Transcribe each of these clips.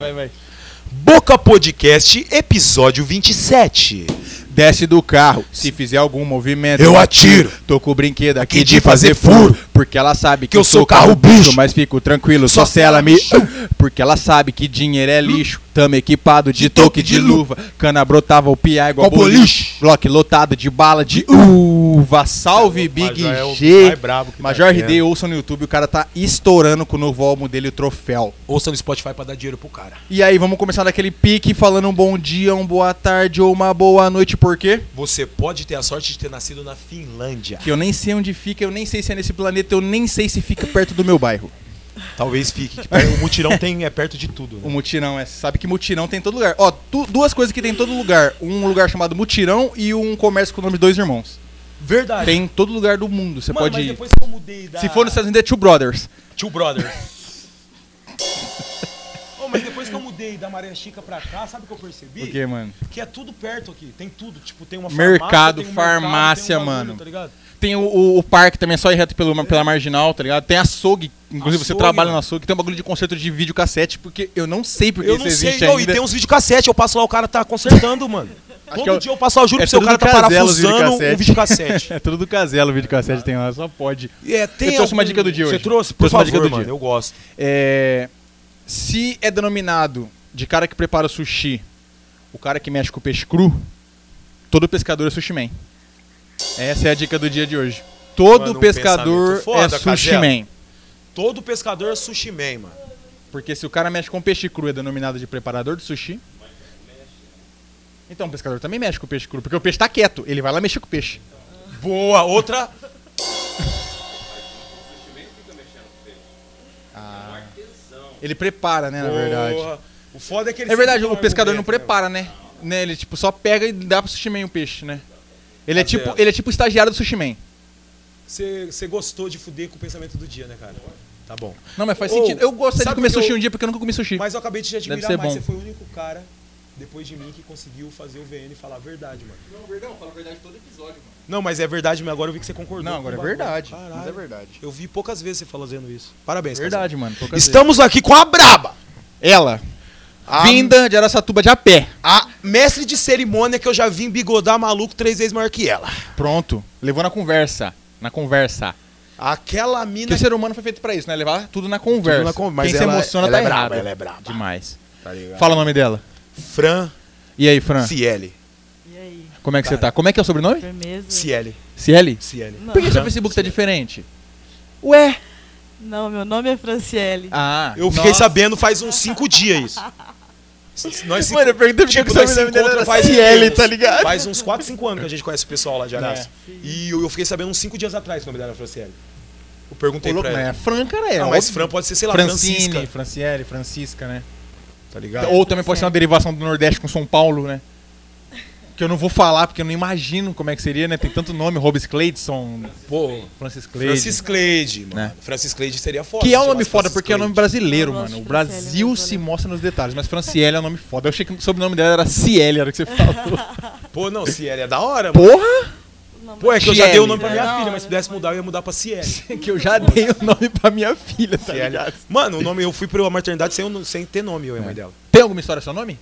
Vai, vai. Boca Podcast, episódio 27. Desce do carro. Se fizer algum movimento, Eu atiro. Tô com o brinquedo aqui de fazer furo. Porque ela sabe que, Que eu sou carro bicho. Mas fico tranquilo, só, Só se ela me. Porque ela sabe que dinheiro é lixo. Tamo equipado de, De toque de de luva. Cana brotava o piá igual boliche. boliche. Bloco lotado de bala de uva. Salve, Big Major é o G. mais brabo que tá Major. RD, ouça no YouTube, o cara tá estourando com o novo álbum dele, o Troféu. Ouça no Spotify pra dar dinheiro pro cara. E aí, vamos começar naquele pique, falando um bom dia, uma boa tarde ou uma boa noite, por quê? Você pode ter a sorte de ter nascido na Finlândia. Que eu nem sei onde fica, eu nem sei se é nesse planeta, eu nem sei se fica perto do meu bairro. Talvez fique. que O mutirão tem, é perto de tudo. O Né? mutirão, é, sabe que mutirão tem em todo lugar. Ó, tu- duas coisas que tem em todo lugar. Um lugar chamado mutirão e um comércio com o nome de dois irmãos. Verdade. Tem em todo lugar do mundo, você Mano, pode mas ir. depois que eu mudei da... Se for nos Estados Unidos é Two Brothers. Two Brothers. Ô, mas depois que eu mudei da Maria Chica pra cá, sabe o que eu percebi? Por quê, mano? Que é tudo perto aqui. Tem tudo. Tipo, tem uma Mercado, farmácia, tem um farmácia, mercado, tem um bagulho, mano. Tá ligado? Tem o, o- o parque também, é só ir reto pelo, pela marginal, tá ligado? Tem açougue, inclusive você Açougue, trabalha mano. no açougue. Tem um bagulho de concerto de videocassete, porque eu não sei porque Eu isso não sei, existe não, ainda. e tem uns videocassete, eu passo lá, o cara tá consertando, mano. Acho Todo é dia eu passo lá, eu juro é pro seu, cara tá parafusando um videocassete. É tudo do Caselo o videocassete tem lá, só pode. É, tem Eu trouxe uma algum- dica do dia Você hoje. trouxe? Por Trouxe uma favor, dica do mano, dia. eu gosto. É, se é denominado de cara que prepara o sushi, o cara que mexe com o peixe cru, todo pescador é sushi man. Essa é a dica do dia de hoje. Todo Mano, um pescador foda, é sushi man. Todo pescador é sushi man, mano. Porque se o cara mexe com peixe cru é denominado de preparador de sushi. Então o pescador também mexe com o peixe cru, porque o peixe tá quieto, ele vai lá mexer com o peixe. Boa, outra. Ele prepara, né, na verdade. Boa. O foda é que ele É verdade, o pescador não prepara, né? né? Ele tipo só pega e dá pro sushi man o peixe, né? Ele é tipo, ele é tipo o estagiário do sushi man. Você gostou de fuder com o pensamento do dia, né, cara? Tá bom. Não, mas faz Ô, sentido. Eu gostaria de comer que eu- sushi um dia porque eu nunca comi sushi. Mas eu acabei de te Deve admirar ser mais. bom. Você foi o único cara, depois de mim, que conseguiu fazer o VN falar a verdade, mano. Não, verdade, fala a verdade todo episódio, mano. Não, mas é verdade, mas agora eu vi que você concordou. Não, agora é verdade. Caralho. Mas é verdade. Eu vi poucas vezes você fazendo isso. Parabéns, Verdade, mano. Estamos aqui com a Braba. vezes. Ela, A, vinda de Araçatuba de a pé. a mestre de cerimônia que eu já vi bigodar maluco três vezes maior que ela. Pronto. Levou na conversa. Na conversa. Aquela Porque mina. o ser humano foi feito pra isso, né? Levar tudo na conversa. na con- mas Quem se ela- emociona ela tá é braba, errado. ela é braba. Demais. Tá ligado? Fala o nome dela. Fran E aí, Fran? Ciele. E aí, Como é que você Cara. tá? Como é que é o sobrenome? firmeza? Ciele. Ciele? Ciele. Não, Por que seu Facebook tá Ciele. diferente? Ué? não, meu nome é Franciele. Ah. Eu fiquei nossa. sabendo faz uns cinco dias isso. Nós se- Mano, eu perguntei Tipo, nós se encontra faz uns- tá ligado? Faz uns 4, 5 anos que a gente conhece o pessoal lá de Araça. É. E eu, eu fiquei sabendo uns 5 dias atrás que o nome dela era Franciele. Eu perguntei Ô, louco, pra ela. é Fran, cara, é. Não, mas. Fran pode ser, sei lá, Francine, Francisca. Franciele, Francisca, né? Tá ligado? Ou também pode ser uma derivação do Nordeste com São Paulo, né? Que eu não vou falar, porque eu não imagino como é que seria, né? Tem tanto nome, Robes Cleidson, Pô, Francis Cleide. Francis Cleide, mano. Né? Francis Cleide seria foda. Que é um nome foda, Francis porque é um nome brasileiro, mano. O de Brasil Franciele, se mostra nos detalhes, mas Franciele é um nome foda. Eu achei que o sobrenome dela era Ciele, a hora que você falou. Pô, não, Ciele é da hora, mano. Porra! Pô, é que eu já dei o nome pra É minha da filha, mas se é pudesse da mudar, eu ia mudar pra Ciele. que eu já dei o nome pra minha filha, tá ligado? Mano, o nome, eu fui pra maternidade sem, o- sem ter nome, eu e a mãe dela. Tem alguma história seu nome?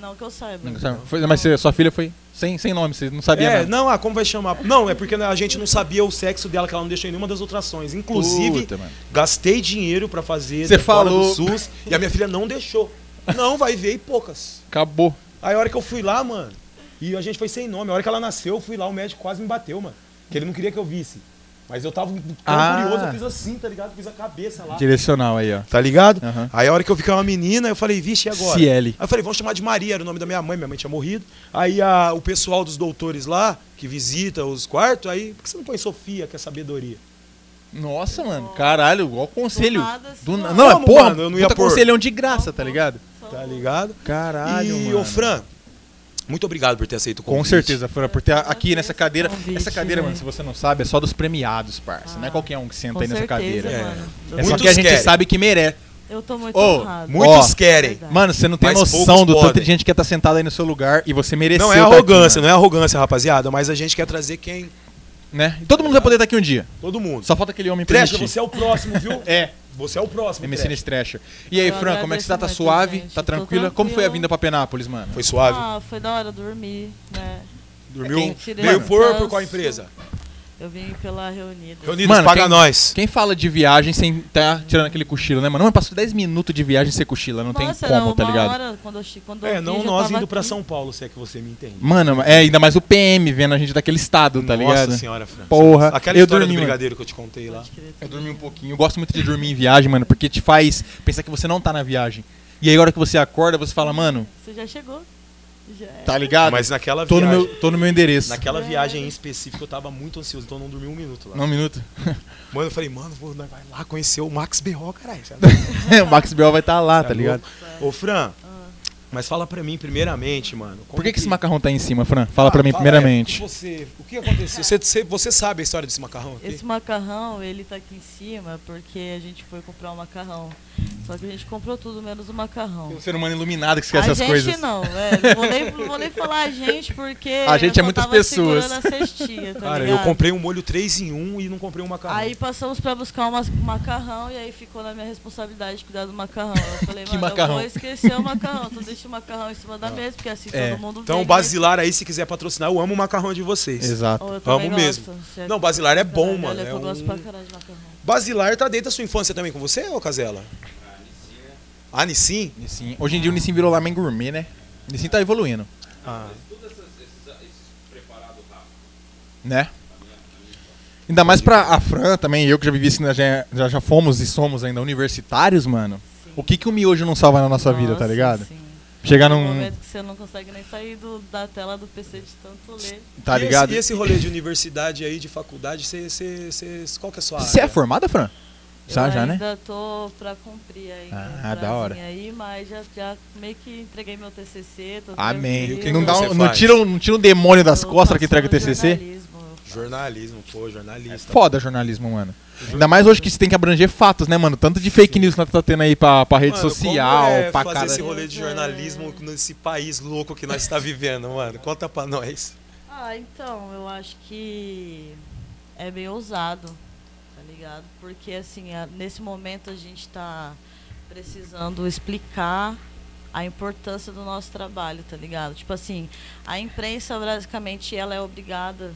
Não que eu saiba. Foi- mas você- sua filha foi sem, sem nome, você não sabia É, nada. não, ah, como vai chamar? Não, é porque a gente não sabia o sexo dela, que ela não deixou em nenhuma das ultrações. Inclusive, Puta, mano. gastei dinheiro pra fazer Você falou. do SUS e a minha filha não deixou. Não, vai ver e poucas. Acabou. Aí a hora que eu fui lá, mano, e a gente foi sem nome. A hora que ela nasceu, eu fui lá, o médico quase me bateu, mano. Que ele não queria que eu visse. Mas eu tava tão Ah. curioso, eu fiz assim, tá ligado? Fiz a cabeça lá. Direcional aí, ó. Tá ligado? Aham. Aí a hora que eu vi que era uma menina, eu falei, vixe, e agora? Ciele. Aí eu falei, vamos chamar de Maria, era o nome da minha mãe, minha mãe tinha morrido. Aí a- o pessoal dos doutores lá, que visita os quartos, aí, por que você não põe Sofia, que é sabedoria? Nossa, mano. Caralho, igual conselho. Do nada, assim, Do na- ó. Não, é porra. mano? Eu não ia puta pôr. conselhão de graça, tá ligado? Tá ligado? Caralho, e, mano. ô Fran, muito obrigado por ter aceito o Com convite. certeza, Fran, por ter aqui nessa cadeira. convite, essa cadeira, mano, se você não sabe, é só dos premiados, parça. Não é Ah, qualquer um que senta Com aí nessa certeza, cadeira. É. mano. É só Muitos que a gente querem. sabe que merece. Eu tô muito Ô, honrado. Muitos Ó, querem. Mano, você não tem Mas noção do tanto podem. de gente que tá sentada aí no seu lugar e você mereceu. Não é tá aqui, arrogância, mano. não é arrogância, rapaziada, mas a gente quer trazer quem Né? E todo mundo vai poder estar aqui um dia. Todo mundo. Só falta aquele homem Trecha, permitir. você é o próximo, viu? É, Você é o próximo. MC Trecha. Thrasher. E aí, Eu Fran, como é que você tá? Tá muito, suave? gente. Tá Tô tranquila? Como foi a tranquila. vinda pra Penápolis, mano? Foi suave? Ah, foi da hora dormir, né? Dormiu? quem- Veio por, por descanso. qual empresa? Eu vim pela reunida. Reunidos, Mano, paga quem- nós. Quem fala de viagem sem tá tirando aquele cochilo, né, mano? Mano, passou 10 minutos de viagem sem cochila, não tem Nossa, como, era tá ligado? hora quando eu, quando eu É, vi, não nós indo pra aqui. São Paulo, se é que você me entende. Mano, é ainda mais o PM vendo a gente daquele estado, tá ligado? Nossa senhora, Fran. Porra, Aquela eu história dormi, do mano. brigadeiro que eu te contei lá. Crer, Eu dormi um pouquinho. Eu gosto muito de dormir em viagem, mano, porque te faz pensar que você não tá na viagem. E aí, a hora que você acorda, você fala, mano, Você já chegou. É. tá ligado? Mas naquela tô, no viagem, meu, tô no meu endereço. naquela É. viagem em específico eu tava muito ansioso, então eu não dormi um minuto lá. Não, um minuto. Mano, eu falei, mano, vou, nós vai lá conhecer o Max B.O., caralho. o Max Bell vai estar lá, tá ligado? Ô, Fran, mas fala pra mim, primeiramente, mano. Por que, que esse macarrão tá aí em cima, Fran? Fala pra Ah, mim, é, primeiramente. você, o que aconteceu? Você, você, sabe a história desse macarrão aqui? Esse macarrão, ele tá aqui em cima porque a gente foi comprar o macarrão. Só que a gente comprou tudo menos o macarrão. Tem um ser humano iluminado que esquece a as gente coisas. não, é, não, vou nem, não vou nem falar a gente porque A gente eu é muitas pessoas. cestinha, tá Cara, eu ligado? comprei um molho 3 em 1 e não comprei um macarrão. Aí passamos pra buscar um macarrão e aí ficou na minha responsabilidade cuidar do macarrão. Eu falei, Que mano, macarrão? eu vou esquecer o macarrão, então deixa o macarrão em cima da mesa, porque assim É. todo mundo então, vê, né? Basilar aí, se quiser patrocinar, eu amo o macarrão de vocês. Exato. Eu Amo gosto. mesmo. Você Não, Basilar é bom, caralho, mano. olha que É eu gosto um- pra caralho de macarrão. Basilar tá dentro da sua infância também com você, ô Casela? Ah, Nissin? Nissin. Hoje em dia o Nissin virou lamen gourmet, né? O Nissin tá evoluindo, Ah. né? Ainda mais pra a Fran também, eu que já vivi assim, né, já, já, já fomos e somos ainda universitários, mano. O que que o miojo não salva na nossa vida, tá Nossa, ligado? sim. Chegar num... momento que você não consegue nem sair do- da tela do PC de tanto ler. Tá e ligado? Esse, e esse rolê de universidade aí, de faculdade, você, você, você, qual que é a sua Você é área? formada, Fran? Já, eu já, né? ainda tô pra cumprir aí. Ah, da hora. Aí, mas já, já meio que entreguei meu TCC. Tô Amém. E Não, dá você um- não, tira, um- não tira um demônio das Tô costas que entrega o TCC? jornalismo. Jornalismo, pô, jornalista. Foda jornalismo, mano. Ainda mais hoje que você tem que abranger fatos, né, mano? Tanto de fake news que nós tá tendo aí pra, pra rede Mano, social, como é pra fazer cara. esse rolê de É. jornalismo nesse país louco que nós está vivendo, mano? Conta pra nós. Ah, então, eu acho que é bem ousado, tá ligado? Porque, assim, nesse momento a gente tá precisando explicar a importância do nosso trabalho, tá ligado? Tipo assim, a imprensa, basicamente, ela é obrigada,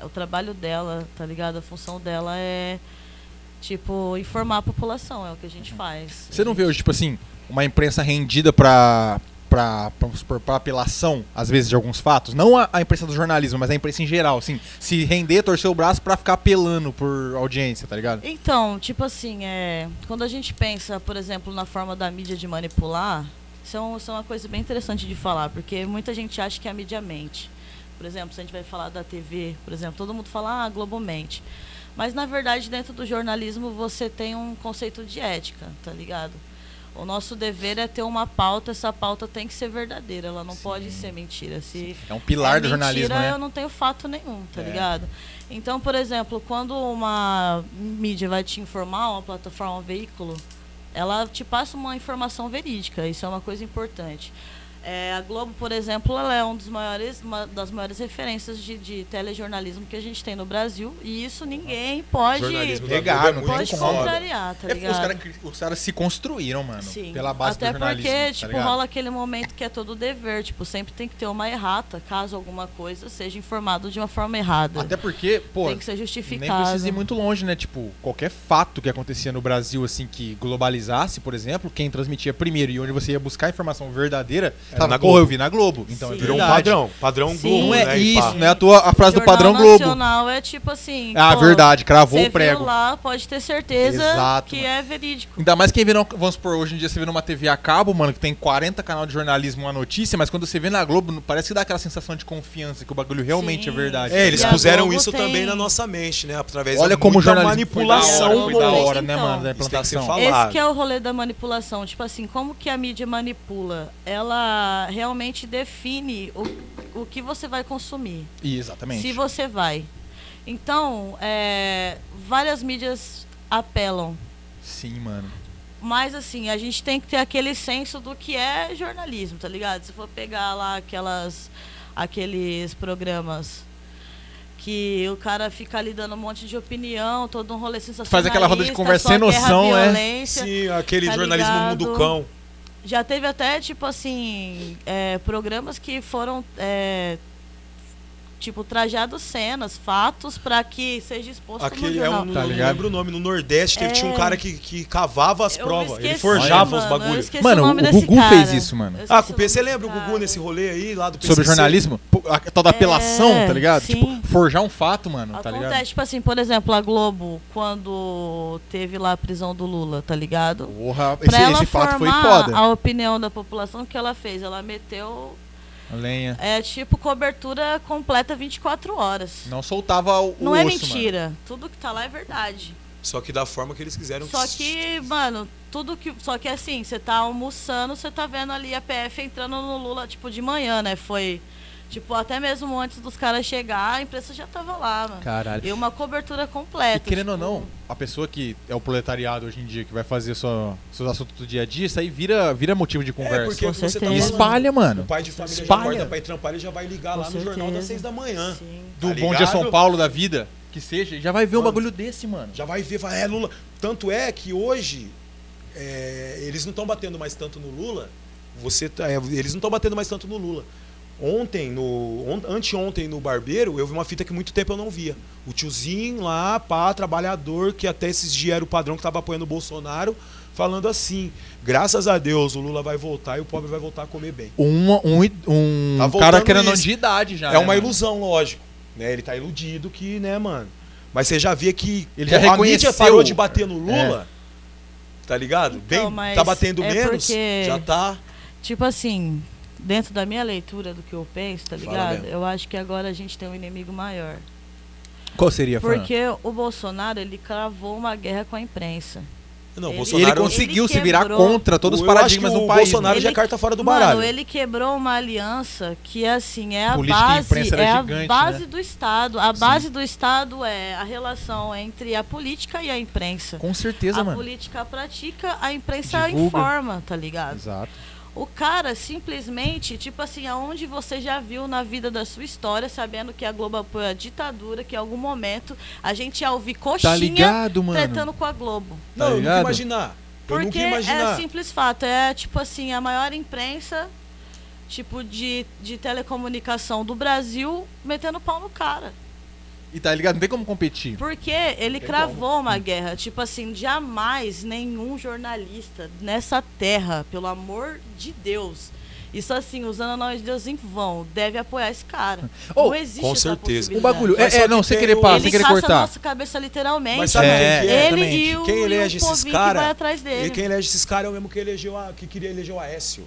é o trabalho dela, tá ligado? A função dela é, tipo, informar a população, é o que a gente faz. Você não vê hoje, tipo assim, uma imprensa rendida pra, pra apelação, às vezes, de alguns fatos? Não a, a imprensa do jornalismo, mas a imprensa em geral, assim. Se render, torcer o braço pra ficar apelando por audiência, tá ligado? Então, tipo assim, é, quando a gente pensa, por exemplo, na forma da mídia de manipular, isso é, um- isso é uma coisa bem interessante de falar, porque muita gente acha que a mídia mente. Por exemplo, se a gente vai falar da TV, por exemplo, todo mundo fala, ah, a Globo mente. Mas, na verdade, dentro do jornalismo, você tem um conceito de ética, tá ligado? O nosso dever é ter uma pauta, essa pauta tem que ser verdadeira, ela não pode ser mentira. Se É um pilar é do jornalismo, mentira, né? eu não tenho fato nenhum, tá É. ligado? Então, por exemplo, quando uma mídia vai te informar, uma plataforma, um veículo, ela te passa uma informação verídica, isso é uma coisa importante. É, a Globo, por exemplo, ela é um dos maiores, uma das maiores referências de, de telejornalismo que a gente tem no Brasil, e isso ninguém pode, Negar, é não pode contrariar, tá É, ligado? os caras os caras se construíram, mano, Sim. pela base Até do jornalismo. porque, tá tipo, ligado? rola aquele momento que é todo dever. Tipo, sempre tem que ter uma errata, caso alguma coisa seja informado de uma forma errada. Até porque, pô, tem que ser nem justificado. precisa ir muito longe, né? Tipo, qualquer fato que acontecia no Brasil, assim, que globalizasse, por exemplo, quem transmitia primeiro e onde você ia buscar a informação verdadeira, Na porra, Globo. eu vi na Globo. Então é Sim. Virou um padrão. Padrão Sim. Globo, Não é né? isso, pá. não é a, tua, a frase do padrão Globo. Nacional é tipo assim. Ah, pô, verdade, cravou o prego. Viu lá, pode ter certeza Exato, que mano. é verídico. Ainda mais quem vê, no, vamos supor, hoje em dia você vê numa TV a cabo, mano, que tem 40 canal de jornalismo, uma notícia, mas quando você vê na Globo, parece que dá aquela sensação de confiança, que o bagulho realmente Sim. é verdade. É, eles E puseram isso tem- também na nossa mente, né? Através Olha como jornalismo manipulação. foi da hora, foi da né, mano, da implantação. Esse que é o rolê da manipulação. Tipo assim, como que a mídia manipula? Ela realmente define o, o que você vai consumir. Exatamente. Se você vai. Então, é, várias mídias apelam. Sim, mano. Mas assim, a gente tem que ter aquele senso do que é jornalismo, tá ligado? Se for pegar lá aquelas aqueles programas Que o cara fica ali dando um monte de opinião, todo um rolê sensacionalista. Faz aquela roda de conversa sem noção, é. Sim, aquele Tá jornalismo ligado? mundo cão. Já teve até, tipo assim, é, programas que foram, é, tipo, trajados cenas, fatos, pra que seja exposto no Aquele é jornal. um, Tá não lembro o nome, no Nordeste teve, tinha um É. cara que, que cavava as Eu provas, ele forjava os mano, eu bagulhos. Mano, o nome o desse Gugu cara. fez isso, mano. Ah, com o PC lembra o Gugu nesse rolê aí, lá do PCC? Sobre jornalismo, a tal da apelação, É, tá ligado? sim. Tipo, forjar um fato, mano, tá Acontece, ligado? tipo assim, por exemplo, a Globo, quando teve lá a prisão do Lula, tá ligado? Porra, Pra esse, ela esse fato foi foda. a opinião da população, o que ela fez? Ela meteu, Lenha. é tipo, cobertura completa 24 horas. Não soltava o, Não é osso, mentira. Tudo que tá lá é verdade. Só que da forma que eles quiseram. Só que, mano, tudo que. Só que assim, você tá almoçando, você tá vendo ali a PF entrando no Lula, tipo, de manhã, né? Foi. Tipo, até mesmo antes dos caras chegar, a imprensa já tava lá, mano. Caralho. E uma cobertura E completa. querendo ou tipo, não, a pessoa que é o proletariado hoje em dia, que vai fazer sua, seus assuntos do dia a dia, isso aí vira, vira motivo de É, conversa. porque Com você tá certeza. e falando, espalha, O mano. pai de família Espalha. já acorda pra ir trampar, ele já vai ligar Com lá no jornal das certeza. 6 da manhã. Sim. Do Tá Bom Dia São? Paulo da vida, que seja, e já vai ver um Mano. bagulho desse, mano. Já vai ver, vai, é Lula. Tanto é que hoje é, eles não estão batendo mais tanto no Lula. Você tá- é, eles não estão batendo mais tanto no Lula. Ontem, no on, anteontem no barbeiro, eu vi uma fita que muito tempo eu não via. O tiozinho lá, pá, trabalhador, que até esses dias era o padrão que estava apoiando o Bolsonaro, falando assim: graças a Deus o Lula vai voltar e o pobre vai voltar a comer bem. Um, um, um Tá cara querendo isso. de idade já. é né, uma mano? ilusão, lógico. Né? Ele tá iludido que, né, mano? Mas você já via que Ele já a mídia parou de bater no Lula. Tá ligado? Então, Bem, tá batendo é menos, porque- já tá. Tipo assim, dentro da minha leitura do que eu penso, tá ligado? Eu acho que agora a gente tem um inimigo maior. Qual seria, Fran? Porque o Bolsonaro, ele cravou uma guerra com a imprensa. Não, Ele- E ele Bolsonaro. conseguiu ele se virar contra todos os paradigmas do o país. Bolsonaro mano. já é carta fora do Mano, baralho. ele quebrou uma aliança que, assim, é a Política e base, é gigante, a base né? do Estado. A base do Estado é a relação entre a política e a imprensa. Com certeza, a mano. política pratica, a imprensa Divulga. informa, tá ligado? Exato. O cara simplesmente, tipo assim, aonde você já viu na vida da sua história, sabendo que a Globo apoia a ditadura, que em algum momento a gente ia ouvir coxinha Tá ligado, mano? tretando com a Globo. Não, eu nunca imaginar. eu nunca Porque ia imaginar. é simples fato, é tipo assim, a maior imprensa tipo de, de telecomunicação do Brasil metendo pau no cara. E tá ligado? Não tem como competir. Porque ele cravou uma guerra. Tipo assim, jamais nenhum jornalista nessa terra, pelo amor de Deus, isso assim, usando o nome de Deus em vão, deve apoiar esse cara. Oh, não existe com essa certeza. O bagulho. É, é, não, que sem querer o- pá, sem Ele querer cortar. nossa cabeça literalmente. Mas sabe É, quem é? ele exatamente. e o, Quem e o elege esses povinho que cara? vai atrás dele. E quem elege esses caras é o mesmo que elegeu a, que queria eleger o Aécio.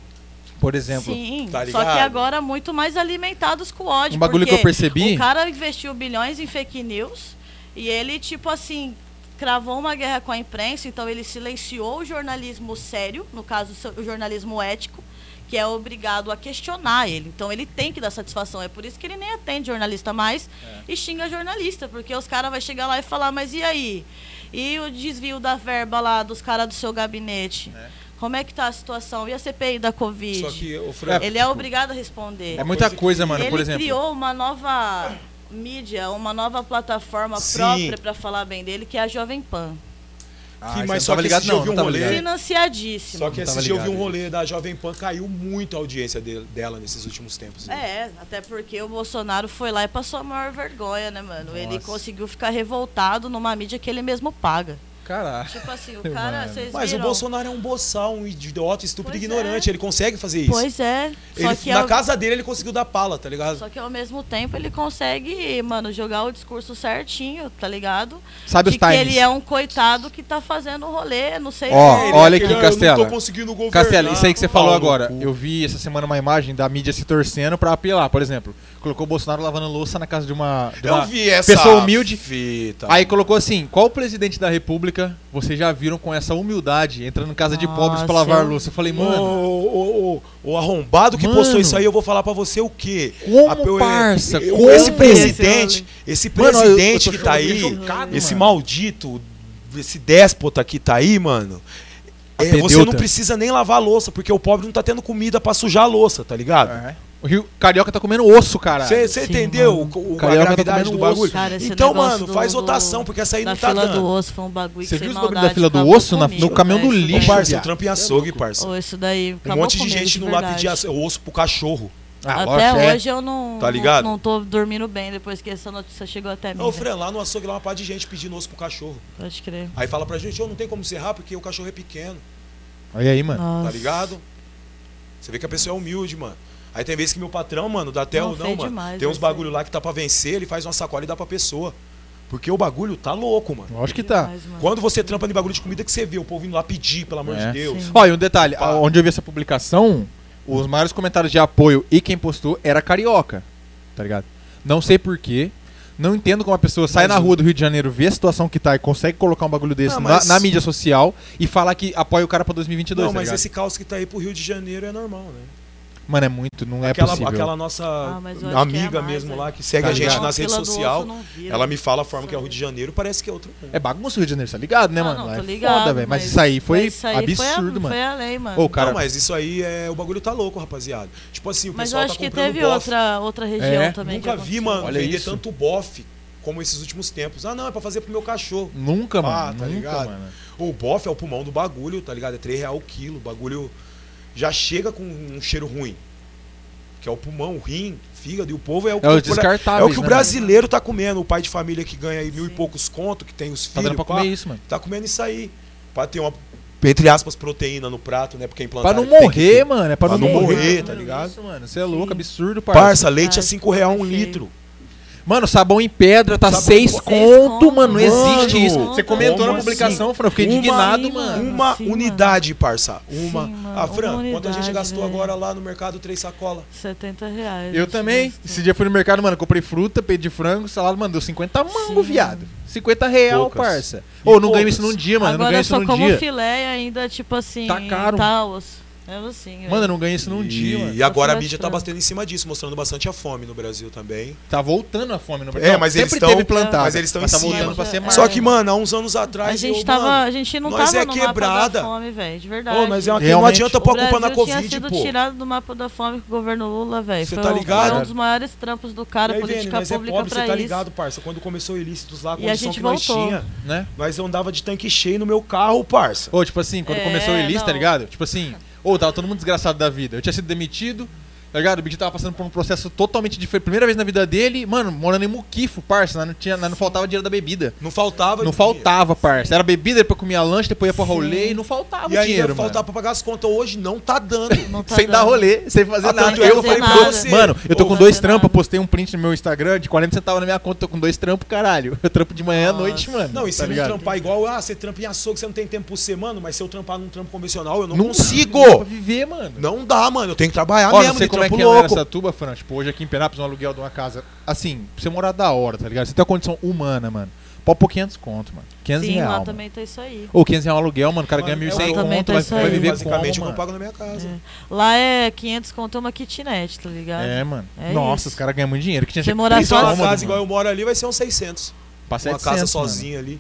Por exemplo. Sim, Tá só que agora muito mais alimentados com ódio. Um bagulho que eu percebi- O cara investiu bilhões em fake news e ele, tipo assim, cravou uma guerra com a imprensa, então ele silenciou o jornalismo sério, no caso o jornalismo ético, que é obrigado a questionar ele. Então ele tem que dar satisfação. É por isso que ele nem atende jornalista mais É. e xinga jornalista, porque os caras vão chegar lá e falar, mas e aí? E o desvio da verba lá dos caras do seu gabinete? É. Como é que tá a situação? E a CPI da Covid? Só que o Fran, Ele é obrigado a responder. É muita coisa mano. ele Por exemplo. criou uma nova mídia, uma nova plataforma Sim. própria para falar bem dele, que é a Jovem Pan. Ah, que- mas só que ligado, esse dia eu não. vi Não um rolê-. Financiadíssimo. só que esse dia eu vi um rolê da Jovem Pan, caiu muito a audiência de- dela nesses últimos tempos. É, até porque o Bolsonaro foi lá e passou a maior vergonha, né, mano? Ele Nossa. conseguiu ficar revoltado numa mídia que ele mesmo paga. Caralho. Tipo assim, o cara, Mas o? Bolsonaro é um boçal, um idiota, estúpido e Pois ignorante. é. Ele consegue fazer isso. Pois é. Só Ele- que na ao- casa dele ele conseguiu dar pala, tá ligado? Só que ao mesmo tempo ele consegue, mano, jogar o discurso certinho, tá ligado? Sabe de os que times. ele é um coitado que tá fazendo o rolê, não sei Ó, o quê. Ele é olha aqui, "Ah, Eu Castela. não tô conseguindo governar. Castelo, isso aí que você falou agora. Eu vi essa semana uma imagem da mídia se torcendo pra apelar, por exemplo. Colocou o Bolsonaro lavando louça na casa de uma, de Eu uma vi essa pessoa humilde. fita. Aí colocou assim: qual presidente da república vocês já viram com essa humildade entrando em casa de pobres pra lavar eu- louça? Eu falei, mano, ô, ô, o arrombado que Mano. postou isso aí, eu vou falar pra você o quê? Como, A- eu- parça? eu- Como? Esse Eu presidente, esse Mano, eu- eu presidente tô que tá aí, chocado, esse mano. maldito, esse déspota que tá aí, mano. é, você não precisa nem lavar a louça, porque o pobre não tá tendo comida pra sujar a louça, tá ligado? É. O Rio Carioca tá comendo osso, cara. Você entendeu mano. o- Carioca tá gravidade comendo do bagulho? osso. Cara, então, mano, do- faz rotação, porque essa aí Na não tá fila do dando. osso foi um bagulho Você viu os bagulho da fila do osso na- comigo, no caminhão do lixo, parça, eu trampo em é açougue, parça. Isso daí Um monte de gente no lá pedir osso pro cachorro. Ah, Até lógico, é. hoje eu não, Tá ligado? não, não tô dormindo bem depois que essa notícia chegou até mim. Ô, velho. Fran, lá no açougue lá uma par de gente pedindo osso pro cachorro. Pode crer. Aí fala pra gente, ô, não tem como serrar porque o cachorro é pequeno, Olha aí, mano. Nossa. tá ligado? Você vê que a pessoa é humilde, mano. Aí tem vezes que meu patrão, mano, dá até Não, o não, mano. demais tem uns bagulho lá que tá pra vencer, ele faz uma sacola e dá pra pessoa. Porque o bagulho tá louco, mano. Lógico que tá. Demais. Quando você trampa em bagulho de comida que você vê o povo indo lá pedir, pelo amor É. de Deus. Sim. Ó, e um detalhe, Pá. onde eu vi essa publicação, os maiores comentários de apoio e quem postou era carioca, tá ligado? Não sei porquê, não entendo como a pessoa sai Mas na o- rua do Rio de Janeiro, vê a situação que tá e consegue colocar um bagulho desse Não, na, mas- na mídia social e falar que apoia o cara pra 2022, Não, tá mas esse caos que tá aí pro Rio de Janeiro é normal, né? Mano, é muito, não é aquela, possível. aquela nossa Ah, mas que amiga é mais, mesmo lá que segue Tá a gente nas redes sociais, ela me fala a forma que é o Rio de Janeiro, parece que é outro mundo. É bagunça o Rio de Janeiro, tá ligado, né, Ah, mano? não, é tô ligado, foda, velho. Mas, isso aí foi mas isso aí foi a- absurdo, mano. Foi a lei, mano. Ô, cara, Não, mas isso aí é. O bagulho tá louco, rapaziada. Tipo assim, o mas eu pessoal acho tá que comprando teve bofe. outra, outra região É, também. Nunca vi, mano, Olha vender isso. tanto bofe como esses últimos tempos. Ah, não, é pra fazer pro meu cachorro. nunca, mano. Ah, tá ligado? mano. O bofe é o pulmão do bagulho, tá ligado? É 3 real o quilo. O bagulho já chega com um cheiro ruim. Que é o pulmão, o rim, fígado. E o povo é o que, É o é o, que o né, brasileiro tá comendo. O pai de família que ganha aí mil e Sim. poucos conto, que tem os Tá filhos. dando pra pá, comer isso, mano. Tá comendo isso aí. Pra ter uma, entre aspas, proteína no prato, né? Porque implantar. Pra não morrer, mano. É pra, Pra não não morrer, morrer, tá ligado? Isso, mano. Você é louco, Sim. absurdo, parça. Parça, leite a Ah, 5 real um feio. litro. Mano, sabão em pedra tá Sabão- 6 Seis conto, conto, mano. Não mano. existe isso. Como Você comentou na assim? publicação, Fran. Eu fiquei Uma- indignado, Sim, mano. mano. Uma Sim, mano. unidade, parça. Uma. Sim, mano, ah, Fran, uma quanto a gente gastou velho. agora lá no mercado três sacolas? 70 reais. Eu também. gastou. Esse dia fui no mercado, mano. Comprei fruta, pedi frango, salada, mano. Deu 50 mango, Sim, viado. mano. 50 real, Poucas. parça. Ô, não ganho poucas. isso num dia, mano. eu não Agora ganho isso só num como dia. filé e ainda, tipo assim, Tá caro. taos. É assim, Mano, eu não ganho isso num dia, mano. E agora a mídia tá batendo em cima disso, mostrando bastante a fome no Brasil também. Tá voltando a fome no É, mas eles sempre estão- teve plantado. mas eles estão mas em tá cima. voltando pra ser mais. Só que, mano, há uns anos atrás. A gente, eu, tava, mano, a gente não nós tava é no quebrada. mapa da fome, velho, de verdade. Ô, nós é uma, não adianta pôr o a culpa na Brasil tinha Covid, sido pô. tirado do mapa da fome com o governo Lula, velho. Cê Foi, tá um- ligado? foi um dos maiores trampos do cara, E aí, política nós é pública pobre, pra você tá ligado, parça? Quando começou ilícitos lá, a E a condição gente que nós tinha, Né? nós andava de tanque cheio no meu carro, parça. Ô, tipo assim, quando É, começou o Elis, tá ligado? Tipo assim, ô, tava todo mundo desgraçado da vida. Eu tinha sido demitido, tá ligado? O Big tava passando por um processo totalmente diferente. Primeira vez na vida dele, mano, morando em Muquifo, parça. Não, tinha, não faltava dinheiro da bebida. Não faltava Não faltava, parça. Era bebida, depois comia lanche, depois ia pra Sim. rolê e não faltava E ainda dinheiro, faltava pra pagar as contas. Hoje não tá dando. Não tá sem dar dando. rolê, sem fazer Ah, nada. é que Eu eu falei pra nada. você, mano, eu tô com dois trampos, nada. postei um print no meu Instagram de 40 centavos na minha conta, tô com dois trampos, caralho. Eu trampo de manhã à Nossa. noite, mano. Não, e se tá não trampar igual, ah, você trampa em açougue, você não tem tempo por semana, mas se eu trampar num trampo convencional, eu não, Não consigo. Não dá pra viver, mano. Não dá, mano. Eu tenho que trabalhar Ó, mesmo, como é que é louco. nessa tuba, Fran. Tipo, hoje aqui em Penápolis, um aluguel de uma casa. Assim, pra você morar da hora, tá ligado? Você tem uma condição humana, mano. Pode pôr 500 conto, mano. 500 Sim, real. lá mano. também tá isso aí. Ou 500 real um aluguel, mano. O cara ganha Mano, 1.100 eu também conto, tô vai, isso vai aí. viver Basicamente, como, eu não mano? pago na minha casa. É. Lá é 500 conto é uma kitnet, tá ligado? É, mano. É Nossa, isso. os caras ganham muito dinheiro. Que tinha Você morar Então, uma casa igual eu moro ali vai ser uns 600. Pra Uma 700, casa mano. sozinha ali.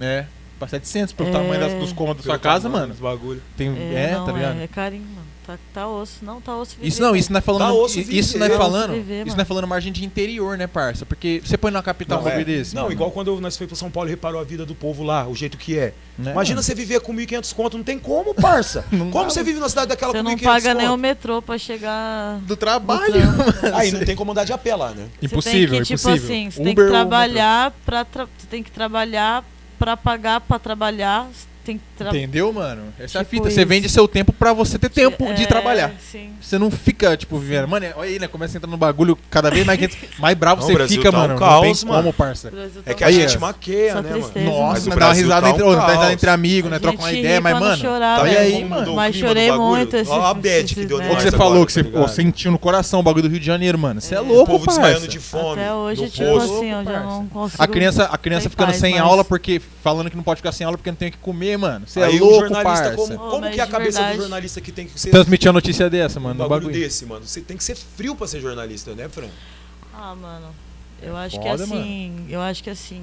É. Pra 700, pelo É. tamanho das- dos cômodos da sua Pelo casa, tamanho mano. dos bagulho. Tem, É, é, não, tá ligado? É, é carinho, mano. Tá, tá osso. Não, tá osso Isso viver, não, velho. isso não é falando. Dá osso isso viver, não é osso falando. viver, isso não é falando margem de interior, né, parça? Porque você põe numa capital um Não, é. desse. Não, mano. igual quando nós fomos pra São Paulo e reparou a vida do povo lá, o jeito que é. Né, Imagina mano? você viver com 1.500 conto, não tem como, parça. Não como dá, você vive na cidade daquela Você com não 1.500 paga nem o conto? metrô pra chegar. Do trabalho. trampo. Aí não tem como andar de a pé lá, né? Impossível, você tem que, tipo impossível. assim, você tem Uber que ou trabalhar pra tra... você tem que trabalhar pra pagar pra trabalhar. Você tem tra... Entendeu, mano? Essa é a Tipo fita. Você isso. vende seu tempo pra você ter tempo de É, trabalhar. Sim. Você não fica, tipo, vivendo. Mano, olha aí, né? Começa a entrar no bagulho cada vez mais, mais bravo Não, você o Brasil fica, tá um mano. não caos, tem mano. como, parça. O É tá que a Aí, gente é. maqueia, Só né, mano? tristeza. Nossa, Mas o mas dá uma Brasil risada tá um entre, uma risada entre amigos, né? Troca uma ideia, mas, mano. chorar, tá aí, mano. o Mas chorei muito Ó a bad que deu? Ou que você falou que você tá ô, sentiu no coração o bagulho do Rio de Janeiro, mano. Você é O louco, povo parça. desmaiando de fome. Até hoje, tipo assim, eu já não consigo. A criança, a criança Sem ficando sem aula porque falando que não pode ficar sem aula porque não tem o que comer, mano. Você é Aí o louco, jornalista, parça. como, Ô, como que é a cabeça verdade. do jornalista que tem que ser Transmitir a notícia dessa, um mano, no bagulho bagulho. desse, mano? Você tem que ser frio pra ser jornalista, né, Fran? Ah, mano. Eu É acho que foda, assim. Eu acho que assim.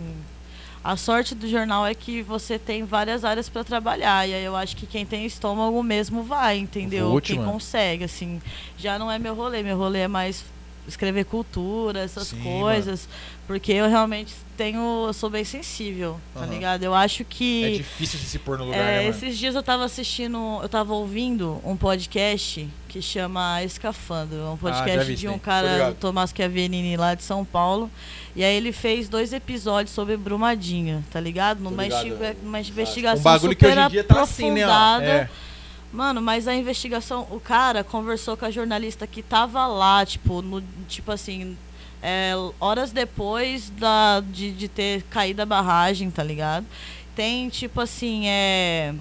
A sorte do jornal é que você tem várias áreas para trabalhar. E aí eu acho que quem tem estômago mesmo vai, entendeu? Vou, quem mano. consegue, assim. Já não é meu rolê. Meu rolê é mais escrever cultura, essas Sim, coisas. Porque eu realmente tenho. Eu sou bem sensível, tá Aham. ligado? Eu acho É que. difícil de se pôr no lugar, É, né, mano? esses dias eu tava assistindo, eu tava ouvindo um podcast que chama Escafandro, é um Ah, podcast vi de um cara, o Tomás Chiaverini, lá de São Paulo. E aí ele fez dois episódios sobre Brumadinho, tá ligado? Numa, ligado, numa investigação Um bagulho que super hoje em dia tá assim, né? aprofundada. É. Mano, mas a investigação, o cara conversou com a jornalista que tava lá, tipo, no, tipo assim, é, horas depois da, de, de ter caído a barragem, tá ligado? Tem, tipo assim, é,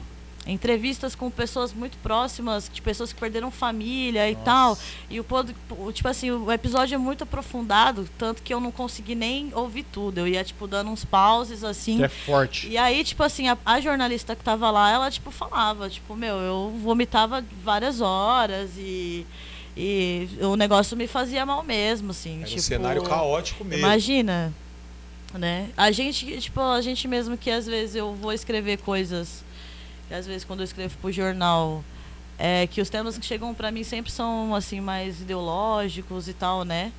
entrevistas com pessoas muito próximas, de pessoas que perderam família e Nossa. tal. E o, pod- o- tipo assim, o episódio é muito aprofundado, tanto que eu não consegui nem ouvir tudo. Eu ia, tipo, dando uns pauses, assim. Que é forte. E aí, tipo assim, a, a jornalista que tava lá, ela, tipo, falava, tipo, meu, eu vomitava várias horas e, e o negócio me fazia mal mesmo, assim. Era tipo, um cenário caótico mesmo. Imagina, né? A gente, tipo, a gente mesmo que às vezes eu vou escrever coisas, que às vezes quando eu escrevo pro jornal, é que os temas que chegam pra mim sempre são, assim, mais ideológicos e tal, né?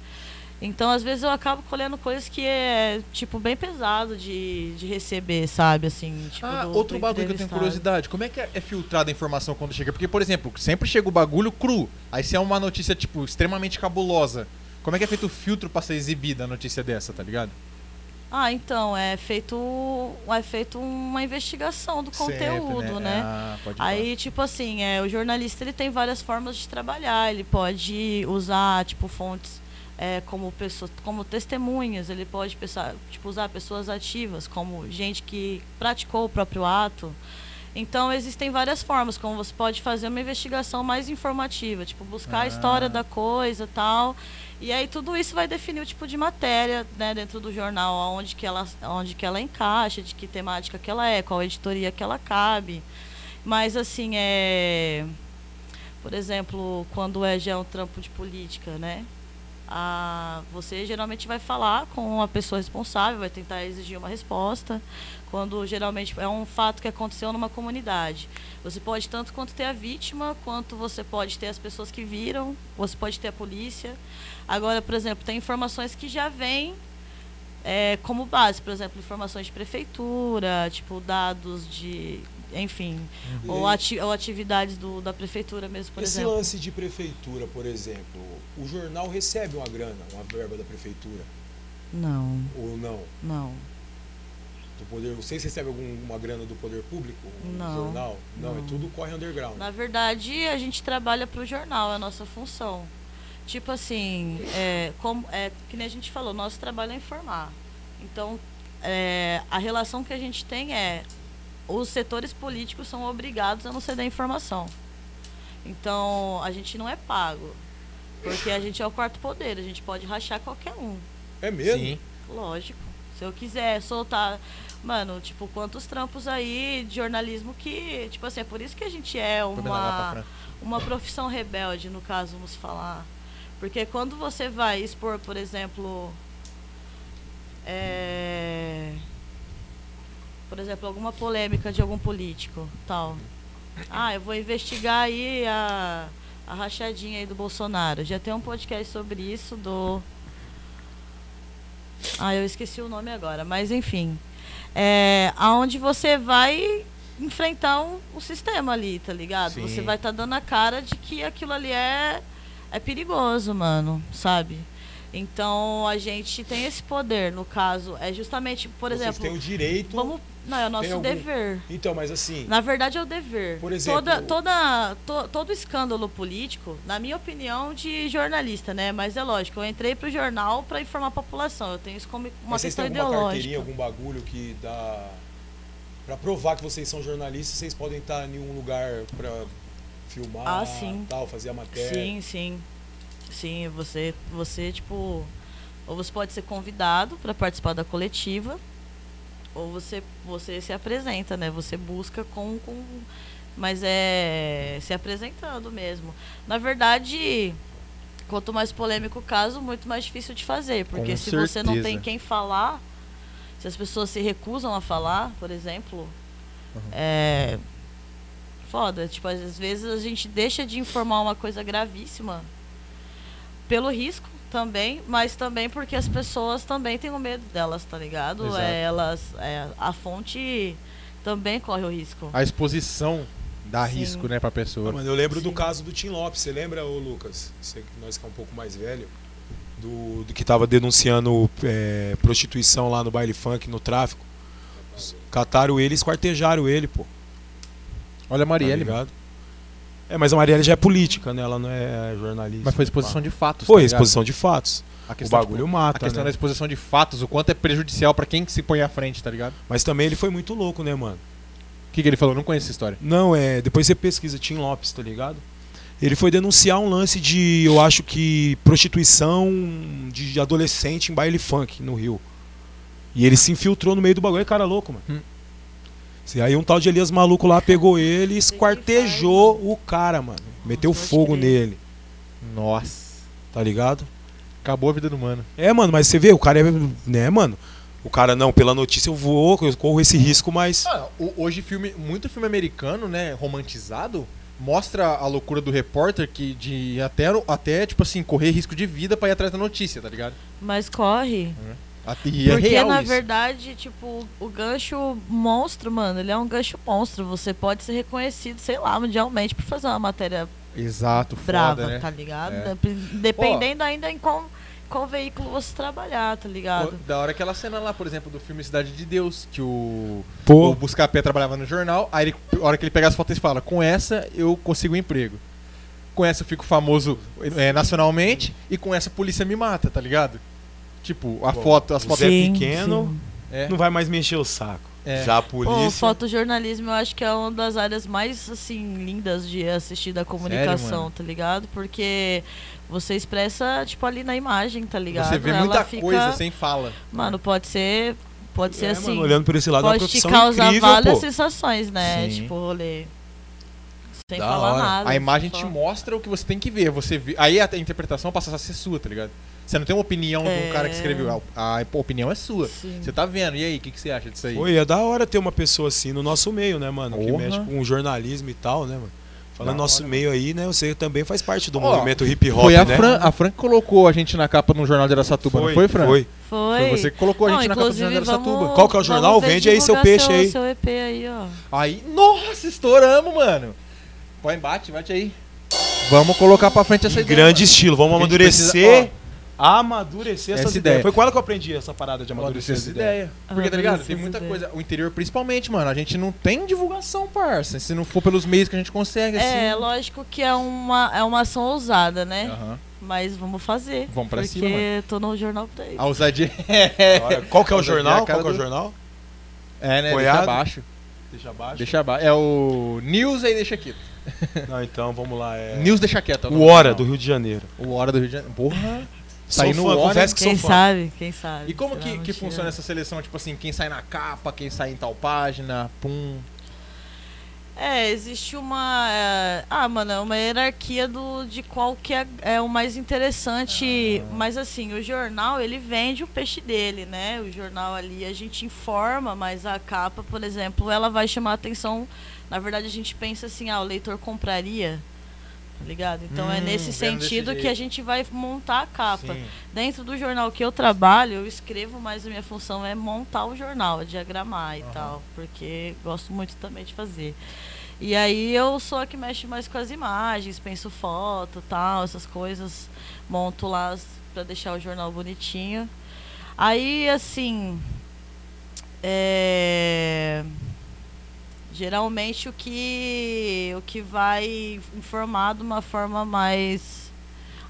Então, às vezes, eu acabo colhendo coisas que é, tipo, bem pesado de, de receber, sabe? Assim, tipo, Ah, do- outro do bagulho que eu tenho curiosidade. Como é que é, é filtrada a informação quando chega? Porque, por exemplo, sempre chega o bagulho cru. Aí se é uma notícia, tipo, extremamente cabulosa. Como é que é feito o filtro pra ser exibida a notícia dessa, tá ligado? Ah, então, é feito, é feito uma investigação do conteúdo, Sempre, né? Ah, pode Aí, tipo assim, é, o jornalista ele tem várias formas de trabalhar. Ele pode usar, tipo, fontes é, como pessoas, como testemunhas. Ele pode pensar, tipo, usar pessoas ativas, como gente que praticou o próprio ato. Então, existem várias formas como você pode fazer uma investigação mais informativa, tipo, buscar Ah. a história da coisa tal. E aí tudo isso vai definir o tipo de matéria né, dentro do jornal, aonde que, ela, aonde que ela encaixa, de que temática que ela é, qual editoria que ela cabe. Mas assim, é. Por exemplo, quando é já um trampo de política, né? A, você geralmente vai falar com a pessoa responsável, vai tentar exigir uma resposta. Quando geralmente é um fato que aconteceu numa comunidade. Você pode tanto quanto ter a vítima, quanto você pode ter as pessoas que viram, você pode ter a polícia. Agora, por exemplo, tem informações que já vêm é, como base, por exemplo, informações de prefeitura, tipo dados de, enfim, E ou, ati ou atividades do, da prefeitura mesmo, por Esse exemplo. lance de prefeitura, por exemplo, o jornal recebe uma grana, uma verba da prefeitura? Não, Ou não? não. Do poder, vocês recebem alguma grana do poder público? no Não, jornal? Não, é não. tudo corre underground. Na verdade, a gente trabalha para o jornal, é a nossa função. Tipo assim, é, como, é, que nem a gente falou, nosso trabalho é informar. Então, é, a relação que a gente tem é os setores políticos são obrigados a não ceder informação. Então, a gente não é pago. Porque a gente é o quarto poder, a gente pode rachar qualquer um. É mesmo? Sim. Lógico. Se eu quiser soltar. Mano, tipo, quantos trampos aí de jornalismo que. Tipo assim, é por isso que a gente é uma, uma profissão rebelde, no caso, vamos falar. Porque quando você vai expor, por exemplo. é, por exemplo, alguma polêmica de algum político, tal. Ah, eu vou investigar aí a, a rachadinha aí do Bolsonaro. Já tem um podcast sobre isso do. Ah, eu esqueci o nome agora, mas enfim. É, aonde você vai enfrentar um, o sistema ali, tá ligado? Sim. Você vai estar dando a cara de que aquilo ali é, é perigoso, mano, sabe? Então a gente tem esse poder, no caso, é justamente, por Vocês exemplo, têm o direito. vamos. Não, é o nosso algum- dever. Então, mas assim, Na verdade é o dever. Por exemplo- toda, toda, to- todo escândalo político, na minha opinião, de jornalista, né? Mas é lógico, eu entrei pro jornal para informar a população. Eu tenho isso como uma mas vocês questão têm alguma carteirinha, ideológica. algum bagulho que dá. Pra provar que vocês são jornalistas, vocês podem estar em um lugar pra filmar, Ah, sim. tal, fazer a matéria. Sim, sim. Sim, você, você, tipo. Ou você pode ser convidado para participar da coletiva, ou você, você se apresenta, né? Você busca com, com. Mas é se apresentando mesmo. Na verdade, quanto mais polêmico o caso, muito mais difícil de fazer. Porque Com se você não tem certeza. quem falar. Se as pessoas se recusam a falar, por exemplo, Uhum. é foda. Tipo, às vezes a gente deixa de informar uma coisa gravíssima pelo risco também, mas também porque as pessoas também têm o medo delas, tá ligado? Exato. É, elas, é, a fonte também corre o risco. A exposição dá Sim. risco, né, pra pessoa. Ah, mano, eu lembro do Sim. caso do Tim Lopes. Você lembra, ô Lucas? Você, que nós que é um pouco mais velho. Do, do que tava denunciando é, prostituição lá no baile funk, no tráfico. Cataram ele e esquartejaram ele, pô. Olha a Tá Marielle, mano. É, mas a Marielle já é política, né? Ela não é jornalista. mas foi exposição de fatos. Foi, tá exposição de fatos. O bagulho tipo, mata, A questão né? da exposição de fatos, o quanto é prejudicial pra quem que se põe à frente, tá ligado? Mas também ele foi muito louco, né, mano? O que, que ele falou? Não conheço essa história. Não, é. Depois você pesquisa Tim Lopes, tá ligado? Ele foi denunciar um lance de, eu acho que, prostituição de adolescente em baile funk no Rio. E ele se infiltrou no meio do bagulho, é cara louco, mano. Hum. E aí um tal de Elias maluco lá pegou ele e esquartejou o cara, mano. Meteu Nossa, fogo nele, Nossa. tá ligado? Acabou a vida do mano. É, mano, mas você vê, o cara é. Né, mano? O cara, não, pela notícia eu vou, eu corro esse risco, mas. Ah, hoje filme, muito filme americano, né, romantizado, mostra a loucura do repórter que de até até tipo assim, correr risco de vida pra ir atrás da notícia, tá ligado? Mas corre. Até- É Porque, real na isso. verdade, tipo, o gancho monstro, mano, ele é um gancho monstro. Você pode ser reconhecido, sei lá, mundialmente por fazer uma matéria Exato, brava, foda, né? tá ligado? É. Dep- Dependendo ainda em qual, qual veículo você trabalhar, tá ligado? Da hora aquela cena lá, por exemplo, do filme Cidade de Deus, que o, Pô. o Buscapé trabalhava no jornal, aí ele, a hora que ele pega as fotos ele fala, com essa eu consigo um emprego. Com essa eu fico famoso é, nacionalmente e com essa a polícia me mata, tá ligado? Tipo, a Pô, foto, as fotos... Zé Sim, pequeno, sim. É, não vai mais me encher o saco. É. Já a Pô, polícia. fotojornalismo eu acho que é uma das áreas mais, assim, lindas de assistir da comunicação, mano? tá ligado? Porque você expressa, tipo, ali na imagem, tá ligado? você vê Ela muita fica- coisa sem fala. Mano, pode ser. Pode ser É, assim. mano, olhando por esse lado, é uma pode te causar incrível, várias pô. sensações, né? Sim. Tipo, rolê. Sem Da falar hora. nada. A imagem te mostra o que você tem que ver. Você vê, aí a interpretação passa a ser sua, tá ligado? Você não tem uma opinião de um É. cara que escreveu. A, a opinião é sua. Sim. Você tá vendo. E aí, o que, que você acha disso aí? E é da hora ter uma pessoa assim no nosso meio, né, mano? Que Porra. mexe com jornalismo e tal, né, mano? Falando nosso hora, meio aí, né? Você também faz parte do Ó, movimento hip hop, Foi a, né? Fran, a Fran que colocou a gente na capa no jornal de Aracatuba, não foi, Fran? Foi. Foi. Foi você que colocou a Não, gente na capa do jornal de Aracatuba. vamos- Qual que é o jornal? Vende aí seu peixe seu, aí. Seu EP aí, ó. Aí, nossa, estouramos, mano. Põe, bate, bate aí. Vamos colocar pra frente essa Em ideia. grande mano. estilo. Vamos amadurecer. precisa- Amadurecer essas Essa ideias. ideia. Foi com ela que eu aprendi essa parada de Amadurecer amadurecer essa essas ideias. ideia. Porque, tá ligado? Tem muita ideia. coisa. O interior, principalmente, mano. A gente não tem divulgação, parça. Se não for pelos meios que a gente consegue, assim. É, lógico que é uma, é uma ação ousada, né? Aham. Mas vamos fazer. Vamos pra porque cima, mano. tô no jornal pra aí. A ousadia. Olha, Qual que é o é jornal? cara Qual que é o jornal? É, né? Apoiado. Deixa abaixo. Deixa abaixo. Deixa abaixo. É o News aí deixa quieto. Não, então vamos lá. É... News deixa quieto. é O nome Hora do. Rio de Janeiro. O Hora do Rio de Janeiro. Porra. Sou Sai no fã, confesso que Quem sou fã. sabe, quem sabe. E como que, que funciona essa seleção? Tipo assim, quem sai na capa, quem sai em tal página, pum. É, existe uma. é, ah, mano, é uma hierarquia do, de qual que é, é o mais interessante. Ah. Mas assim, o jornal, ele vende o peixe dele, né? O jornal ali a gente informa, mas a capa, por exemplo, ela vai chamar a atenção. Na verdade, a gente pensa assim, ah, o leitor compraria. Tá ligado? Então é Hum, nesse vendo desse sentido que jeito. a gente vai montar a capa. Sim. Dentro do jornal que eu trabalho, eu escrevo, mas a minha função é montar o jornal, é diagramar e Aham. tal, porque gosto muito também de fazer. E aí eu sou a que mexe mais com as imagens, penso foto, tal, essas coisas, monto lá para deixar o jornal bonitinho. Aí assim, é, geralmente o que o que vai informar de uma forma mais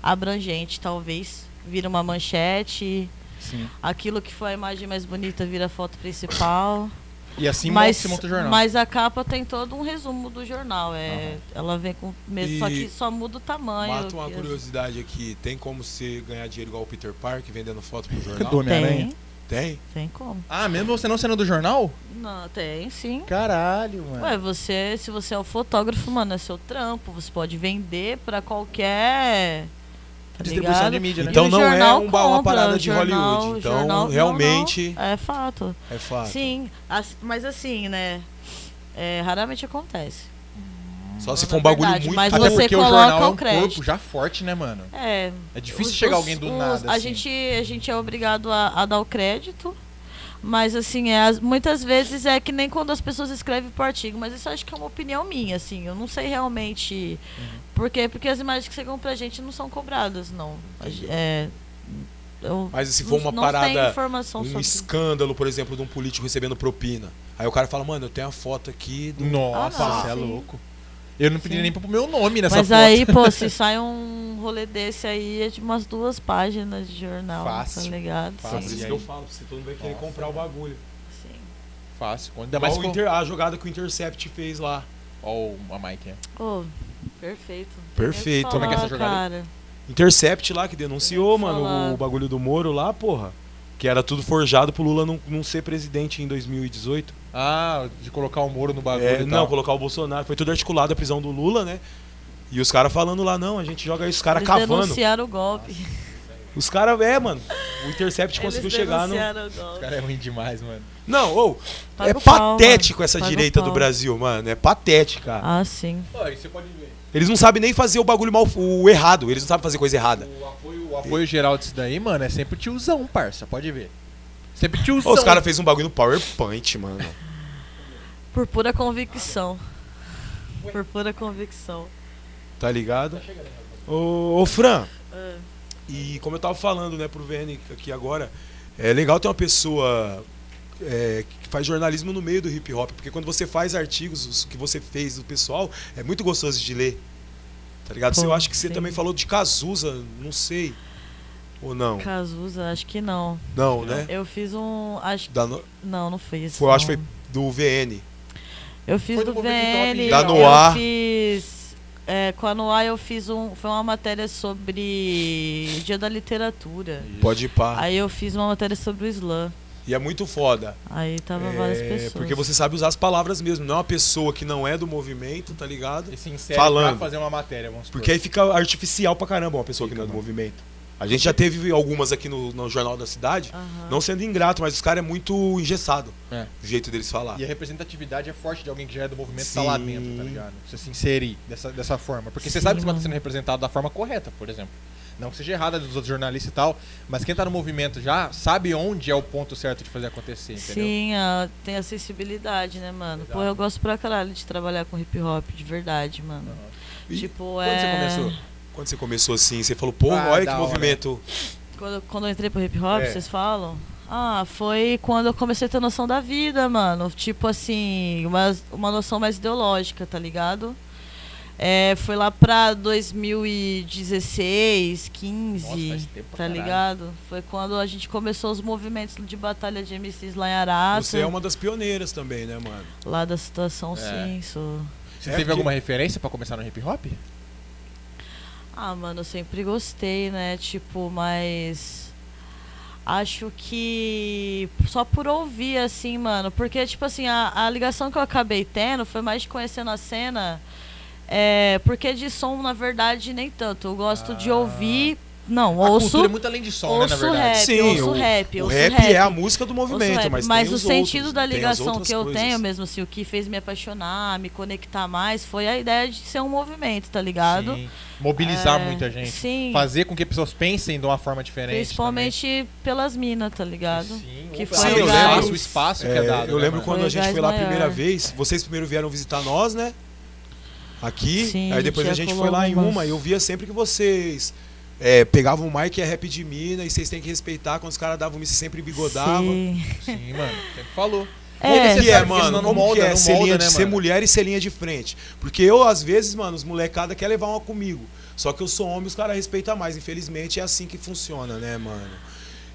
abrangente, talvez, vira uma manchete, Sim. aquilo que foi a imagem mais bonita vira a foto principal. E assim mas, se monta o jornal. mas a capa tem todo um resumo do jornal. É, Ela vem com mesmo, só que só muda o tamanho. Mata uma que- curiosidade aqui. Tem como você ganhar dinheiro igual o Peter Parker vendendo foto pro jornal? Do Homem-Aranha. Tem, Tem? como. Ah, mesmo você não sendo do jornal? Não, tem sim. Caralho, mano. Ué, você, se você é o fotógrafo, mano, é seu trampo. Você pode vender pra qualquer Tá Distribuição ligado? de mídia, né? Então não é um ba- uma parada de jornal- Hollywood. Então, jornal- realmente- não, é fato. É fato. Sim, as- mas assim, né? é, raramente acontece. Só se for um bagulho verdade, muito. mas Até você porque o jornal é um crédito. corpo já forte, né, mano? É. É difícil os- chegar os- alguém do os- nada, A, assim. gente, a gente é obrigado a, a dar o crédito. Mas assim, é, as- muitas vezes é que nem quando as pessoas escrevem pro artigo, mas isso acho que é uma opinião minha, assim. Eu não sei realmente. Uhum. Por quê? Porque as imagens que chegam pra gente não são cobradas, não. É, eu- Mas se for uma parada, um escândalo, por exemplo, de um político recebendo propina. Aí o cara fala, mano, eu tenho a foto aqui do. Nossa, Ah, não, você é louco. Eu não pedi Sim. nem pro meu nome nessa Mas foto. aí, pô, se sai um rolê desse aí, é de umas duas páginas de jornal, Fácil. tá ligado? Fácil. Por Sim, isso E que eu falo, você todo mundo vai querer Nossa, comprar o bagulho. sim. Fácil. Ainda mais se for... Inter- a jogada que o Intercept fez lá. Ó, a Mike, né? Ô, perfeito. Perfeito. Como é que é essa Falar, jogada? Cara. Intercept lá, que denunciou, Falar. mano, o bagulho do Moro lá, porra. Que era tudo forjado pro Lula não, não ser presidente em 2018. Ah, de colocar o Moro no bagulho É, e não, colocar o Bolsonaro. Foi tudo articulado a prisão do Lula, né? E os caras falando lá, não, a gente joga os caras Eles cavando. denunciaram o golpe. Os caras, é, mano. O Intercept conseguiu Eles chegar no. Os caras é ruim demais, mano. Não, ou. Paga é pau, patético mano. essa direita do pau. Brasil, mano. É patética. Ah, sim. E você pode ver. Eles não sabem nem fazer o bagulho mal, o errado. Eles não sabem fazer coisa errada. O apoio, o apoio geral disso daí, mano, é sempre tiozão, parça. Pode ver. Sempre tiozão. Ô, os caras fez um bagulho no PowerPoint, mano. Por pura convicção. Por pura convicção. Tá ligado? Ô, ô Fran, É. e como eu tava falando, né, pro VN aqui agora, é legal ter uma pessoa é, que faz jornalismo no meio do hip hop, porque quando você faz artigos, os que você fez do pessoal, é muito gostoso de ler. Tá ligado? Pô, eu acho que você sim. também falou de Cazuza, não sei. Ou não? Cazuza, acho que não. Não, né? Eu fiz um. Acho, Da no- não, não fiz. Foi, eu acho que não. foi do VN. Eu fiz Foi do do VN. Da. Noir. Eu fiz. É, com a Noir eu fiz um. Foi uma matéria sobre Dia da Literatura. Pode ir pá. Aí eu fiz uma matéria sobre o slam. E é muito foda. Aí tava várias É, pessoas. porque você sabe usar as palavras mesmo. Não é uma pessoa que não é do movimento, tá ligado? E se insere Falando. pra fazer uma matéria, vamos supor. Porque aí fica artificial pra caramba uma pessoa que não é do Fica, mano. movimento. A gente já teve algumas aqui no, no Jornal da Cidade, Aham. não sendo ingrato, mas os caras é muito engessado É. o jeito deles falar. E a representatividade é forte de alguém que já é do movimento tá lá Sim. dentro, tá ligado? Você se inserir dessa, dessa forma. Porque você Sim, sabe que você mano. tá sendo representado da forma correta, por exemplo. Não que seja errada dos outros jornalistas e tal, mas quem tá no movimento já sabe onde é o ponto certo de fazer acontecer, entendeu? Sim, ah, tem acessibilidade, né, mano? Pô, eu gosto pra caralho de trabalhar com hip hop, de verdade, mano. E Tipo, Quando é. você começou? Quando você começou assim, você falou, pô, Ah, olha que movimento. Quando, quando eu entrei pro hip hop, É. vocês falam? Ah, foi quando eu comecei a ter noção da vida, mano. Tipo assim, uma, uma noção mais ideológica, tá ligado? É, foi lá pra 2016, 15, Nossa, faz tempo pra tá caralho. ligado? Foi quando a gente começou os movimentos de batalha de MCs lá em Araça. Você é uma das pioneiras também, né, mano? Lá da situação, É. sim, sou. Você É, teve porque- alguma referência pra começar no hip hop? Ah, mano, eu sempre gostei, né? Tipo, mas. Acho que. Só por ouvir, assim, mano. Porque, tipo assim, a, a ligação que eu acabei tendo foi mais de conhecendo a cena. É, porque de som, na verdade, nem tanto. Eu gosto de Ah. ouvir. Não, a ouço. cultura é muito além de som, né, na ouço verdade. rap. Sim, ouço o, rap, o ouço rap, rap. é a música do Ouço movimento, rap, mas, mas tem o os sentido outros, da ligação que eu coisas. tenho mesmo, assim, o que fez me apaixonar, me conectar mais, foi a ideia de ser um movimento, tá ligado? Sim. Mobilizar É, muita gente. sim. Fazer com que pessoas pensem de uma forma diferente. Principalmente pelas minas, tá ligado? também. Sim, que opa, foi Sim, eu o lembro. espaço, o espaço que é É, dado. eu né, lembro mano? quando a gente foi lá a primeira vez, vocês primeiro vieram visitar nós, né? Aqui, Sim, aí depois a gente foi lá em uma e eu via sempre que vocês é, pegavam o mic e é rap de mina e vocês têm que respeitar quando os caras davam isso, você sempre bigodava. Sim. Sim, mano. Sempre falou. É. Como que Você é, mano? Como molda, que é ser, molda, né, de ser mulher e ser linha de frente? Porque eu, às vezes, mano, os molecada quer levar uma comigo. Só que eu sou homem, os caras respeitam mais. Infelizmente é assim que funciona, né, mano?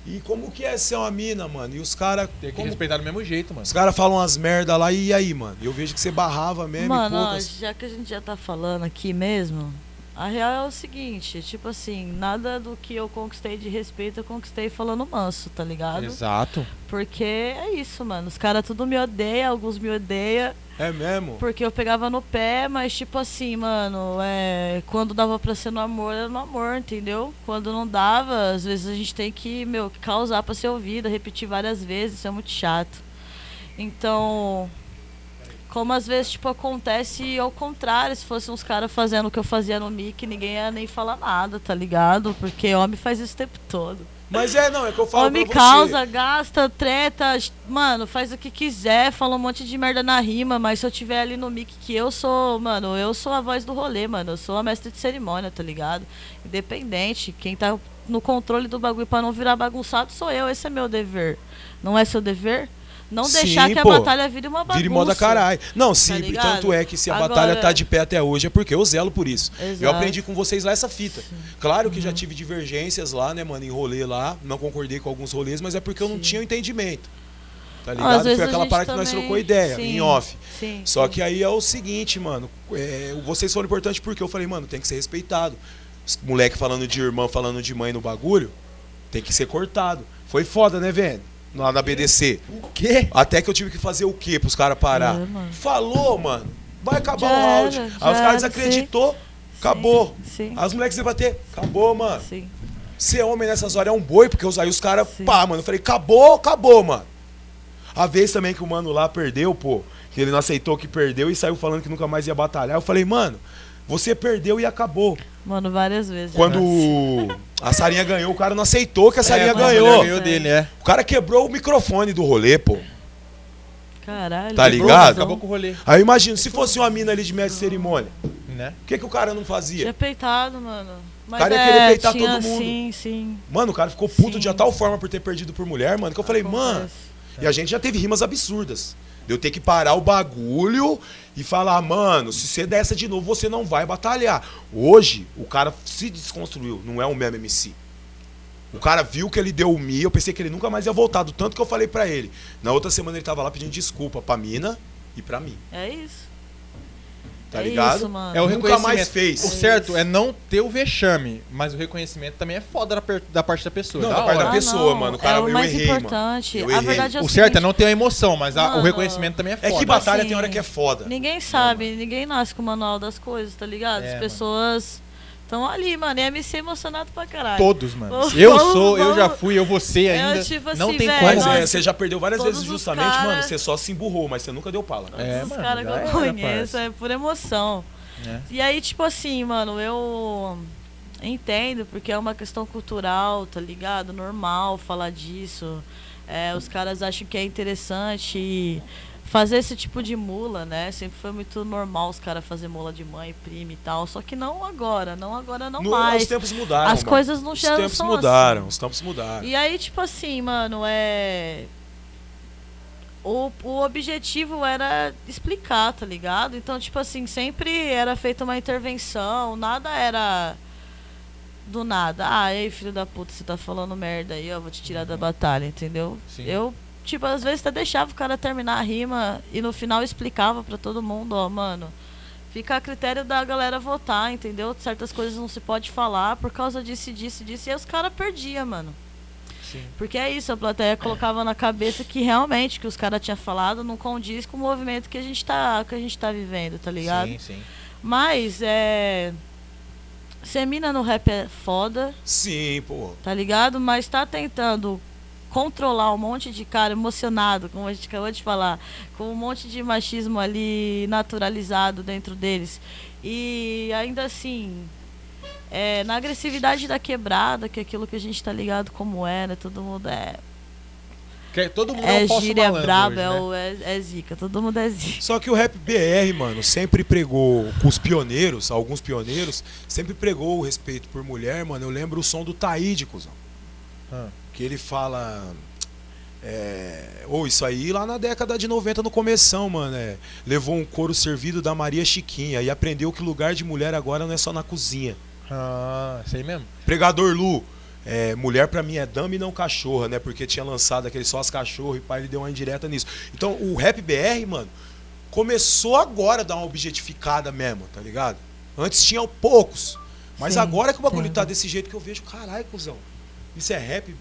E como que é ser uma mina, mano? E os caras. Tem que respeitar do mesmo jeito, mano. Os caras falam umas merda lá e aí, mano? Eu vejo que você barrava mesmo Mano, e ó, já que a gente já tá falando aqui mesmo, a real é o seguinte, tipo assim, nada do que eu conquistei de respeito eu conquistei falando manso, tá ligado? Exato. Porque é isso, mano. Os caras tudo me odeiam, alguns me odeiam. É mesmo? Porque eu pegava no pé, mas tipo assim, mano, é, quando dava pra ser no amor, era no amor, entendeu? Quando não dava, às vezes a gente tem que, meu, causar pra ser ouvida, repetir várias vezes, isso é muito chato. Então, como às vezes, tipo, acontece ao contrário, se fossem uns caras fazendo o que eu fazia no Mickey, ninguém ia nem falar nada, tá ligado? Porque homem faz isso o tempo todo. Mas é, não, é que eu falo Homem pra você. causa, gasta, treta, mano, faz o que quiser, fala um monte de merda na rima, mas se eu tiver ali no mic que eu sou, mano, eu sou a voz do rolê, mano, eu sou a mestre de cerimônia, tá ligado? Independente, quem tá no controle do bagulho pra não virar bagunçado sou eu, esse é meu dever. Não é seu dever? Não Sim, deixar que pô. a batalha vire uma bagunça. Vira e moda caralho. Não, sim, ligado? tanto é que se a Agora- batalha tá de pé até hoje é porque eu zelo por isso. Eu Exato. aprendi com vocês lá essa fita. Claro que Uhum. já tive divergências lá, né, mano, em rolê lá. Não concordei com alguns rolês, mas é porque eu não Sim. tinha o entendimento. Tá Às ligado? vezes Foi aquela parada que nós também- trocou ideia, sim, em off. Sim. Só que aí é o seguinte, mano. é, vocês foram importantes porque eu falei, mano, tem que ser respeitado. Os Moleque falando de irmã, falando de mãe no bagulho, tem que ser cortado. Foi foda, né, velho? Lá na BDC. O quê? Até que eu tive que fazer o quê pros caras parar? É, mano. Falou, mano. Vai acabar Já o áudio. era, Aí os caras desacreditou. Acabou. Sim. Aí os moleques debater. Acabou, mano. Sim. Ser homem nessas horas é um boi, porque aí os caras, pá, mano. Eu falei, acabou, acabou, mano. A vez também que o mano lá perdeu, pô, que ele não aceitou que perdeu e saiu falando que nunca mais ia batalhar. Eu falei, mano, você perdeu e acabou. Mano, várias vezes. Quando a Sarinha ganhou, o cara não aceitou que a Sarinha É, quando a ganhou. ganhou dele, é. O cara quebrou o microfone do rolê, pô. Caralho. Tá que ligado? Acabou com o rolê, Aí eu imagino, se fosse uma mina ali de mestre de cerimônia, né? o que, que o cara não fazia? Tinha peitado, mano. Mas cara ia é, querer peitar tinha, todo mundo. Sim, sim. Mano, o cara ficou puto Sim. de tal forma por ter perdido por mulher, mano, que eu falei, mano. Acontece. E a gente já teve rimas absurdas. De eu ter que parar o bagulho e falar, mano, se você der essa de novo, você não vai batalhar. Hoje, o cara se desconstruiu, não é o mesmo MC. O cara viu que ele deu o Mi, eu pensei que ele nunca mais ia voltar, do tanto que eu falei pra ele. Na outra semana ele tava lá pedindo desculpa pra mina e pra mim, É isso. Tá é ligado? Isso, mano. É o Nunca reconhecimento. mais fez. O certo é não ter o vexame, mas o reconhecimento também é foda da, per- da parte da pessoa. Não, da da parte da pessoa, não, mano. Cara, é o eu mais errei, mano. importante. Eu A errei. verdade é o, O certo é não ter a emoção, mas a- o Mano, reconhecimento também é É foda. que batalha assim, tem hora que é foda. Ninguém sabe, ninguém nasce com o manual das coisas, tá ligado? É, As mano. Estão ali, mano. E MC emocionado pra caralho. Todos, mano. Vamos- Eu vamos- sou, eu já vamos- fui, eu vou ser ainda. tipo não assim, tem velho, como. É, você já perdeu várias todos vezes justamente, cara- mano. Você só se emburrou, mas você nunca deu pala. Todos É, os caras que eu era, conheço, é por emoção. É. E aí, tipo assim, mano, eu entendo, porque é uma questão cultural, tá ligado? Normal falar disso. É, os caras acham que é interessante fazer esse tipo de mula, né? Sempre foi muito normal os caras fazer mula de mãe, prima e tal. Só que não agora, não agora, não No- mais. Os tempos mudaram. As mano. coisas não Os já tempos mudaram, assim. os tempos mudaram. E aí, tipo assim, mano, é. O, o objetivo era explicar, tá ligado? Então, tipo assim, sempre era feita uma intervenção, nada era do nada. Ah, ei, filho da puta, você tá falando merda aí, ó, vou te tirar da batalha, entendeu? Sim. Eu, tipo, às vezes até deixava o cara terminar a rima e no final explicava pra todo mundo, ó, mano. Fica a critério da galera votar, entendeu? Certas coisas não se pode falar por causa disso, disso, e disso. E aí os caras perdiam, mano. Sim. Porque é isso, a plateia colocava na cabeça que realmente que os caras tinham falado não condiz com o movimento que a gente tá, que a gente tá vivendo, tá ligado? Sim, sim. Mas é. Ser mina no rap é foda, Sim, pô. tá ligado? Mas tá tentando controlar um monte de cara emocionado, como a gente acabou de falar, com um monte de machismo ali naturalizado dentro deles. E ainda assim, é, na agressividade da quebrada, que é aquilo que a gente tá ligado como é, né? Todo mundo é Que todo mundo é, é um gíria braba, hoje, é, né? é, é zica, todo mundo é zica. Só que o rap BR, mano, sempre pregou com os pioneiros, alguns pioneiros, sempre pregou o respeito por mulher, mano. Eu lembro o som do Taíde, cuzão. Ah. Que ele fala. É, ou isso aí lá na década de 90 no começão, mano. É, levou um couro servido da Maria Chiquinha e aprendeu que lugar de mulher agora não é só na cozinha. Ah, isso aí mesmo. Pregador Lu, é, mulher pra mim é dama e não cachorra, né? Porque tinha lançado aquele só as cachorro e pai ele deu uma indireta nisso. Então o rap BR, mano, começou agora a dar uma objetificada mesmo, tá ligado? Antes tinha poucos. Mas Sim, agora que o bagulho entendo. tá desse jeito que eu vejo, caralho, cuzão. Isso é rap.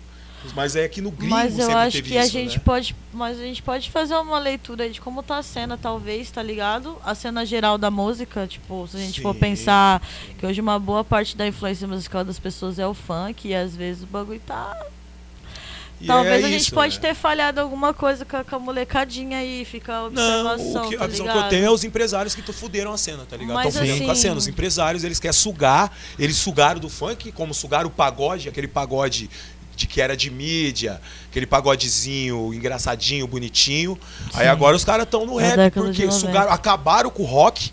Mas é que no gringo Mas eu acho que a isso, gente né? pode. Mas a gente pode fazer uma leitura aí de como tá a cena, talvez, tá ligado? A cena geral da música, tipo, se a gente for Sim. pensar que hoje uma boa parte da influência musical das pessoas é o funk, e às vezes o bagulho tá. E talvez é a gente isso, pode né? ter falhado alguma coisa com a, com a molecadinha aí, fica a Não, observação. o que, tá a visão que ligado? eu tenho é os empresários que fuderam a cena, tá ligado? Estão fudendo com a assim- cena. Os empresários, eles querem sugar, eles sugaram do funk, como sugaram o pagode, aquele pagode de que era de mídia, aquele pagodezinho engraçadinho, bonitinho. Aí agora os caras estão no rap, porque 90. sugaram, acabaram com o rock.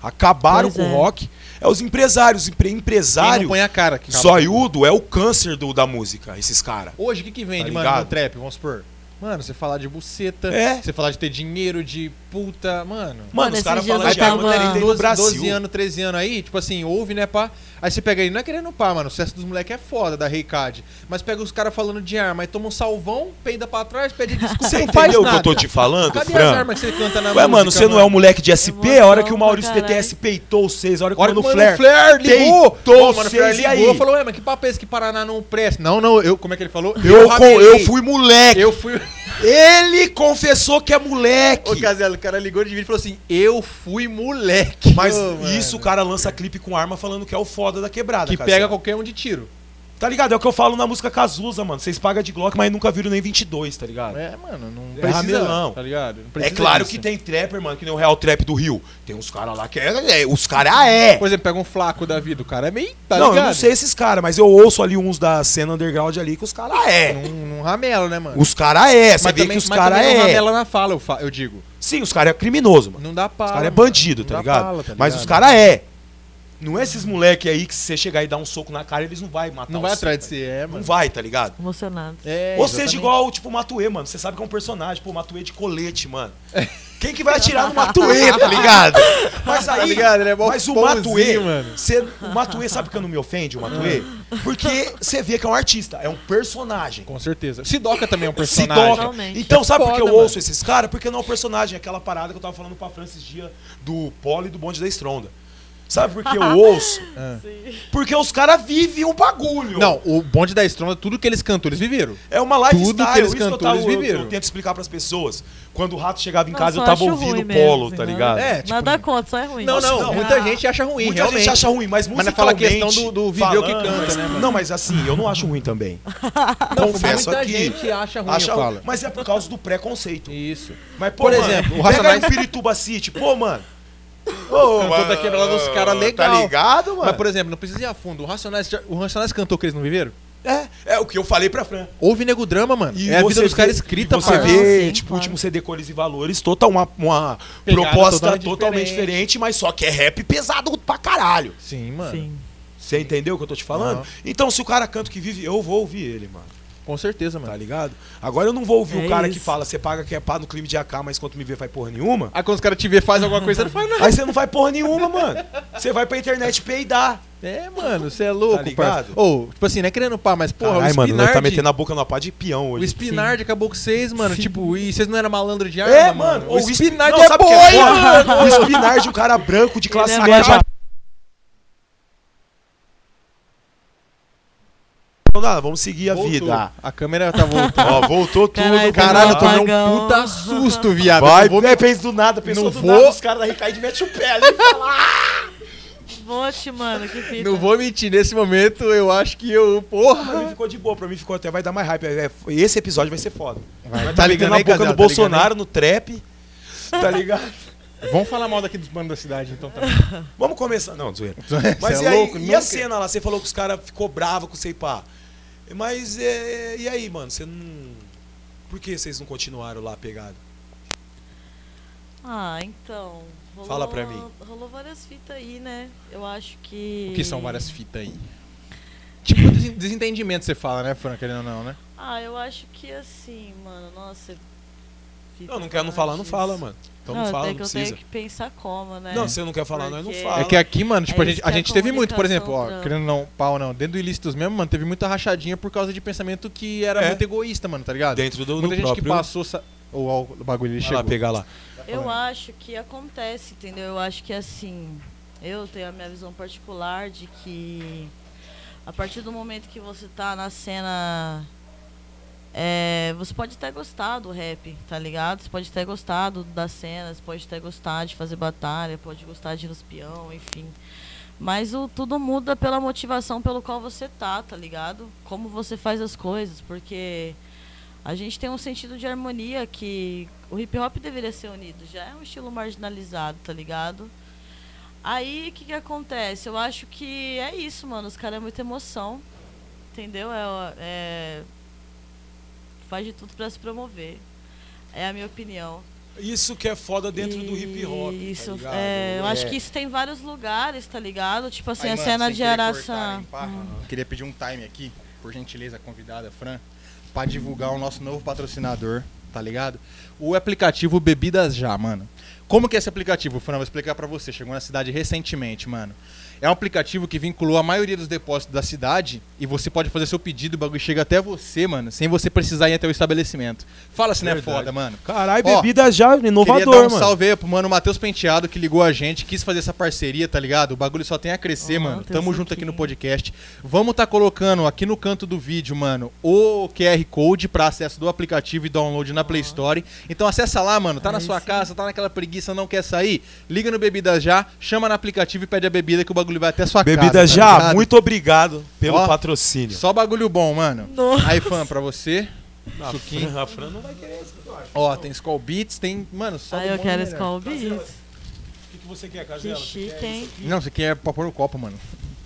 Acabaram Pois com o é. rock. É os empresários, empre, Quem não empresário. põe a cara. Que Zoiudo é o câncer do, da música, esses caras. Hoje, o que, que vende, Tá mano, no trap? Vamos supor. Mano, você falar de buceta, É. você falar de ter dinheiro, de puta, mano. Mano, os caras falam de arma tava- um no 12, Brasil. 12 anos, 13 anos aí, tipo assim, ouve, né, pá? Aí você pega aí, não é querendo pá, mano, o sucesso dos moleques é foda, da Reicad. Mas pega os caras falando de arma, aí toma um salvão, peida pra trás, pede desculpa, Você entendeu o que nada. eu tô te falando, Cadê Fran? as armas que você canta na Ué, música, mano, você não é um moleque de SP? A hora que o Maurício Emoção DTS peitou vocês, a hora que o Mano Flair. Flair ligou! peitou mano, Flair e ligou, aí? falou, ué, mas que papo é esse que Paraná não presta? Não, não, eu, como é que ele falou? Eu, eu fui moleque. Eu fui... Ele confessou que é moleque. Ô, Caselo, o cara ligou de vídeo e falou assim, eu fui moleque. Mas Ô, mano. isso o cara lança clipe com arma falando que é o foda da quebrada. Que pega qualquer um de tiro. Tá ligado? É o que eu falo na música Cazuza, mano. Vocês pagam de Glock, mas nunca viram nem 22, tá ligado? É, mano, não É precisa, ramelão. tá ligado? Não É claro disso. que tem trapper, mano, que nem o Real Trap do Rio. Tem uns caras lá que é, é, os caras é. Por exemplo, pega um flaco da vida, o cara é meio, tá não, ligado? eu não sei esses caras, mas eu ouço ali uns da cena underground ali que os caras é. Num ramelo, né, mano? Os caras é, você mas vê também, que os mas caras também não é. ramela na fala, eu, fa- eu digo. Sim, os caras é criminoso, mano. Não dá pala. Os caras é bandido, Não tá ligado? pala, tá Mas ligado? os caras é. Não é esses moleque aí que se você chegar e dar um soco na cara, eles não vai matar Não vai atrás de tá você, é, Não mano. vai, tá ligado? Emocionado. É, Ou seja, exatamente. igual, tipo, o Matuê, mano. Você sabe que é um personagem, pô, o Matuê de colete, mano. Quem que vai atirar no Matuê, tá ligado? Mas aí, Tá ligado? Ele é mas o Matuê, mano. cê- o Matuê, sabe que eu não me ofende, o Matuê? Porque você vê que é um artista, é um personagem. Com certeza. Sidoca também é um personagem. Sidoca. Totalmente. Então, É sabe por que eu foda, ouço mano. esses caras? Porque não é um personagem, é aquela parada que eu tava falando pra Fran esses dias do Polo e do Bonde da Estronda. Sabe por que eu ouço? Ah. Porque os caras vivem o bagulho. Não, o bonde da Estronda, tudo que eles cantam, eles viveram. É uma lifestyle. Tudo que eles eu, tava, eles eu- viveram. eu tento explicar pras pessoas. Quando o rato chegava em Não, casa, eu tava ouvindo polo, mesmo, tá ligado? É, tipo, Nada contra, só é ruim. Não, não, não. muita Ah. gente acha ruim, Muita realmente. gente acha ruim, mas Mas não fala a musicalmente questão do- do viver o que canta, mas- né, mano? Não, mas assim, eu não acho ruim também. Não, Confesso muita aqui. gente acha ruim, Acha eu ruim. Mas é por causa do preconceito. Isso. Mas, pô, Por mano, exemplo, o pega Racionais- o Pirituba City, pô, mano. Ô, Cantou da quebrada dos caras legal. Tá ligado, mano? Mas, por exemplo, não precisa ir a fundo. O Racionais, o Racionais cantou que eles não viveram? É, é o que eu falei pra Fran. Houve nego drama, mano. E é a vida dos caras escrita, e Você parça. vê, Sim, tipo, o último CD Cores e Valores, total, uma, uma proposta totalmente totalmente, diferente. diferente, mas só que é rap pesado pra caralho. Sim, mano. Sim. Você entendeu o que eu tô te falando? Aham. Então, se o cara canta o que vive, eu vou ouvir ele, mano. Com certeza, Tá mano. ligado? Agora eu não vou ouvir É o cara que isso. fala, você paga que é pá no clima de AK, mas quando me vê faz porra nenhuma. Aí quando os caras te vê faz alguma coisa, você não faz nada. Aí você não faz porra nenhuma, mano. Você vai pra internet peidar. É, mano, você é louco, Tá ligado? Ou, tipo assim, não é querendo pá, mas, porra, Ai, o mano, Spinard... nós tá metendo a boca numa pá de peão O hoje. Spinard acabou com vocês, mano. Tipo, e vocês não eram malandro de arma, É, mano. O Sp- Spinard Não, é sabe o que é mano? O Spinard, um cara branco de classe é bom. Não dá, vamos seguir a Voltou. vida. A câmera tá voltando. Ó, voltou tudo. Caralho, Caralho, eu Tá tomei um puta susto, viado. Vai, vou é, fez do nada, pensou Não do vou- nada, os caras da Ricaide metem o pé ali e fala, "Ah!" Vote, mano, que fita. Não vou mentir, nesse momento eu acho que eu. Pra Porra! mim ficou de boa, pra mim ficou até, vai dar mais hype. É, Esse episódio vai ser foda. Vai, Vai tá tá ligando a aí, boca do tá Bolsonaro no trap. Tá ligado? Vamos falar mal daqui dos manos da cidade, então também. Vamos começar. Não, zoeira. Mas Cê e é aí, louco? e Nunca- a cena lá? Você falou que os caras ficou bravo com o Seipá. Mas é, e aí, mano? Você não. Por que vocês não continuaram lá pegado? Ah, então. rolou- Fala pra mim. Rolou várias fitas aí, né? Eu acho que. O que são várias fitas aí? Tipo, des- desentendimento você fala, né, Fran? Querendo ou não, né? Ah, eu acho que assim, mano, nossa. Fita Não, não quer não falar, não fala, mano. Então não, não, fala, é não que eu precisa. tenho que pensar como, né? Não, você não quer falar, nós não Porque- fala. É que aqui, mano, tipo, É a gente, a a gente teve muito, por exemplo, ó, querendo não, pau não, dentro do ilícitos mesmo, mano, teve muita rachadinha por causa de pensamento que era É. muito egoísta, mano, tá ligado? Dentro do, do Muita gente próprio... que passou. Ou o bagulho ele Vai chegou. lá pegar lá. Eu acho que acontece, entendeu? Eu acho que assim, eu tenho a minha visão particular de que a partir do momento que você tá na cena É, você pode até gostar do rap, tá ligado? Você pode até gostar do, das cenas, pode até gostar de fazer batalha, pode gostar de ir nos peão, enfim. Mas o, tudo muda pela motivação pelo qual você tá, tá ligado? Como você faz as coisas, porque a gente tem um sentido de harmonia que o hip hop deveria ser unido. Já é um estilo marginalizado, tá ligado? Aí o que, que acontece? Eu acho que é isso, mano. Os caras é muita emoção. Entendeu? É, é, faz de tudo para se promover. É a minha opinião. Isso que é foda dentro do hip hop. Isso, tá é, eu acho É. que isso tem vários lugares, tá ligado? Tipo assim, Aí, a mano, cena de Araçá. cortar, pá, Queria pedir um time aqui, por gentileza, convidada, Fran, pra divulgar o nosso novo patrocinador, tá ligado? O aplicativo Bebidas Já, mano. Como que é esse aplicativo, Fran? Vou explicar pra você. Chegou na cidade recentemente, mano. É um aplicativo que vinculou a maioria dos depósitos da cidade e você pode fazer seu pedido, o bagulho chega até você, mano, sem você precisar ir até o estabelecimento. Fala se não é Verdade. foda, mano. Caralho, Ó, bebida já, Queria inovador, dar um mano. salve aí pro mano Matheus Penteado que ligou a gente, quis fazer essa parceria, tá ligado? O bagulho só tem a crescer, Ó, mano. Matheus Tamo junto aqui no Suquinho. podcast. Vamos tá colocando aqui no canto do vídeo, mano, o QR Code pra acesso do aplicativo e download na Play Store. Então acessa lá, mano. Tá na Aí sua sim. casa, tá naquela preguiça, não quer sair? Liga no Bebidas Já, chama no aplicativo e pede a bebida que o bagulho vai até a sua casa. Bebida tá já, muito obrigado pelo Ó, patrocínio. Só bagulho bom, mano. Nossa. Aí, fã, pra você. A. Fran, a Fran não vai querer isso, eu acho. Ó, tem Skull Beats, tem. Mano, só. Aí do eu quero melhor. Skull Beats. O que, que você quer, Casela? Que Você chique, quer hein? Não, aqui é pra pôr no copo, mano.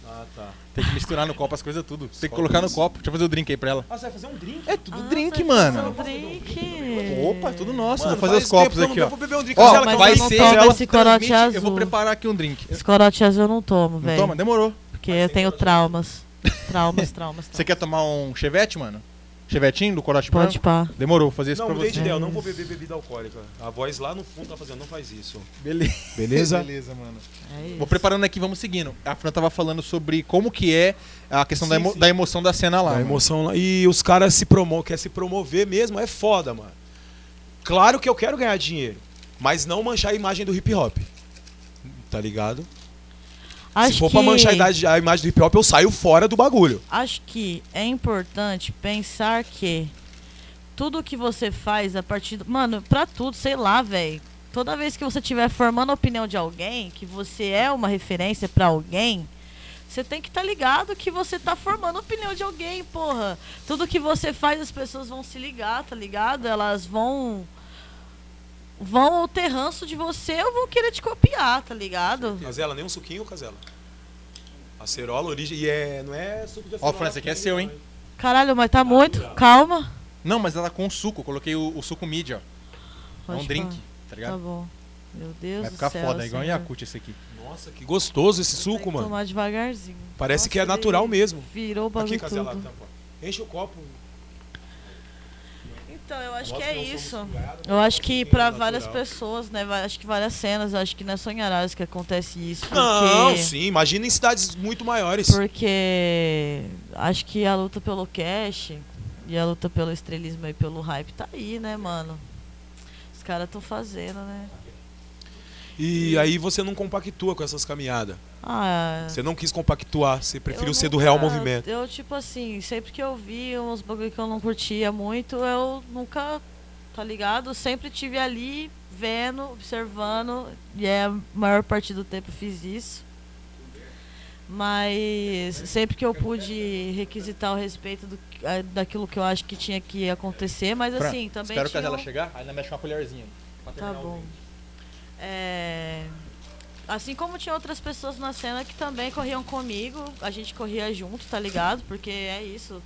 Ah, tá. Tem que misturar no copo as coisas tudo. Tem que colocar no copo. Deixa eu fazer o drink aí pra ela. Ah, você vai fazer um drink? É tudo Ah, drink, mano. um drink. Opa, é tudo nosso. Mano, vou fazer faz os copos tempo que eu não aqui, ó. bebo, Vou beber um drink. Ó, vai não ser. tomo ela esse corote transmite, Eu vou azul. preparar aqui um drink. Esse corote azul eu não tomo, Não velho. toma? Demorou. Porque eu tenho traumas. Traumas, traumas. Você quer tomar um chevette, mano? Chevetinho do corote Pode pá. Demorou, vou fazer isso Não, pra você. não É vou isso. beber bebida alcoólica. A voz lá no fundo tá fazendo, não faz isso. Beleza. Beleza? Beleza, mano. É. Vou preparando aqui, vamos seguindo. A Fran tava falando sobre como que é a questão da, Sim, emo- sim. da emoção da cena lá. Mano. emoção lá. E os caras se promo quer se promover mesmo, é foda, mano. Claro que eu quero ganhar dinheiro, mas não manchar a imagem do hip hop. Tá ligado? Acho se for que, pra manchar a, idade- a imagem do hip hop, eu saio fora do bagulho. Acho que é importante pensar que tudo que você faz a partir do. Mano, pra tudo, sei lá, velho. Toda vez que você estiver formando a opinião de alguém, que você é uma referência pra alguém, você tem que estar ligado que você tá formando a opinião de alguém, porra. Tudo que você faz, as pessoas vão se ligar, tá ligado? Elas vão. Vão ter ranço de você ou vão querer te copiar, tá ligado? Casela, nem um suquinho, Casela? Acerola, origem. E é. Não é suco de Ó, acerola. Fran, esse aqui é seu, hein? Caralho, mas tá muito. Calma. Não, mas ela com suco. Coloquei o, o suco mid, ó. É um drink, tá Tá ligado? bom. Meu Deus Vai do ficar céu, foda, é igual senhor. Yakut esse aqui. Nossa, que gostoso esse suco, que mano. tomar devagarzinho. Parece Nossa, que é natural mesmo. Virou o bagulho Aqui, Casela, tudo. tampa. Enche o copo. Então, eu acho Nós que é isso. cuidados, Eu acho que suquinho várias natural. pessoas, né? Acho que várias cenas, acho que não é só em Araras que acontece isso. Porque, Não, sim, imagina em cidades muito maiores. Porque acho que a luta pelo cash e a luta pelo estrelismo e pelo hype tá aí, né, mano? Os caras estão fazendo, né? E aí você não compactua com essas caminhadas. Ah, Você não quis compactuar, você preferiu ser do real movimento. Eu, tipo assim, sempre que eu vi uns bagulho que eu não curtia muito, eu nunca, tá ligado? Sempre tive ali, vendo, observando, e é a maior parte do tempo fiz isso. Mas sempre que eu pude requisitar o respeito do, daquilo que eu acho que tinha que acontecer, mas Fran, assim, também Espero que tinha ela um- chegar, ainda mexe uma colherzinha. pra Tá terminar o bom. É, Assim como tinha outras pessoas na cena que também corriam comigo, a gente corria junto, tá ligado? Porque é isso,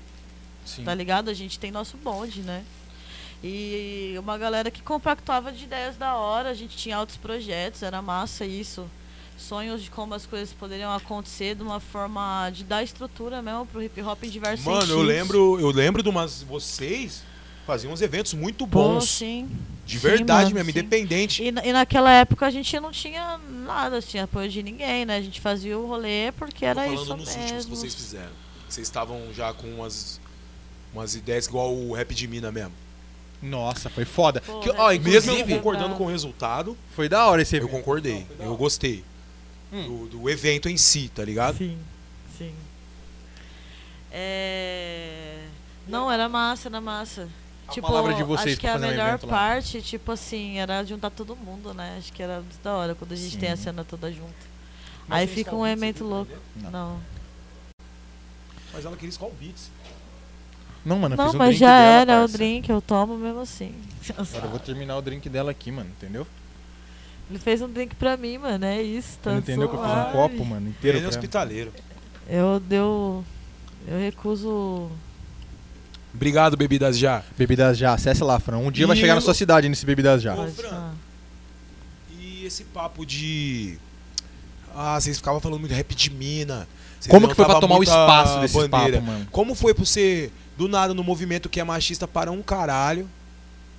Sim. tá ligado? A gente tem nosso bonde, né? E uma galera que compactuava de ideias da hora, a gente tinha altos projetos, era massa isso. Sonhos de como as coisas poderiam acontecer de uma forma de dar estrutura mesmo pro hip hop em diversos Mano, eu sentidos. lembro, eu lembro de umas. Vocês faziam uns eventos muito bons. sim. de sim, verdade mano, mesmo, sim. independente. E, e naquela época a gente não tinha nada, tinha apoio de ninguém, né? A gente fazia o rolê porque era Tô isso falando nos últimos que mesmo. vocês fizeram. Vocês estavam já com umas, umas ideias igual o rap de mina mesmo. Nossa, foi foda. Pô, Que- né, ó, Mesmo eu inclusive, concordando com o resultado, foi da hora esse eu evento. concordei. Eu gostei. Hum. Do, do evento em si, tá ligado? Sim, sim. É... Não, era massa, era massa. A tipo, palavra de vocês acho que pra a fazer um melhor evento lá. parte, tipo assim, era juntar todo mundo, né? Acho que era muito da hora quando a gente tem a Sim. cena toda junta. Mas Aí fica um evento louco. Não. Não. Mas ela queria Skull Beats. Não, mano, eu Não, fiz um mas drink já dela, era o parça. drink, eu tomo mesmo assim. Agora eu vou terminar o drink dela aqui, mano, entendeu? Ele fez um drink pra mim, mano, é isso, tá entendeu que eu fiz um copo, mano, inteiro Ele é hospitaleiro. Eu deu. Eu recuso. Obrigado, bebidas já. Bebidas já, acesse lá, Fran. Um dia vai E chegar na o- sua cidade nesse Bebidas já. Ô, Fran. E esse papo de. Ah, vocês ficavam falando muito rap de mina. Vocês Como que foi pra tomar o espaço desse bandeira. papo, mano? Como foi pra você, do nada, no movimento que é machista para um caralho,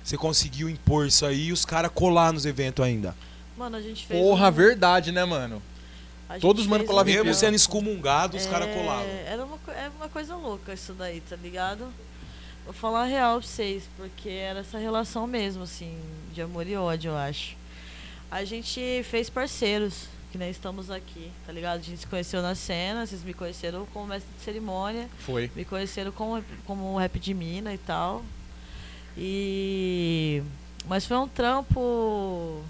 você conseguiu impor isso aí e os caras colar nos eventos ainda? Mano, a gente fez. Porra, um- verdade, né, mano? todos os mano colavam em Mesmo sendo excomungado, os caras É, colavam. Era uma, co- é uma coisa louca isso daí, tá ligado? Vou falar a real pra vocês, porque era essa relação mesmo, assim, de amor e ódio, eu acho. A gente fez parceiros, que nem estamos aqui, tá ligado? A gente se conheceu na cena, vocês me conheceram como mestre de cerimônia, Foi. me conheceram como, como rap de mina e tal. E. Mas foi um trampo,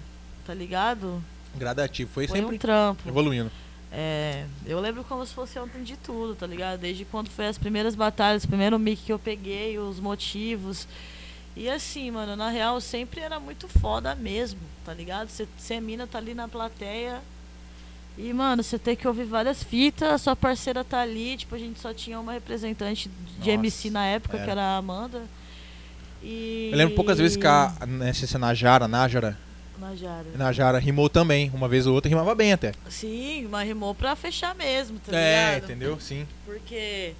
tá ligado? Gradativo. Foi, Foi sempre um trampo. evoluindo. É, eu lembro como se fosse ontem de tudo, tá ligado? Desde quando foi as primeiras batalhas, o primeiro mic que eu peguei, os motivos. E assim, mano, na real sempre era muito foda mesmo, tá ligado? Você é mina, tá ali na plateia. E, mano, você tem que ouvir várias fitas, a sua parceira tá ali, tipo, a gente só tinha uma representante de Nossa, MC na época, era. que era a Amanda. E... Eu lembro poucas vezes que a nessa Najara, Najara, Najara. Najara rimou também. Uma vez ou outra rimava bem até. Sim, mas rimou pra fechar mesmo, tá é, ligado? entendeu? Sim. Porque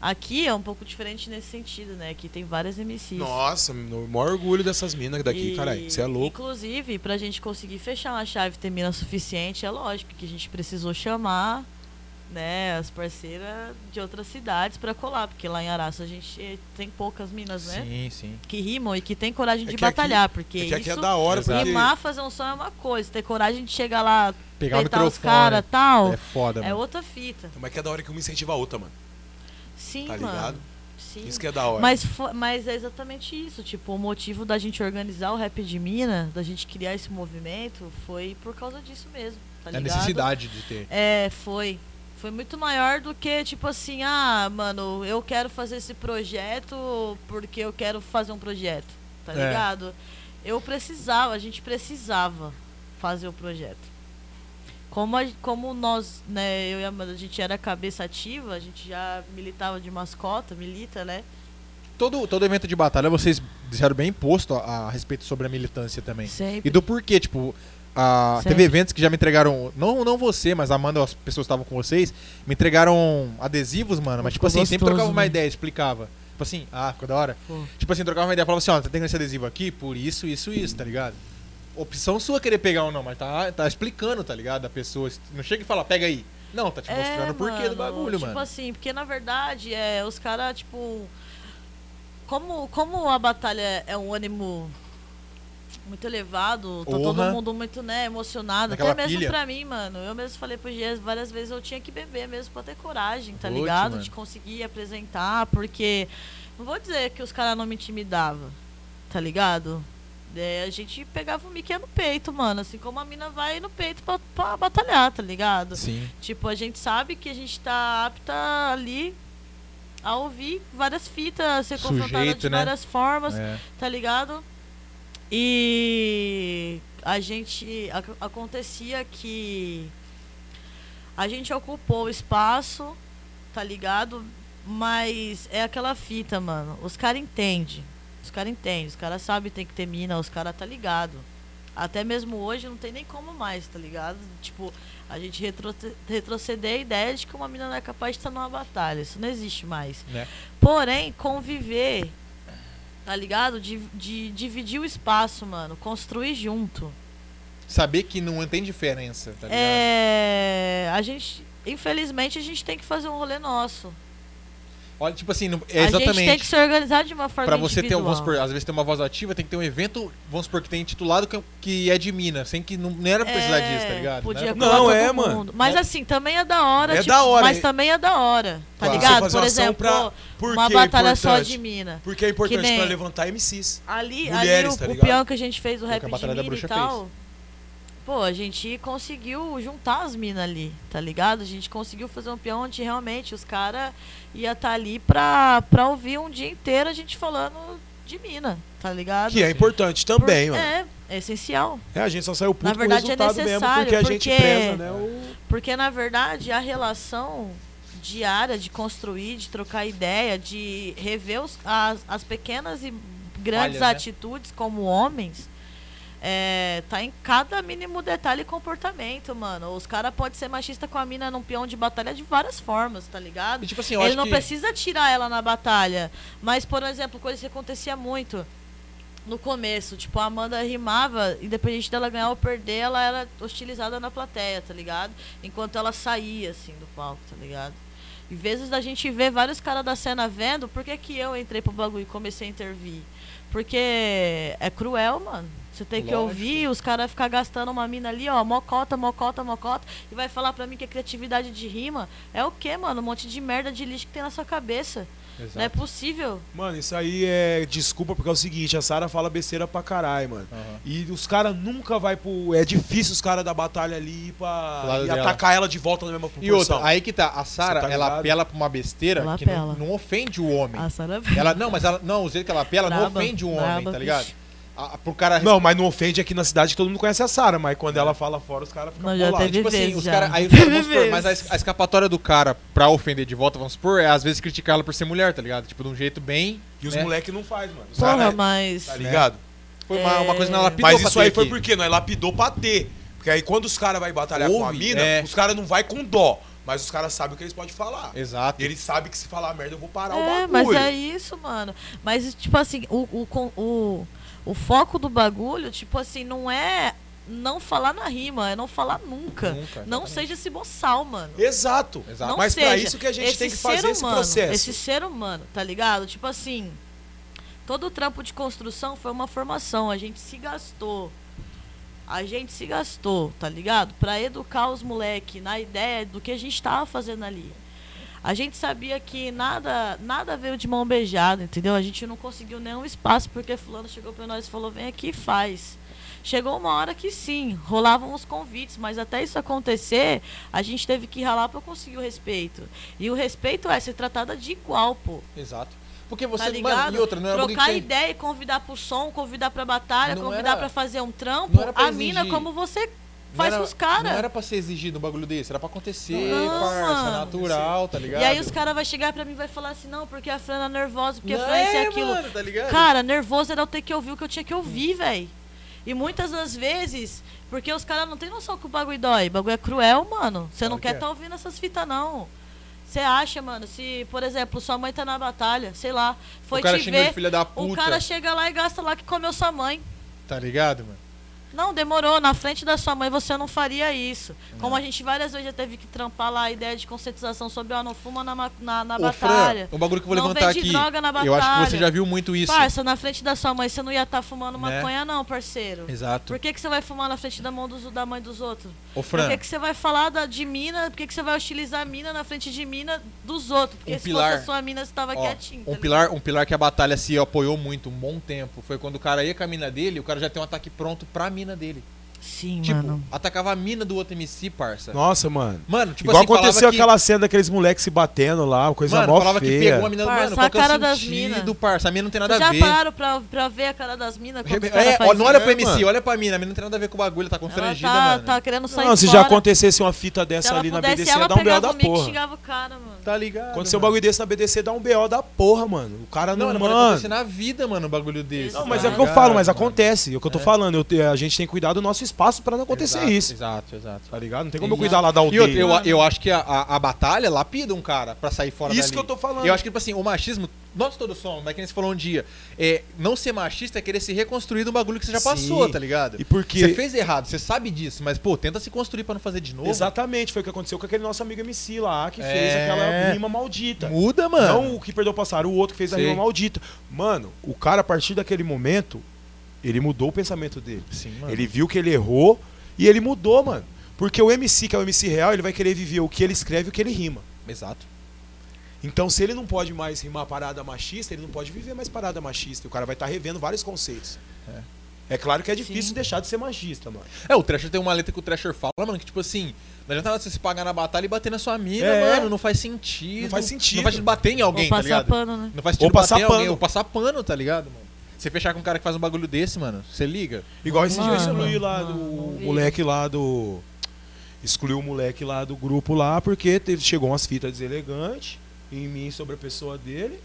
aqui é um pouco diferente nesse sentido, né? Aqui tem várias MCs. Nossa, o maior orgulho dessas minas daqui, E, caralho. Você é louco. Inclusive, pra gente conseguir fechar uma chave e ter mina suficiente, é lógico que a gente precisou chamar né, as parceiras de outras cidades pra colar, porque lá em Araço a gente tem poucas minas, né? Sim, sim. Que rimam e que tem coragem É de aqui- batalhar, porque É que aqui isso é da hora, porque... rimar, fazer um som é uma coisa, ter coragem de chegar lá, Pegar o peitar os e tal, É foda, é mano. outra fita. Mas que é da hora que uma incentiva a outra, mano. Sim, Tá mano. ligado? Sim. Isso que é da hora. Mas, mas é exatamente isso. Tipo, o motivo da gente organizar o Rap de Mina, da gente criar esse movimento, foi por causa disso mesmo. Tá É a ligado? necessidade de ter. É, foi. Foi muito maior do que, tipo assim, ah, mano, eu quero fazer esse projeto porque eu quero fazer um projeto. Tá É. ligado? Eu precisava, a gente precisava fazer o projeto. Como, a- como nós, né, eu e a Amanda, a gente era cabeça ativa, a gente já militava de mascota, milita, né? Todo, todo evento de batalha vocês disseram bem imposto a, a respeito sobre a militância também. Sempre. E do porquê, tipo, a, Sempre. teve eventos que já me entregaram, não, não você, mas a Amanda, as pessoas que estavam com vocês, me entregaram adesivos, mano, mas tipo assim, sempre gostoso, trocava uma né? ideia, explicava. Tipo assim, ah, ficou da hora. Pô. Tipo assim, trocava uma ideia, falava assim, ó, tá tendo esse adesivo aqui por isso, isso, isso, tá ligado? Opção sua querer pegar ou não, mas tá, tá explicando, tá ligado? A pessoa. Não chega e fala, pega aí. Não, tá te mostrando o porquê do bagulho, tipo mano. assim, porque na verdade, é, os caras, tipo. Como, como a batalha é um ânimo muito elevado, tá todo mundo muito, né, emocionado. Naquela Até mesmo pilha. pra mim, mano. Eu mesmo falei pro Gias várias vezes, eu tinha que beber mesmo pra ter coragem, tá ligado? mano. De conseguir apresentar, porque. Não vou dizer que os caras não me intimidavam, tá ligado? É, a gente pegava o Mickey no peito, mano. Assim como a mina vai no peito pra, pra batalhar, tá ligado? Sim. Tipo, a gente sabe que a gente tá apta ali a ouvir várias fitas, a ser confrontada de né? várias formas, É. tá ligado? E a gente. ac- acontecia que a gente ocupou o espaço, tá ligado? Mas é aquela fita, mano. Os caras entendem. Os caras entendem. Os caras sabem que tem que ter mina, os caras tá ligado. Até mesmo hoje não tem nem como mais, tá ligado? Tipo, a gente retro retroceder a ideia de que uma mina não é capaz de estar numa batalha. Isso não existe mais. Né? Porém, conviver, tá ligado? De, de dividir o espaço, mano. Construir junto. Saber que não tem diferença, tá ligado? É. A gente. Infelizmente, a gente tem que fazer um rolê nosso. Olha, tipo assim, não- é A gente tem exatamente. que se organizar de uma forma Pra você ter, um- individual. vamos supor, às vezes tem uma voz ativa, tem que ter um evento, vamos supor, que tem intitulado que, que é de mina, sem que não, não era pra precisar É, disso, tá ligado? Podia Não, colar todo é, mano. mundo. Mas É. assim, também é da hora. É tipo, da hora, Mas é- também é da hora. Tá Claro. ligado? Por exemplo, pra- Por uma é batalha só importante? de mina. Porque é importante nem- pra levantar MCs. Ali, Mulheres, ali tá o, o ligado? peão que a gente fez, o o rap de Batalha da mina e Bruxa tal. Pô, a gente conseguiu juntar as minas ali, tá ligado? A gente conseguiu fazer um peão onde realmente os caras iam estar ali pra, pra ouvir um dia inteiro a gente falando de mina, tá ligado? Que é importante também, Por- mano. É, é essencial. É, a gente só saiu puto Na verdade, com o é resultado mesmo, necessário, porque a gente porque- preza, né? O... Porque, na verdade, a relação diária de construir, de trocar ideia, de rever os- as, as pequenas e grandes né? atitudes como homens, é, tá em cada mínimo detalhe e comportamento, mano. Os caras podem ser machista com a mina num peão de batalha de várias formas, tá ligado? E, tipo assim, Ele não que... precisa tirar ela na batalha. Mas, por exemplo, coisa que acontecia muito no começo. Tipo, a Amanda rimava, independente dela ganhar ou perder, ela era hostilizada na plateia, tá ligado? Enquanto ela saía, assim, do palco, tá ligado? E vezes da gente ver vários caras da cena vendo, por que, que eu entrei pro bagulho e comecei a intervir? Porque é cruel, mano. Você tem que Lógico. ouvir os caras ficar gastando uma mina ali, ó, mocota, mocota, mocota, e vai falar pra mim que a criatividade de rima é o quê, mano? Um monte de merda de lixo que tem na sua cabeça. Exato. Não é possível. Mano, isso aí é desculpa porque é o seguinte, a Sara fala besteira pra caralho, mano. Aham. E os caras nunca vai pro. É difícil os caras da batalha ali ir pra. E atacar ela de volta na mesma E proporção. outra, aí que tá, a Sara, tá ela ligado? apela pra uma besteira Ela que não, não ofende o homem. A Sara Ela, não, mas ela, não, o jeito que ela apela não Braba, ofende o homem, braba, tá ligado? bicho. A, pro cara Não, mas não ofende aqui na cidade que todo mundo conhece a Sara, mas quando ela fala fora, os caras ficam Não, bolados. Tipo assim, vezes os já. cara, aí os vamos supor, mas a, a escapatória do cara pra ofender de volta, vamos supor, é às vezes criticar ela por ser mulher, tá ligado? Tipo, de um jeito bem. E os né? moleques não faz, mano. Os Porra, cara- mas. Tá ligado? Foi uma, uma coisa que ela É. lapidou Mas pra isso aí ter foi aqui. por quê? Nós lapidou pra ter. Porque aí quando os caras vão batalhar com a Ouve, mina, é. os caras não vai com dó. Mas os caras sabem o que eles podem falar. Exato. E eles sabem que se falar merda, eu vou parar o É, bagulho. mas é isso, mano. Mas, tipo assim, o, o, o, o foco do bagulho, tipo assim, não é não falar na rima, é não falar nunca. Nunca, não exatamente. seja esse boçal, mano. Exato. Exato. Não Mas seja. pra isso que a gente esse tem que fazer esse humano, processo. Esse ser humano, tá ligado? Tipo assim, todo o trampo de construção foi uma formação. A gente se gastou. A gente se gastou, tá ligado? Pra educar os moleque na ideia do que a gente tava fazendo ali. A gente sabia que nada, nada veio de mão beijada, entendeu? A gente não conseguiu nenhum espaço porque fulano chegou pra nós e falou: "Vem aqui e faz". Chegou uma hora que sim, rolavam os convites, mas até isso acontecer, a gente teve que ralar pra conseguir o respeito. E o respeito é ser tratada de igual, pô. Exato. Porque você, Tá mano, ligado? e outra, não era que Trocar ideia, convidar pro som, convidar pra batalha, Não convidar era- pra fazer um trampo, pra a mina exigir. como você faz era- com os caras. Não era pra ser exigido um bagulho desse, era pra acontecer, Não, parça, natural, tá ligado? E aí os caras vão chegar pra mim e vai falar assim, não, porque a Fran é nervosa, porque a Não Fran é é, aquilo. mano, tá ligado? Cara, nervoso era eu ter que ouvir o que eu tinha que ouvir, velho. E muitas das vezes, porque os caras não tem noção que o bagulho dói. O bagulho é cruel, mano. Você não Claro que quer é. tá ouvindo essas fitas, não. Você acha, mano, se, por exemplo, sua mãe tá na batalha, sei lá, foi o cara te ver, filha da o puta, cara chega lá e gasta lá que comeu sua mãe. tá ligado, mano? Não, demorou. Na frente da sua mãe você não faria isso. Como a gente várias vezes já teve que trampar lá a ideia de conscientização sobre ó, não fuma na, na, na Ô, batalha. Fran, um bagulho que eu vou Não levantar aqui. droga na Eu acho que você batalha. já viu muito isso. Parça, na frente da sua mãe você não ia estar fumando Né? maconha, não, parceiro. Exato. Por que, que você vai fumar na frente da mão dos, da mãe dos outros? Ô, Por Fran, que, que você vai falar da, de mina? Por que, que você vai utilizar a mina na frente de mina dos outros? Porque Um se pilar. fosse a sua mina, você tava ó, quietinho. tá um ligado? pilar, um pilar que a batalha se apoiou muito um bom tempo foi quando o cara ia com a mina dele, o cara já tem um ataque pronto pra mina dele. Sim, Tipo, mano. atacava a mina do outro MC, parça. Nossa, mano. Mano, tipo Igual assim, aconteceu que- aquela cena daqueles moleques se batendo lá, coisa Mano, mó falava que feia. pegou a mina, Parça, mano, qual que é a o cara das sentido, mina. parça? A mina não tem nada Vocês a já ver. pararam pra, pra ver a cara das minas É, não olha pro MC, olha pra mina. A mina não tem nada a ver com o bagulho, tá Ela constrangida, tá, mano. tá querendo sair Não, se fora. já acontecesse uma fita dessa ela ali na BDC, ela ia dar um BO da o porra. xingava o cara, mano. Tá ligado? Aconteceu um bagulho desse na BDC, dá um BO da porra, mano. O cara Não, não, mano. acontecer na vida, mano, um bagulho desse. Não, Não, mas tá é o que eu falo, mas acontece. É o que eu tô É. falando. a gente tem que cuidar do nosso espaço pra não acontecer Exato, isso. Exato, exato. Tá ligado? Não tem Exato. como eu cuidar lá da E aldeia. outra, eu, eu acho que a, a, a batalha lapida um cara pra sair fora Isso dali. que eu tô falando. Eu acho que, tipo assim, o machismo, nós todos somos, mas que nem você falou um dia, é, não ser machista é querer se reconstruir do bagulho que você já Sim. passou, tá ligado? E porque- Você fez errado, você sabe disso, mas, pô, tenta se construir pra não fazer de novo. Exatamente, foi o que aconteceu com aquele nosso amigo MC lá, que É. fez aquela rima maldita. Muda, mano. Não o que perdeu o passar, o outro que fez a Sim. rima maldita. Mano, o cara, a partir daquele momento, ele mudou o pensamento dele. Sim, mano. Ele viu que ele errou e ele mudou, mano. Porque o MC, que é o MC real, ele vai querer viver o que ele escreve e o que ele rima. Exato. Então, se ele não pode mais rimar parada machista, ele não pode viver mais parada machista. O cara vai estar revendo vários conceitos. É. claro que é difícil Sim. deixar de ser machista, mano. É, o Thrasher tem uma letra que o Thrasher fala, mano, que tipo assim, não adianta nada você se pagar na batalha e bater na sua mina, É. mano, não faz sentido. Não faz sentido. Não faz sentido bater em alguém, Ou tá passar ligado? pano, né? Não faz sentido Ou passar bater em alguém, pano. ou passar pano, tá ligado, mano? Você fechar com um cara que faz um bagulho desse, mano, você liga? Igual esse dia excluí lá do moleque lá do. Excluiu o moleque lá do grupo lá, porque teve, chegou umas fitas deselegantes em mim sobre a pessoa dele.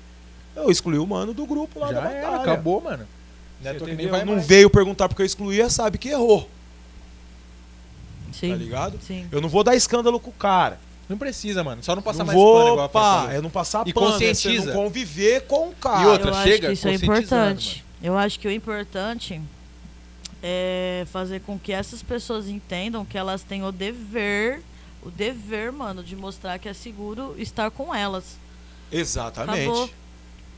Eu excluí o mano do grupo lá da Já batalha. era, acabou, mano. É não mais. veio perguntar porque eu excluía, sabe que errou, Sim. tá ligado? Sim. Eu não vou dar escândalo com o cara. Não precisa, mano. Só não passar não mais pano vou, igual a pá, é não passar E pano, é você conscientiza. não conviver com o cara. E outra, eu chega acho que isso é importante. Eu acho que o importante é fazer com que essas pessoas entendam que elas têm o dever, o dever, mano, de mostrar que é seguro estar com elas. Exatamente. Acabou.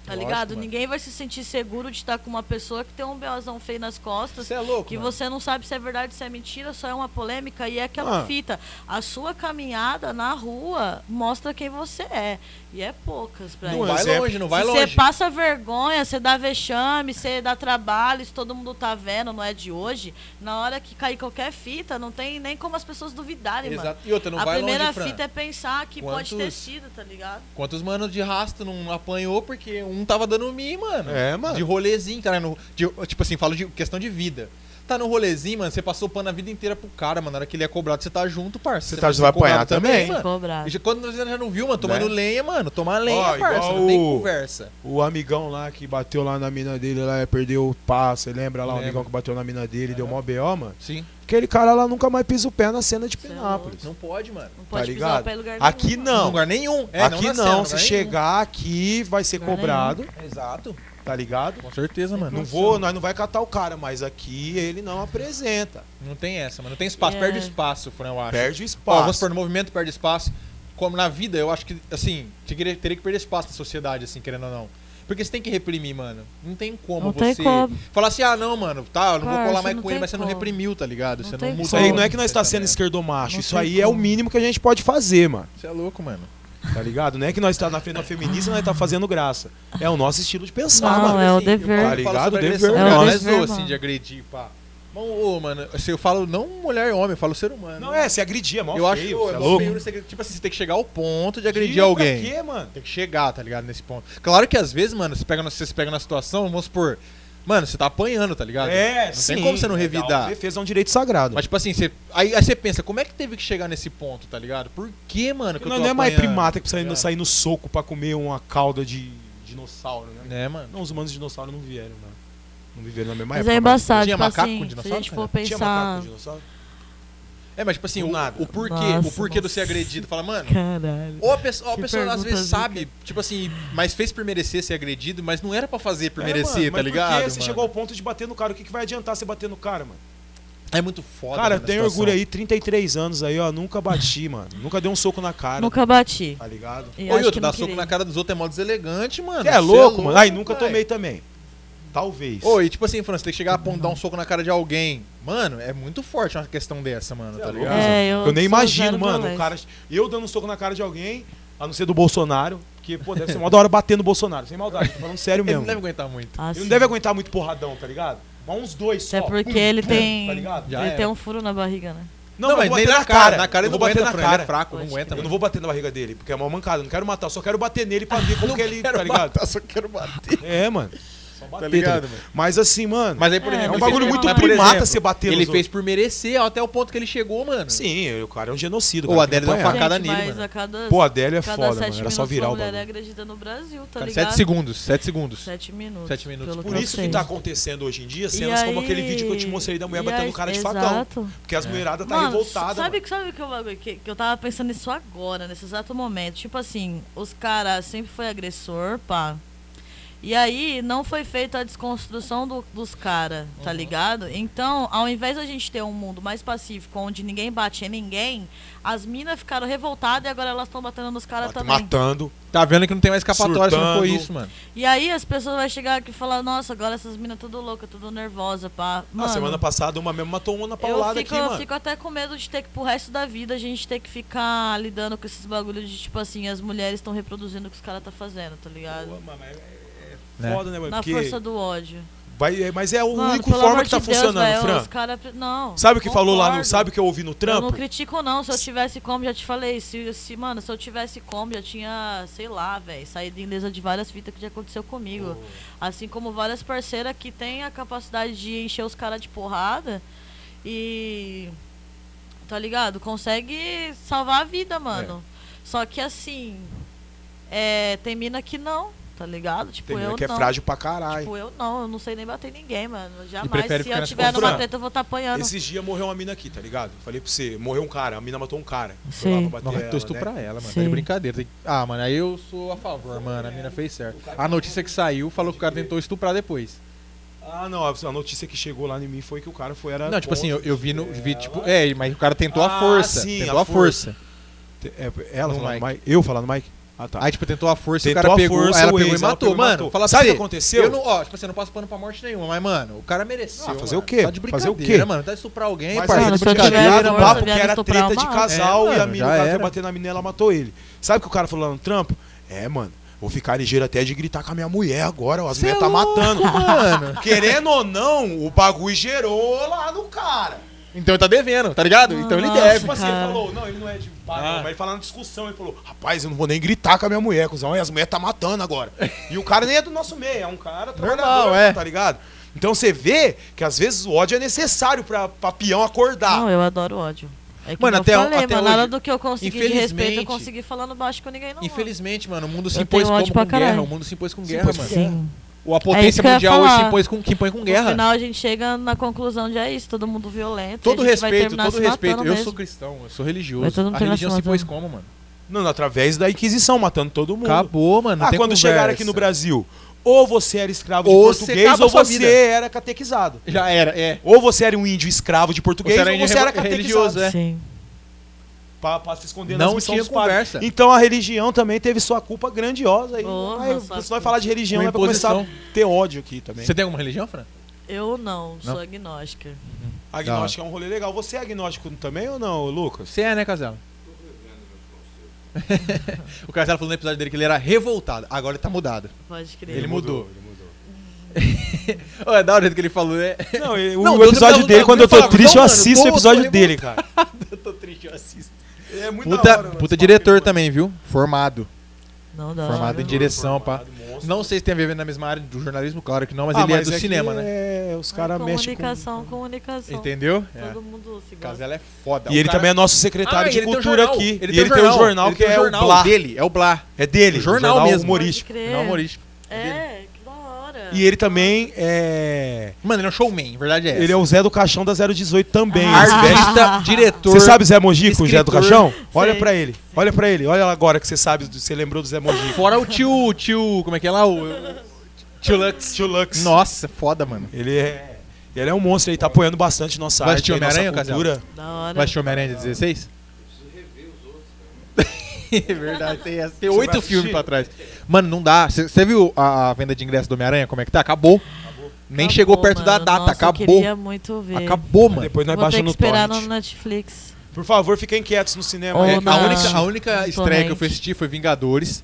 Tá Lógico, ligado? mano. Ninguém vai se sentir seguro de estar com uma pessoa que tem um beozão feio nas costas. Você é louco, Que mano. você não sabe se é verdade, se é mentira, só é uma polêmica e é aquela Ah. fita. A sua caminhada na rua mostra quem você é. E é poucas pra Não vai exemplo. longe, não vai se longe. você passa vergonha, você dá vexame, você dá trabalho, isso todo mundo tá vendo, não é de hoje. Na hora que cair qualquer fita, não tem nem como as pessoas duvidarem, mano. Exato. E outra, não a vai primeira longe, Fran. fita é pensar que pode ter Quantos- sido, tá ligado? Quantos manos de rastro não apanhou porque um tava dando mim, mano? É, mano. De rolezinho, cara. No, de- tipo assim, falo de questão de vida. Tá no rolezinho, mano, você passou pano a vida inteira pro cara, mano. Na hora que ele é cobrado, você tá junto, parça. Você tá- vai cobrado apanhar também. mano. Cobrado. E já- quando você já não viu, mano, tomando Né? lenha, mano. Tomar lenha, Ó, parça. Não tem o- conversa. O amigão lá que bateu lá na mina dele, lá perdeu o passo. Você lembra lá o Lembro. amigão que bateu na mina dele e deu mó BO, mano? Sim. Aquele cara lá nunca mais pisa o pé na cena de é Penápolis. Não pode, mano. Não pode Tá pisar ligado? o pé em lugar Aqui nenhum, não. Em lugar nenhum. É, aqui na não, cena, se lugar chegar aqui vai ser Lugar cobrado, nenhum. Exato. Tá ligado? Com certeza, mano. Não vou, nós não vai catar o cara, mas aqui ele não apresenta. Não tem essa, mano. Não tem espaço. É. Perde espaço, Fran, eu acho. Perde Ó, espaço. vamos supor, no movimento perde espaço. Como na vida, eu acho que, assim, teria que perder espaço na sociedade, assim, querendo ou não. Porque você tem que reprimir, mano. Não tem como Não você tem como. falar assim, ah, não, mano, tá, eu não vou colar mais com ele, mas você não como. reprimiu, tá ligado? Não você não mudou. Isso aí não é que nós está essa sendo esquerdomacho. Isso aí é o como. mínimo que a gente pode fazer, mano. Você é louco, mano. Tá ligado? Não é que nós está na frente da feminista e nós tá fazendo graça. É o nosso estilo de pensar, Não, mano. é o Assim, dever. Tá ligado? Dever É o não é dever, assim, de agredir, pá. Ô, mano, assim, eu falo não mulher e homem, eu falo ser humano. Não é, se agredir é mó eu acho feio, que cê é é louco. feio você- tipo assim, você tem que chegar ao ponto de agredir Pra alguém. quê, mano? Tem que chegar, tá ligado? Nesse ponto. Claro que às vezes, mano, você, pega, você se pega na situação, vamos supor. Mano, você tá apanhando, tá ligado? É, Não sim. tem como você não legal. revidar. Defesa é um direito sagrado. Mas, tipo assim, você, aí, aí você pensa, como é que teve que chegar nesse ponto, tá ligado? Por que, mano, que Porque tô não é mais primata que tá precisa ligado? sair no soco pra comer uma cauda de dinossauro, né? É, mano. Não, os humanos de dinossauro não vieram, não. Não viveram na mesma Mas época. é embaçado, Tinha tipo macaco assim, com se a dinossauro, gente for cara? Tinha macaco pensar... com dinossauro? É, mas, tipo assim, o, nada. o porquê, Nossa, o porquê do ser nossa. agredido. Fala, mano, Caralho. ou a pessoa, ou a Que pessoa às vezes sabe, tipo assim, mas fez por merecer ser agredido, mas não era pra fazer por É, merecer, mano, tá mas ligado? Por que você mano? chegou ao ponto de bater no cara? O que, que vai adiantar você bater no cara, mano? É muito foda. cara, tem orgulho aí, 33 anos aí, ó. Nunca bati, mano. Nunca dei um soco na cara. Nunca bati. Tá ligado? E Ô, que dar soco na cara dos outros é mó deselegante, mano. Você é Cê louco, mano? Ai, nunca velho. tomei também. Talvez. Ô, e tipo assim, Fran, você tem que chegar a ponto dar um soco na cara de alguém. Mano, é muito forte uma questão dessa, mano, tá é ligado? É, eu, Eu nem imagino, mano, violência. cara. Eu dando um soco na cara de alguém, a não ser do Bolsonaro, porque, pô, deve ser mó da hora bater no Bolsonaro, sem maldade, tô falando sério Ele mesmo. não deve aguentar muito. Ah, Ele não sim. deve aguentar muito porradão, tá ligado? Mas uns dois só. Até porque Pum, ele pum, tem. Tá ligado? Já ele era. tem um furo na barriga, né? Não, Não, mas nem na cara. Na cara eu ele vou não bater na Fran. Ele é cara. fraco, não aguenta. Eu mano. não vou bater na barriga dele, porque é uma mancada. Eu não quero matar, só quero bater nele pra ver como Não que ele. quero Tá ligado? matar, só quero bater. É, mano. Tá ligado, tá mano? Mas assim, mano. Mas aí, por É, exemplo, é um bagulho muito mas, primata exemplo, você bater Ele fez por merecer até o ponto que ele chegou, mano. Sim, o cara é um genocídio. Ô, cara, a Adélio deu uma facada nele, mas mano. a cada, Pô, a Adélio é cada foda, mano. Era só virar uma o mulher é bagulho. agredida no Brasil, tá Cara, ligado? sete segundos, sete segundos. Sete minutos. Sete minutos. Por isso que tá acontecendo hoje em dia cenas como aquele vídeo que eu te mostrei da mulher batendo o cara de facão. Porque as mulheradas tá revoltadas. Sabe, sabe que, eu, bagulho que, que eu tava pensando nisso agora, nesse exato momento? Tipo assim, os caras sempre foi agressor, pá. E aí não foi feita a desconstrução do- dos caras, tá Uhum. ligado? Então, ao invés da gente ter um mundo mais pacífico, onde ninguém bate em ninguém, as minas ficaram revoltadas e agora elas estão batendo nos caras também. Matando. Tá vendo que não tem mais escapatória se não for Surtando. isso, mano. E aí as pessoas vão chegar aqui e falar, nossa, agora essas minas tudo louca, tudo nervosa, pá. Na Mano, semana passada, uma mesmo matou uma na eu paulada fico, aqui, eu mano. fico até com medo de ter que, pro resto da vida, a gente ter que ficar lidando com esses bagulhos de, tipo assim, as mulheres estão reproduzindo o que os caras tá fazendo, tá ligado? Pô, mano, é, é Né? foda, né, mano? Na Porque força do ódio. vai, é- mas é o Mano, único forma que tá de Deus, funcionando, velho, Fran. Os cara, não, Sabe o que falou lá no. concordo. Sabe o que eu ouvi no Eu trampo? não critico, não. Se eu tivesse como, já te falei. Se, se mano, se eu tivesse como, já tinha, sei lá, velho, saído ilesa de várias fitas que já aconteceu comigo. Assim como várias parceiras que têm a capacidade de encher os caras de porrada e. Tá ligado? Consegue salvar a vida, mano. Só que assim. É, tem mina que não, tá ligado? Tipo, Tem eu que é não. frágil pra caralho. Tipo, eu não, eu não sei nem bater ninguém, mano. Jamais. Se eu tiver numa confusão. treta, eu vou estar apanhando. Esses dias morreu uma mina aqui, tá ligado? Falei pra você, morreu um cara, a mina matou um cara. Foi lá Sim. pra bater Nossa, ela, tô né? estuprar ela, mano. Tá Sim. de brincadeira. Tem- Ah, mano, aí eu sou a favor, mano. A mina fez certo. A notícia que saiu falou que o cara tentou estuprar depois. Ah, não, a notícia que chegou lá em mim foi que o cara foi era. Não, tipo assim, eu, eu vi no. ela. Vi, tipo, é, mas o cara tentou a Ah, força. sim, tentou a a força. É, ela No falando Mike. Mike. Eu falando Mike? Ah, tá. Aí, tipo, tentou a força e o Tentou cara a pegou. força, aí ela o pegou ex, e matou. pegou Mano, matou. fala Sabe o que aconteceu? Eu não, ó, tipo assim, eu não passo pano pra morte nenhuma, mas, mano, o cara mereceu. Ah, fazer mano. o quê? Tá de Fazer o brincadeira, quê? mano. Tá estuprar alguém, Mas parceiro. Mano, ligado força, o papo que era treta de uma. casal É, e a mina, já o cara foi bater na mina e ela matou ele. Sabe o que o cara falou lá no trampo? É, mano, vou ficar ligeiro até de gritar com a minha mulher agora, ó, as mulheres é tá matando. mano. Querendo ou não, o bagulho gerou lá no cara. Então ele tá devendo, tá ligado? Então ele deve. Tipo assim, ele cara. falou, não, ele não é de bagulho, Ah. mas ele falando na discussão, ele falou, rapaz, eu não vou nem gritar com a minha mulher, cuzão, e as mulheres tá matando agora. e o cara nem é do nosso meio, é um cara trabalhador, é. tá ligado? Então você vê que às vezes o ódio é necessário pra, pra peão acordar. Não, eu adoro ódio. É que Mano, até falei, até mano, hoje, nada do que eu consegui de respeito, eu infelizmente- consegui falando baixo com ninguém, não. Infelizmente, mano, o mundo se Eu impôs tenho como ódio pra com guerra. O mundo se impôs com guerra, mano. Sim. Ou a É potência ia mundial hoje se impôs com, que impõe com No guerra. final a gente chega na conclusão de é isso, todo mundo violento. Todo a gente vai respeito, todo se respeito. Eu mesmo. sou cristão, eu sou religioso. todo mundo A religião se impôs como, mano? Não, através da Inquisição, matando todo mundo. Acabou, mano. não ah, tem quando conversa. chegaram aqui no Brasil, ou você era escravo de Ou você português, acaba ou você vida. era catequizado. Já era, é. Ou você era um índio escravo de português, Você era ou você era catequizado. religioso, é. Sim. Pra, pra se esconder Não nas missões tinha conversa. Então a religião também teve sua culpa grandiosa. aí. Porra, Aí, se nós falar de religião, vai começar a ter ódio aqui também. Você tem alguma religião, Fran? Eu não, Não? sou agnóstica. Agnóstico é um rolê legal. Você é agnóstico também ou não, Lucas? Você é, né, Casela? o Casela falou no episódio dele que ele era revoltado. Agora ele tá mudado. Pode crer. Ele mudou. ele mudou. Ô, é da hora que ele falou, né? Não, o Não, episódio dele, quando eu tô triste, eu assisto o episódio dele, cara. eu tô triste, eu assisto. É muito Puta, da hora, mano, puta diretor também, viu? Formado. Não dá. Formado em direção, pá. monstro. Não sei se tem a ver na mesma área do jornalismo, claro que não, mas Ah, ele é do que cinema, né? É, os caras mexem com... Comunicação, comunicação. Entendeu? É. Todo mundo se gosta. Casela é foda. E O ele cara- também é nosso secretário Ah, de cultura jornal. aqui. Ele e tem ele tem um jornal que é o jornal Blá. dele, é o Blá. É dele, O jornal mesmo. humorístico. Jornal humorístico. É. E ele também é... Mano, ele é um showman, verdade é essa. Ele é o Zé do Caixão da 018 também. Ah. Artista, diretor. Você sabe Zé Mojico, o Zé do. Caixão? Olha pra ele. Olha pra ele. Olha lá agora que você sabe, você lembrou do Zé Mojico. Fora o tio, tio, como é que é lá? O tio Lux. Tio Lux. Nossa, foda, mano. Ele é... Ele é um monstro, ele tá apoiando bastante nossa Vai arte, assistir aí, nossa Homem-Aranha, cultura. Da hora. Vai assistir Homem-Aranha de 16? É verdade, tem, essa- tem oito filmes pra trás. Mano, não dá. Você viu a, a venda de ingresso do Homem-Aranha? Como é que tá? Acabou. Nem Acabou, chegou perto da mano. data. Nossa, Eu Acabou. queria muito ver. Acabou, mano. Depois nós Vou ter que baixamos no esperar torrent. no Netflix. Por favor, fiquem quietos no cinema. É, É, a única, a única no estreia que eu fui assistir foi Vingadores.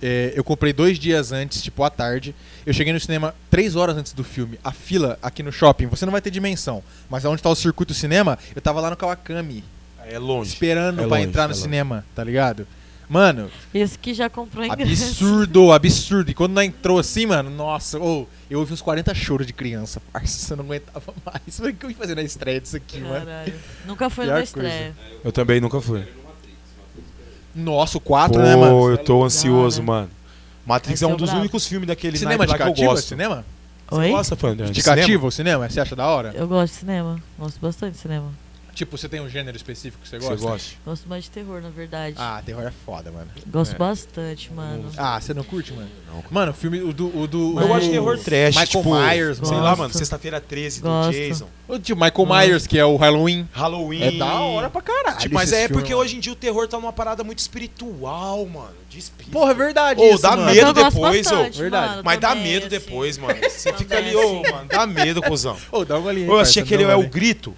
É, eu comprei dois dias antes, tipo à tarde. Eu cheguei no cinema três horas antes do filme. A fila aqui no shopping, você não vai ter dimensão. Mas onde tá o circuito cinema, eu tava lá no Kawakami, É longe. esperando É pra longe, entrar é no longe. cinema, tá ligado? Mano, Esse que já comprou ingresso. absurdo, absurdo. E quando nós entrou assim, mano, nossa, ô, eu ouvi uns 40 choros de criança, parça. Eu não aguentava mais. O que eu ia fazer na estreia disso aqui, mano? Caralho. Nunca foi na estreia. Eu também nunca fui. Nossa, o 4, Pô, né, mano? eu tô ansioso, né? mano. Matrix é um dos brabo. únicos filmes daquele Cinema de lá que eu gosto. Cinema? Você Oi? gosta, Fandrão? De de cinema? cativo o cinema? Você acha da hora? Eu gosto de cinema. Gosto bastante de cinema. Tipo, você tem um gênero específico que você Você gosta? gosta? Gosto mais de terror, na verdade. Ah, terror é foda, mano. Gosto é. bastante, mano. Ah, você não curte, mano? Não. Mano, o filme o do. O do Mas- Eu gosto de terror trash, Michael tipo, Myers, sei mano. lá, Gosto. mano, sexta-feira 13 do Gosto. Jason, O tipo Michael Myers, que é o Halloween. Halloween. É da hora pra caralho. Tipo, mas é filmes, porque mano. hoje em dia o terror tá numa parada muito espiritual, mano. De espírito. Porra, é verdade. Ô, isso, dá mano. Medo gosto depois, ô. bastante, Verdade. mano, Mas dá medo assim. depois, mano. Você fica ali, ô, assim. mano, dá medo, cuzão. Ô, dá uma linha aí, Eu achei aquele uma é o grito.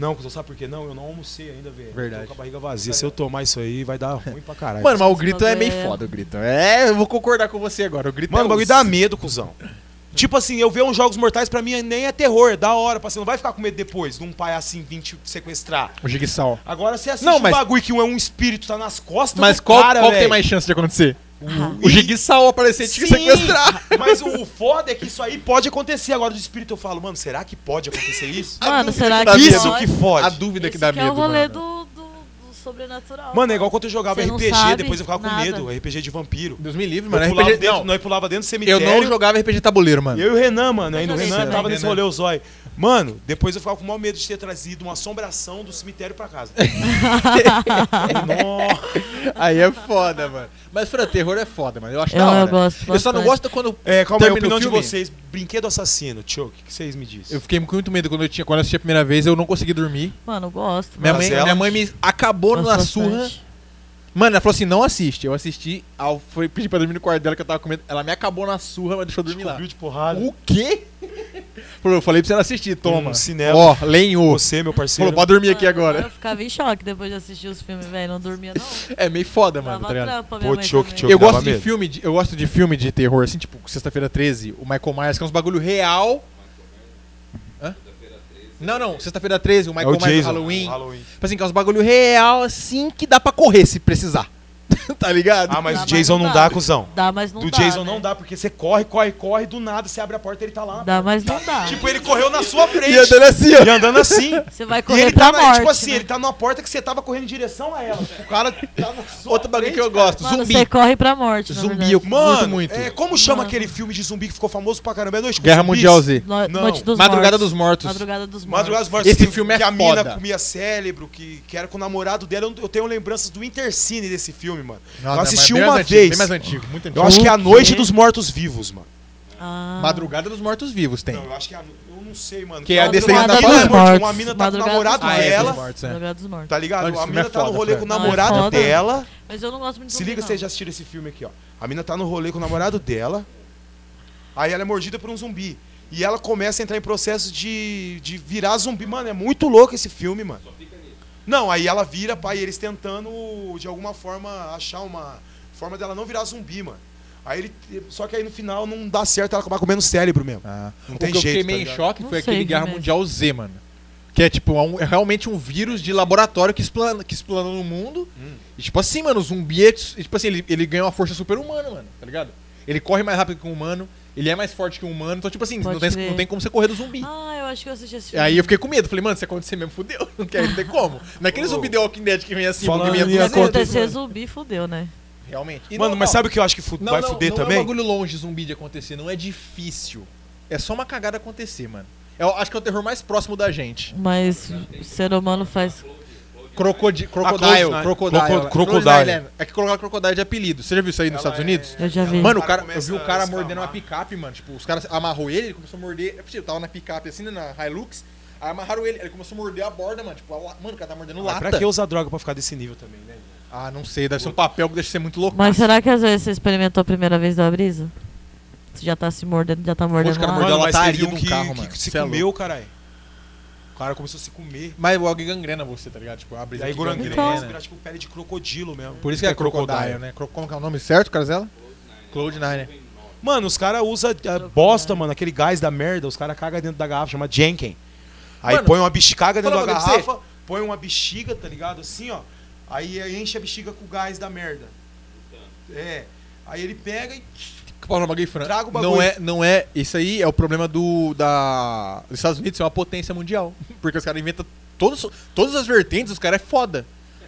Não, cuzão, sabe por quê? Não, eu não almocei ainda, velho. Verdade. Tô com a barriga vazia. Se eu tomar isso aí, vai dar ruim pra caralho. Mano, mas o grito é meio foda, o grito. É, eu vou concordar com você agora. O grito Mano, é o bagulho dá medo, cuzão. Tipo assim, eu ver uns jogos mortais pra mim nem é terror, é da hora, pra você não vai ficar com medo depois de um pai assim vir te sequestrar. O Jigsaw. Agora você assiste Não, um mas- bagulho que um é um espírito, tá nas costas Mas do qual, cara, qual que tem mais chance de acontecer? O- O Jigsaw aparecer e te Sim, sequestrar. Mas o foda é que isso aí pode acontecer. Agora do espírito eu falo, mano, será que pode acontecer isso? Mano, será que que isso medo. que fode. A dúvida que Esse dá que medo, é o rolê mano. do, do, do sobrenatural. Mano, é igual quando eu jogava RPG, depois eu ficava com nada. medo. RPG de vampiro. Deus me livre, mano. pulava, RPG... dentro, Não, nós pulava dentro do eu cemitério. não jogava RPG tabuleiro, mano. Eu e o Renan, mano, ainda o joguei Renan tava nesse Renan. rolê, o zóio. Mano, depois eu ficava com o maior medo de ter trazido uma assombração do cemitério pra casa. Aí é foda, mano. Mas, Fran, terror é foda, mano. Eu acho Eu- da hora. eu gosto Eu só não gosto quando É, calma aí, a opinião de vocês. Brinquedo assassino, tio, o que, que vocês me dizem? Eu fiquei com muito medo quando eu tinha, quando eu assisti a primeira vez, eu não consegui dormir. Mano, eu gosto. Minha mãe, minha mãe me acabou Gosto na bastante. surra. Mano, ela falou assim: não assiste. Eu assisti, ao, foi pedir pra dormir no quarto dela que eu tava com medo. Ela me acabou na surra, mas deixou eu dormir lá. De porrada. O quê? Falou, eu falei pra você não assistir, toma. Um cinema. Ó, lenhou. Você, meu parceiro. Falou, pode dormir aqui Mano, agora. Eu ficava em choque depois de assistir os filmes, velho. Não dormia, não. É meio foda, mano, Dava tá ligado? trampa, minha Pô, mãe choque, também. choque. Eu gosto, de filme de, eu gosto de filme de terror, assim, tipo, Sexta-feira 13, o Michael Myers, que é uns bagulho real. Não, não, Sexta-feira 13, o É Michael o Myers. Halloween. Halloween. Tipo assim, que é uns bagulho real, assim, que dá pra correr se precisar. tá ligado? Ah, mas Dá, o Jason mas não não dá, dá. cuzão. Dá, mas não do dá. Jason né? não dá, porque você corre, corre, corre, do nada você abre a porta e ele tá lá. Dá, mas não dá. Tipo, ele correu na sua frente. E andando assim, ó. E andando assim. Você vai E correr ele pra tá, na- morte, tipo assim, né? ele tá numa porta que você tava correndo em direção a ela. Tipo, o cara tá na sua Outro bagulho que eu gosto, Mano, zumbi. você corre pra morte, Zumbi, eu Mano, curto muito. é, como chama Mano. aquele filme de zumbi que ficou famoso pra caramba? É Noite com Guerra Zumbis? Mundial Z. No- Não. Noite dos Madrugada Mortos. dos Mortos. Madrugada dos Mortos. Madrugada dos Mortos. Esse que- filme é Que a mina foda. comia cérebro, que, que era com o namorado dela. Eu- Eu tenho lembranças do Intercine desse filme, mano. Não, eu não, assisti uma antigo, vez. Bem mais antigo, muito antigo. Eu acho que é a Noite quê? dos Mortos Vivos, mano. Ah. Madrugada dos Mortos Vivos tem. Não, eu acho que é a, eu não sei, mano. Que é a uma tá mina-? Uma Mortos. mina tá com o namorado dos Ah, é, dela. dos Mortos, é. Madrugada dos Mortos. Tá ligado? Não, a filme mina é tá no rolê Fran. com o Não, é namorado dela. Mas eu não gosto muito Se liga vocês já assistiram esse filme aqui, ó. A mina tá no rolê com o namorado dela. Aí ela é mordida por um zumbi. E ela começa a entrar em processo de, de virar zumbi. Mano, é muito louco esse filme, mano. Não, aí ela vira, pai, eles tentando, de alguma forma, achar uma forma dela não virar zumbi, mano. Aí ele. Só que aí no final não dá certo, ela acaba comendo cérebro mesmo. Ah, Não o tem que eu jeito, fiquei tá meio em ligado? choque Não foi aquele Guerra mesmo. Mundial Z, mano. Que é tipo, é, um- é realmente um vírus de laboratório que explana, que explana no mundo. Hum. E tipo assim, mano, o zumbi é, tipo assim, ele, ele ganha uma força super humana, mano, tá ligado? Ele corre mais rápido que um humano, ele é mais forte que um humano, então tipo assim, não tem, não tem como você correr do zumbi. Ah, eu acho que eu assisti esse filme. Aí eu fiquei com medo, falei, mano, se acontecer mesmo, fudeu. Não quer não tem como. Naquele zumbi The Walking Dead que vem assim, Falando movimento em Se das acontecer- outras, acontecer zumbi, fudeu, né? Realmente. E Mano, não- mas não. sabe o que eu acho que fu- Não, vai não, fuder não também? é um bagulho longe zumbi de acontecer, não é difícil. É só uma cagada acontecer, mano. Eu acho que é o terror mais próximo da gente. Mas o ser humano faz. Crocodi Crocodile, Cloud9. Crocodile. Croco- Crocodile. Crocodile. É que colocaram Crocodile de apelido. Você já viu isso aí nos Ela Estados Unidos? Eu já vi. Mano, o cara, cara eu vi o cara mordendo uma picape, mano. Tipo, os caras amarrou ele, ele começou a morder. É possível, tava na picape assim, né, na Hilux. Aí amarraram ele, ele começou a morder a borda, mano. Tipo, a mano, o cara tá mordendo Mas lata. pra que usar droga pra ficar desse nível também, né? Ah, não sei, deve ser um papel que deixa você muito louco. Mas será que às vezes você experimentou a primeira vez da brisa? Você já tá se mordendo, já tá mordendo cara, lá? mordeu Mano, a lataria um de um que, carro, que mano. se Cê é comeu, caralho. O cara começou a se comer. Mas o alguém gangrena você, tá ligado? Tipo, a E brisa aí que gangrena, Então- vira tipo pele de crocodilo mesmo. Por isso que é Crocodile, né? Como que é o nome certo, Carzela? Cloud9. Mano, os caras usam a bosta, mano, aquele gás da merda, os caras cagam dentro da garrafa, chama Jenken. Aí Mano, põe uma bexiga caga dentro da garrafa, põe uma bexiga, tá ligado? Assim, ó. Aí enche a bexiga com o gás da merda. É. Aí ele pega e. Fala, bagulho franco. Traga o bagulho. Não é, não é. Isso aí é o problema do da dos Estados Unidos ser uma potência mundial, porque os caras inventam todos, todas as vertentes, os caras é foda.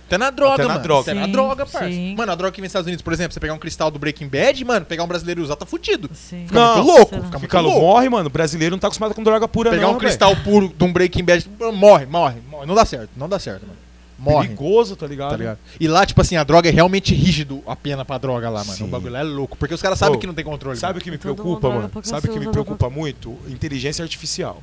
Até na droga, Até na mano. droga. Até na Sim, droga, parça. sim. Mano, a droga que vem nos Estados Unidos, por exemplo, você pegar um cristal do Breaking Bad, mano, pegar um brasileiro e usar, tá fudido. Sim. Fica Não, muito louco, fica muito Fica louco. morre, mano. O brasileiro não tá acostumado com droga pura, Pegar não. um velho. cristal puro de um Breaking Bad, morre, morre, morre. Não dá certo, não dá certo, mano. Morre. Perigoso, tá ligado? Tá ligado? E lá, tipo assim, a droga é realmente rígido, a pena pra droga lá, mano. Sim. O bagulho lá é louco. Porque os caras sabem que não tem controle. Sabe o que me Todo preocupa, mundo mano? pra Sabe o que me preocupa muito? Inteligência artificial.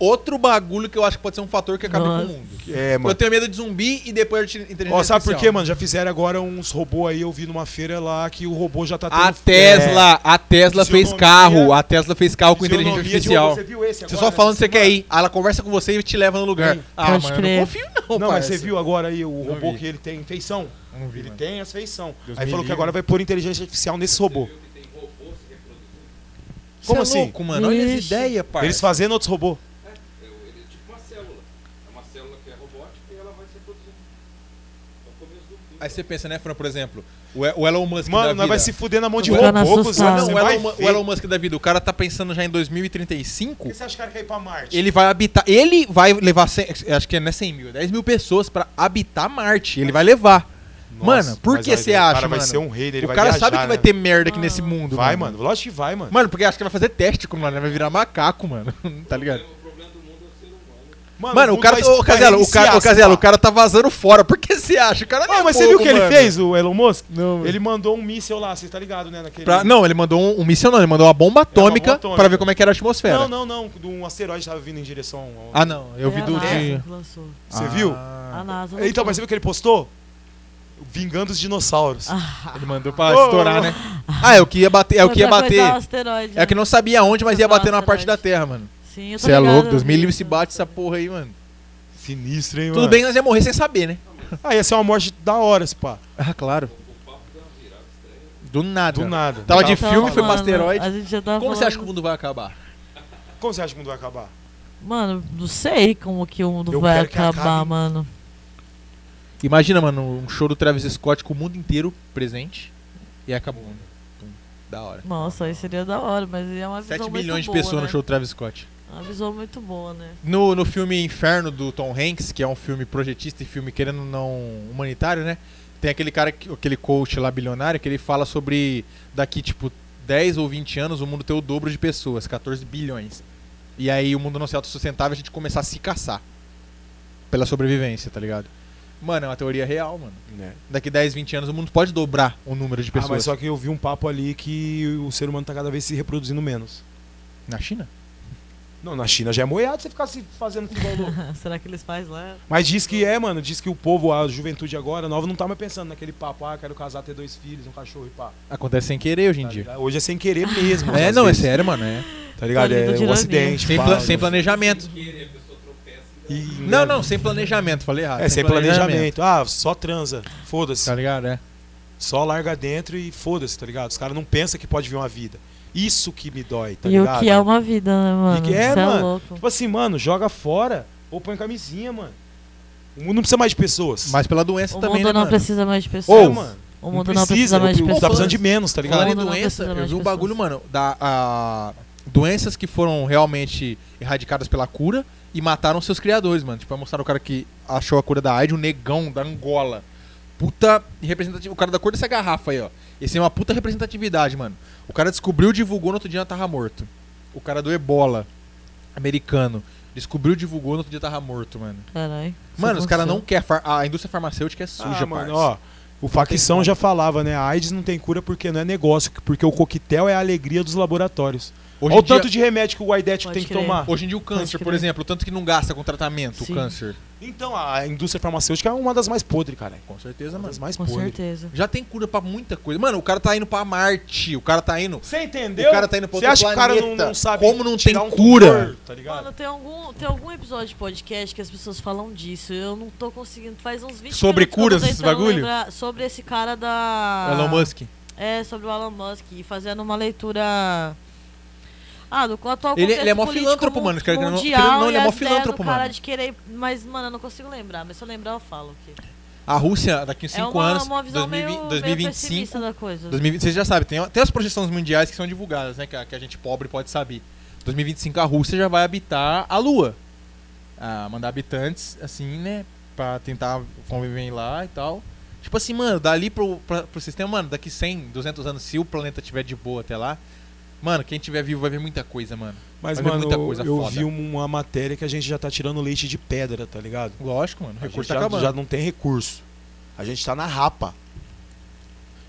Outro bagulho que eu acho que pode ser um fator que acabe com Nossa. o mundo. É, Eu tenho medo de zumbi e depois de inteligência Ó, sabe por quê, mano? Já fizeram agora uns robôs aí, eu vi numa feira lá que o robô já tá tendo... A Tesla, a Tesla fez carro, a Tesla fez carro com inteligência artificial. Você viu esse Você agora, só nessa fala onde você quer ir. Aí ela conversa com você e te leva no lugar. Sim. Ah, Pode mano, crer. eu não confio não, Não, mas parça. você viu agora aí o Não robô vi. que ele tem feição? Não vi, Ele mano. tem as feição. Deus aí falou que livre. agora vai pôr inteligência artificial nesse robô. Como é assim? louco, mano. Olha as Ixi. ideias, parça. Eles fazendo outros robôs. Ele é tipo uma célula. É uma célula que é robótica e ela vai se reproduzindo. É o começo do fim. Aí você pensa, né, Fran, por exemplo, o o Elon Musk da Mano, vida. nós vai se fuder na mão de robô, cuzão. Não, o vai Elon, o Elon Musk da vida, o cara tá pensando já em 2035. Por que você acha que o cara quer ir pra Marte? Ele vai habitar. Ele vai levar. 100, acho que não é 100 mil, é 10 mil pessoas pra habitar Marte. Ele vai levar. Nossa, mano, por que vai- você o acha, cara vai mano? ser um rei, ele o vai cara viajar, sabe que vai né? ter merda aqui Ah. nesse mundo. Vai, mano. Lógico que vai, mano. Mano, porque acho que vai fazer teste com né? Vai virar macaco, mano. tá ligado? O problema do mundo é o ser humano. Mano, o cara. vai- vai Caselo, o cara, ô, se Caselo, o cara tá vazando fora. Por que você acha? O cara não Ah, é mas você viu o que ele mano. fez, o Elon Musk? Não, Ele mandou um míssel lá, você tá ligado, né? Naquele... Pra- não, ele mandou um, um míssil, não, ele mandou uma bomba atômica, atômica. pra ver como é que era a atmosfera. não, não, não. De um asteroide tava vindo em direção ao... Ah, não, eu vi É a do NASA de. lançou. Você Ah. viu? A NASA Então, lançou. mas você viu o que ele postou? Vingando os dinossauros. Ah, Ele mandou pra Ô, estourar, né? Ah, é o que ia bater, é o que ia bater. o É o que né? não sabia onde, mas ia bater na parte da. Terra, mano. Sim, eu Você é louco, eu Deus me vi livre isso. se bate essa porra aí, mano. Sinistro, hein, Tudo mano? bem, nós ia morrer sem saber, né? Ah, ia ser uma morte da hora, esse pá. Ah, claro. Do nada. Do nada. Tava de Tava filme, foi pra falando, asteroide. A gente já tava Como você acha que o mundo vai acabar? Como você acha que o mundo vai acabar? Mano, não sei como que o mundo Eu vai quero que acabar, acabe. mano. Imagina, mano, um show do Travis Scott com o mundo inteiro presente e acabou. Pum, Da hora. Nossa, aí seria da hora, mas é uma visão 7 muito milhões de boa, pessoas né? no show do Travis Scott. Uma visão muito boa, né? No, no filme Inferno do Tom Hanks, que é um filme projetista e filme querendo não humanitário, né? Tem aquele cara, que- aquele coach lá bilionário, que ele fala sobre daqui, tipo, 10 ou 20 anos o mundo ter o dobro de pessoas, 14 bilhões. E aí o mundo não ser autossustentável, a gente começar a se caçar. Pela sobrevivência, tá ligado? Mano, é uma teoria real, mano. Né? Daqui 10, 20 anos o mundo pode dobrar o número de Ah, pessoas. mas só que eu vi um papo ali que o ser humano tá cada vez se reproduzindo menos. Na China? Não, na China já é moiado você ficar se fazendo igual louco. Será que eles fazem lá? Mas diz que é, mano. Diz que o povo, a juventude agora, nova, não tá mais pensando naquele papo, ah, quero casar, ter dois filhos, um cachorro e pá. Acontece sem querer hoje em Tá dia. ligado? Hoje é sem querer mesmo. É, não, é vezes. sério, mano. É. Tá ligado? Tá É um acidente. Sem, pá, pla- sem planejamento. Querer, a pessoa tropeça. E- Não, não, sem planejamento, falei errado. É, sem planejamento. Ah, só transa. Foda-se. Tá ligado? É. Só larga dentro e foda-se, tá ligado? Os caras não pensam que pode vir uma vida. Isso que me dói, tá e ligado? o que é uma vida, né, mano? que é, Cê mano? louco. Tipo assim, mano, joga fora ou põe camisinha, mano. O mundo não precisa mais de pessoas. Mas pela doença O também, mundo né, não mano? precisa mais de É, pessoas. mano. o mundo não precisa, mais de Tá pessoas. precisando de menos, tá ligado? Falando em não doença, precisa eu vi um bagulho, mano, da, a- doenças que foram realmente erradicadas pela cura e mataram seus criadores, mano. Tipo, mostrar o cara que achou a cura da AIDS, o negão da Angola. Puta representativo. O cara da cor dessa garrafa aí, ó. Esse é uma puta representatividade, mano. O cara descobriu, divulgou, no outro dia tava morto. O cara do ebola, americano, descobriu, divulgou, no outro dia tava morto, mano. Caralho. Mano, os caras não querem. A indústria farmacêutica é suja, ah, mano, ó. O Facção já falava, né? A AIDS não tem cura porque não é negócio, porque o coquetel é a alegria dos laboratórios. Hoje Olha o tanto dia- de remédio que o Pode tem que crer. tomar. Hoje em dia o câncer, por exemplo, o tanto que não gasta com tratamento, Sim. o câncer. Então, a indústria farmacêutica é uma das mais podres, cara. Com certeza, Uma das mais Com podres. certeza. Já tem cura pra muita coisa. Mano, o cara tá indo pra Marte, o cara tá indo. Você entendeu? O cara tá indo pra Você outro acha que o cara não, não sabe Como não tirar tem um cura? tumor, tá ligado? Mano, tem algum, tem algum episódio de podcast que as pessoas falam disso. Eu não tô conseguindo. Faz uns 20 Sobre curas, esses tentando bagulho? lembrar Sobre esse cara da. Elon Musk. É, sobre o Elon Musk. E fazendo uma leitura. Ah, do atual Ele- ele é mó filântropo, mano, querendo- mundial querendo não, ele é mó filântropo, do cara mano. de querer... Mas, mano, eu não consigo lembrar. Mas se eu lembrar, eu falo aqui. A Rússia, daqui a é 5 uma, anos, uma visão 2020, meio, meio 2025, pessimista da coisa. 2020, vocês já sabem, tem, tem as projeções mundiais que são divulgadas, né? Que a, que a gente pobre pode saber. 2025 a Rússia já vai habitar a Lua. Ah, mandar habitantes, assim, né? Pra tentar conviver lá e tal. Tipo assim, mano, dali pro, pra, pro sistema, mano, daqui 100, 200 anos, se o planeta tiver de boa até lá, mano, quem tiver vivo vai ver muita coisa, mano. Mas, Vai ver mano, muita eu- coisa eu vi uma matéria que a gente já tá tirando leite de pedra, tá ligado? Lógico, mano, o A recurso gente tá já, acabando. já não tem recurso. A gente tá na rapa.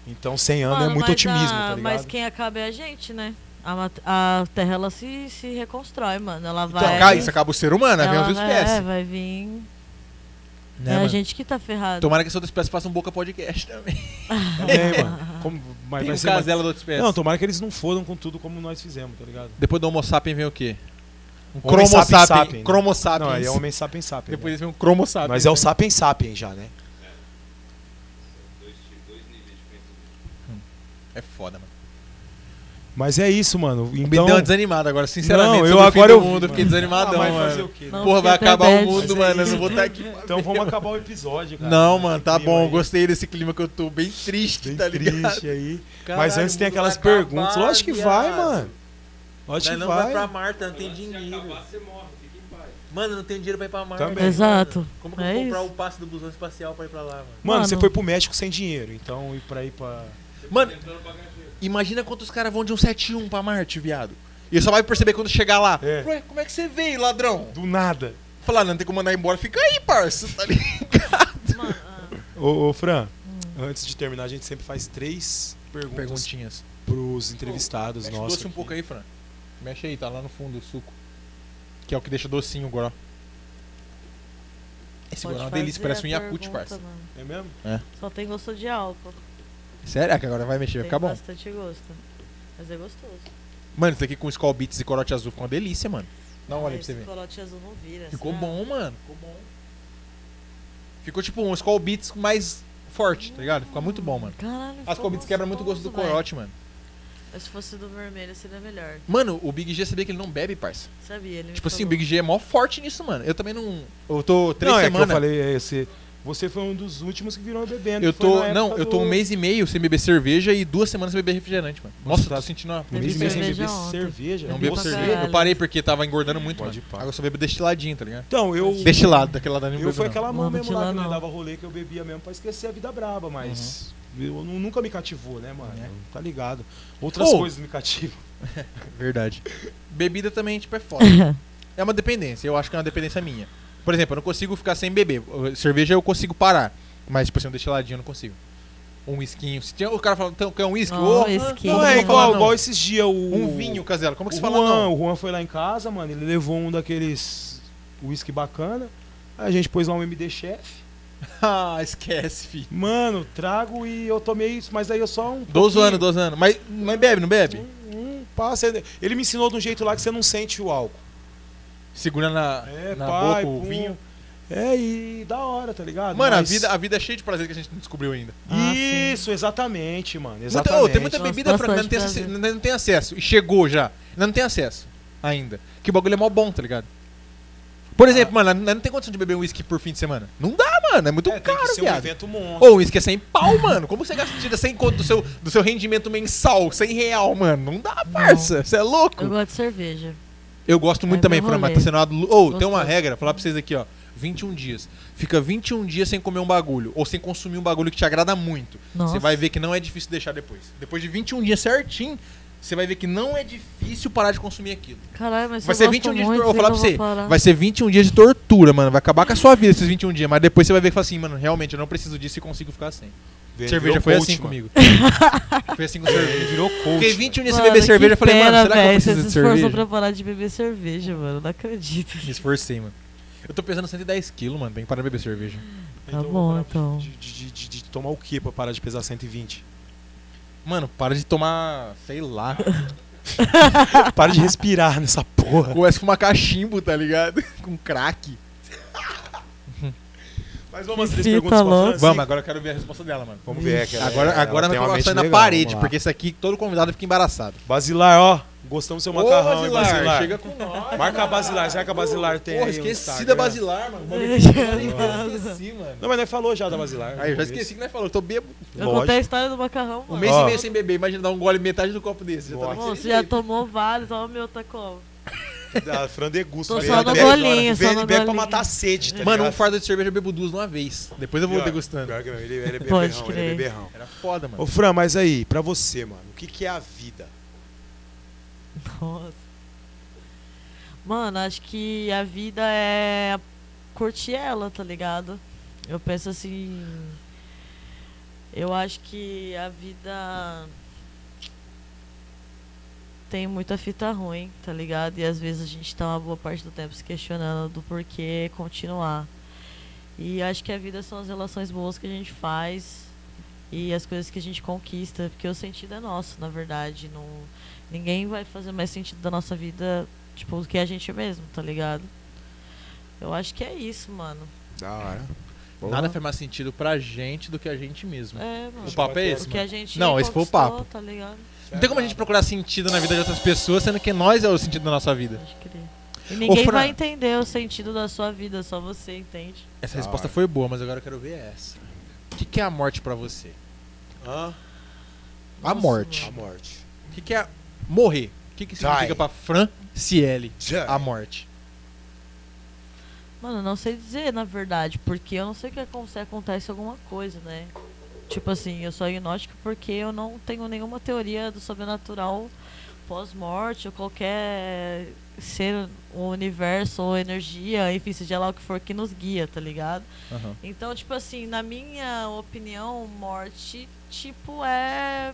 Então 100 anos Mano, é muito otimismo, a- tá ligado? Mas quem acaba é a gente, né? A, mat- a Terra, ela se, se reconstrói, mano. Ela Então, vai... cara, isso acaba o ser humano, né? Vem ela outra vai- espécie. É, vai vir... né, é a mano? gente que tá ferrado. Tomara que essa outra espécie faça um boca podcast também. Também, mano. Como- mas Tem vai um ser mais- casela da outra espécie. Não, tomara que eles não fodam com tudo como nós fizemos, tá ligado? Depois do Homo sapiens vem o quê? Um Homem Cromo sapiens sapiens. sapiens, né? Cromo sapiens. Não, aí é homem sapiens sapiens. Depois né? vem um Cromo sapiens. Mas é o sapiens sapiens já, né? Dois, ti- dois níveis de pensamento. É foda, mano. Mas é isso, mano. Me Então, deu uma desanimada agora, sinceramente. Não, eu sobre o fim agora do eu- mundo, eu fiquei desanimadão, Ah, mas fazer mano. o quê? Não, Porra, vai acabar o mundo, Mas é mano. Eu não vou estar aqui. pra Então ver, vamos acabar o episódio, cara. Não, mano, tá bom. aí. Gostei desse clima que eu tô bem triste, Bem tá ligado? triste aí. Caralho, Mas antes tem aquelas perguntas. acabar, Lógico que vai, viado. mano. Lógico que não vai vai. pra Marta, não tem Se dinheiro. acabar, você morre, fica em paz. Mano, não tenho dinheiro pra ir pra Marta. Também. Exato. Como que eu É vou comprar isso. o passe do busão espacial pra ir pra lá, mano? Mano, Mano. você foi pro México sem dinheiro. Então, ir pra ir pra. Mano. Imagina quantos caras vão de um 71 pra Marte, viado. E só vai perceber quando chegar lá. É. Ué, como é que você veio, ladrão? Do nada. Falar, não tem como mandar embora. Fica aí, parça, tá ligado? Mano, ah, Ô, ô Fran, Hum. antes de terminar, a gente sempre faz três perguntas Perguntinhas. pros entrevistados Mexe nossos. doce um pouco aí, Fran. Mexe aí, tá lá no fundo o suco. Que é o que deixa docinho o goró. Esse pode goró é uma delícia, parece um pergunta, parça. mano. É mesmo? Só tem gosto de álcool. Sério? É que agora vai mexer, vai ficar bom. bastante gosto. Mas é gostoso. Mano, isso aqui com Skull Beats e corote azul ficou uma delícia, mano. Dá uma olhada pra Esse você ver. corote azul não vira. Ficou será? bom, mano. Ficou bom. Ficou tipo um Skull Beats mais forte, tá ligado? Ficou muito bom, mano. Caralho, As ficou Skull Beats quebra muito o gosto do gostoso, corote, mano. Se fosse do vermelho, seria melhor. Mano, o Big G sabia que ele não bebe, parça. Sabia? Ele me Tipo assim, o falou. Big G é mó forte nisso, mano. Eu também não. Eu tô três não, é que semanas. eu falei, é, você, você foi um dos últimos que virou bebendo. Eu tô. Não, eu tô do- um mês e meio sem beber cerveja e duas semanas sem beber refrigerante, mano. Nossa, tá- tô sentindo uma. Um mês e meio sem beber ontem. cerveja. Não Eu bebo cerveja. caralho. Eu parei porque tava engordando muito, Pode mano. Agora eu só bebo destiladinho, tá ligado? Então, eu. Destilado, daquele lá da Eu fui aquela mão Não, mesmo lá que eu não. dava rolê que eu bebia mesmo pra esquecer a vida braba, mas eu nu- nunca me cativou, né, mano? É. Tá ligado? Outras Ô. coisas me cativam. Verdade. Bebida também, tipo, é foda. é uma dependência. Eu acho que é uma dependência minha. Por exemplo, eu não consigo ficar sem beber. Cerveja eu consigo parar. Mas, tipo assim, um destiladinho eu não consigo. Um whiskinho. Se tinha, o cara fala, então, quer um whisky? Ô, whisky. como Não, é igual, não? igual esses dias o. Um vinho, Casela. Como que o você Juan, fala não? O Juan foi lá em casa, mano, ele levou um daqueles whisky bacana. Aí a gente pôs lá um MD Chef. ah, esquece, fi. Mano, trago e eu tomei isso, mas aí eu só um. 12 pouquinho. anos, 12 anos. Mas, mas bebe, não bebe? Um, um passa. Ele me ensinou de um jeito lá que você não sente o álcool. Segura na, É, na pai, boca o pum. vinho. É, e da hora, tá ligado? Mano, a, Mas- vida, a vida é cheia de prazer que a gente não descobriu ainda. Ah, sim. Isso, exatamente, mano. Muita, Exatamente. ô, tem muita Nossa, bebida, Frank, não tem, não tem acesso. E chegou já. Ainda não tem acesso. Ainda. Que o bagulho é mó bom, tá ligado? Por exemplo, mano, não tem condição de beber um uísque por fim de semana. Não dá, mano. É muito É, tem caro, que ser um viado. evento monstro. Ô, o uísque é 100 pau, mano. Como você gasta tira 100 conto do seu, do seu rendimento mensal? 100 real, mano. Não dá, parça. Você é louco? Eu gosto de cerveja. Eu gosto muito É também, Fran, mas tá sendo uma... Ô, tem uma regra, falar pra vocês aqui, ó. 21 dias. Fica 21 dias sem comer um bagulho. Ou sem consumir um bagulho que te agrada muito. Você vai ver que não é difícil deixar depois. Depois de 21 dias certinho, você vai ver que não é difícil parar de consumir aquilo. Caralho, mas Vai ser gosto 21 dias de tortura. Vou falar pra você. parar. Vai ser 21 dias de tortura, mano. Vai acabar com a sua vida esses 21 dias. Mas depois você vai ver que fala assim, mano, realmente eu não preciso disso e consigo ficar sem. Cerveja foi coach, assim mano. comigo. foi assim com cerveja. Virou coach. Fiquei 21 dias sem beber cerveja. Falei, mano, será que eu preciso Você de se esforçou cerveja? pra parar de beber cerveja, mano. Não acredito. Me esforcei, mano. Eu tô pesando 110 quilos, mano. Tem que parar de beber cerveja. Tá eu bom, então. De, de- de- de tomar o que pra parar de pesar 120? Mano, para de tomar, sei lá. Para de respirar nessa porra. Começa com uma cachimbo, tá ligado? Com crack. Mas vamos às Que três fita perguntas pra louca. Vamos, agora eu quero ver a resposta dela, mano. Vamos ver ela- Agora, ela agora tem vai uma colocar mente na legal, parede, vamos lá. porque esse aqui todo convidado fica embaraçado. Basilar, ó. Gostamos do seu macarrão, hein, Basilar. chega com nós. Marca a Basilar. Será que a Basilar tem Porra, aí um esqueci Instagram? da Basilar, mano. Mano, eu esqueci, mano. Não, mas nós falou já da Basilar. Aí eu já esqueci que nós falou, eu tô bêbado. Eu Lógico. contei a história do macarrão, Um mano. mês Ó. e meio sem beber, imagina dar um gole metade do copo desse. Já tá Nossa. Pô, naquele você já jeito. tomou vários, olha o meu tá como. Da Fran degusta. Tô só no bebe- golinho, só no Bebe pra matar a sede, tá Mano, um fardo de cerveja eu bebo duas de uma vez. Depois eu vou Pior- degustando. pior que não, Ele, ele é Pode beberrão, ele é crer. beberrão. Era foda, mano. Ô, Fran, mas aí, pra você, mano, o que, que é a vida? Nossa. Mano, acho que a vida é curtir ela, tá ligado? Eu penso assim. Eu acho que a vida tem muita fita ruim, tá ligado? E às vezes a gente tá uma boa parte do tempo se questionando do porquê continuar. E acho que a vida são as relações boas que a gente faz e as coisas que a gente conquista, porque o sentido é nosso, na verdade. Não, ninguém vai fazer mais sentido da nossa vida, tipo, do que a gente mesmo, tá ligado? Eu acho que é isso, mano. Da hora. Nada faz mais sentido pra gente do que a gente mesmo. É, mano. O papo é esse, O que a mano. gente Não, esse foi o papo. Tá ligado? Não tem como a gente procurar sentido na vida de outras pessoas, sendo que nós é o sentido da nossa vida. Pode crer. E ninguém Fran. vai entender o sentido da sua vida, só você entende. Essa resposta foi boa, mas agora eu quero ver essa. O que, que é a morte pra você? Hã? A Nossa, morte. A morte. O que, que é morrer? O que, que significa Die. pra Fran Cieli Já. a morte? Mano, eu não sei dizer, na verdade, porque eu não sei o que acon- se acontece alguma coisa, né? Tipo assim, eu sou agnóstico porque eu não tenho nenhuma teoria do sobrenatural pós-morte ou qualquer ser, o universo ou energia, enfim, seja lá o que for que nos guia, tá ligado? Aham. Então, tipo assim, na minha opinião, morte, tipo, é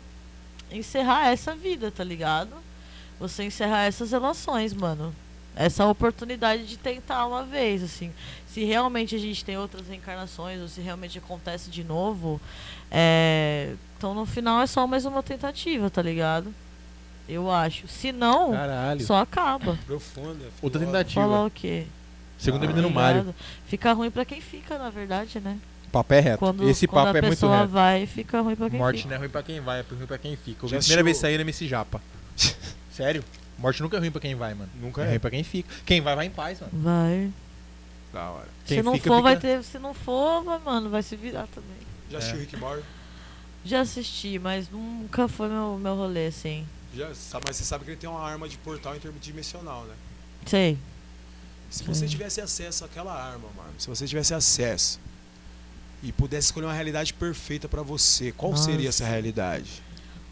encerrar essa vida, tá ligado? Você encerrar essas relações, mano. Essa oportunidade de tentar uma vez, assim. Se realmente a gente tem outras reencarnações, ou se realmente acontece de novo, é... então no final é só mais uma tentativa, tá ligado? Eu acho. Se não, Caralho. só acaba. Profunda. Outra filósofa. tentativa. Falar o quê? Segunda Ah, vida no Mário. ligado? Fica ruim pra quem fica, na verdade, né? O papo é reto. Quando, Esse quando papo a é muito pessoa reto. vai, fica ruim pra quem Morte fica. não é ruim pra quem vai, é ruim pra quem fica. Eu vi a primeira vez sair MC Japa. Sério? Morte nunca é ruim pra quem vai, mano. Nunca É é. ruim pra quem fica. Quem vai, vai em paz, mano. Vai. Da hora. Quem se não fica, for, vai fica- ter. Se não for, vai, mano, vai se virar também. Já assistiu Rick Morty? Já assisti, mas nunca foi meu, meu rolê, assim. Já, mas você sabe que ele tem uma arma de portal interdimensional, né? Sei. Se você tivesse acesso àquela arma, mano, se você tivesse acesso e pudesse escolher uma realidade perfeita pra você, qual Nossa. seria essa realidade?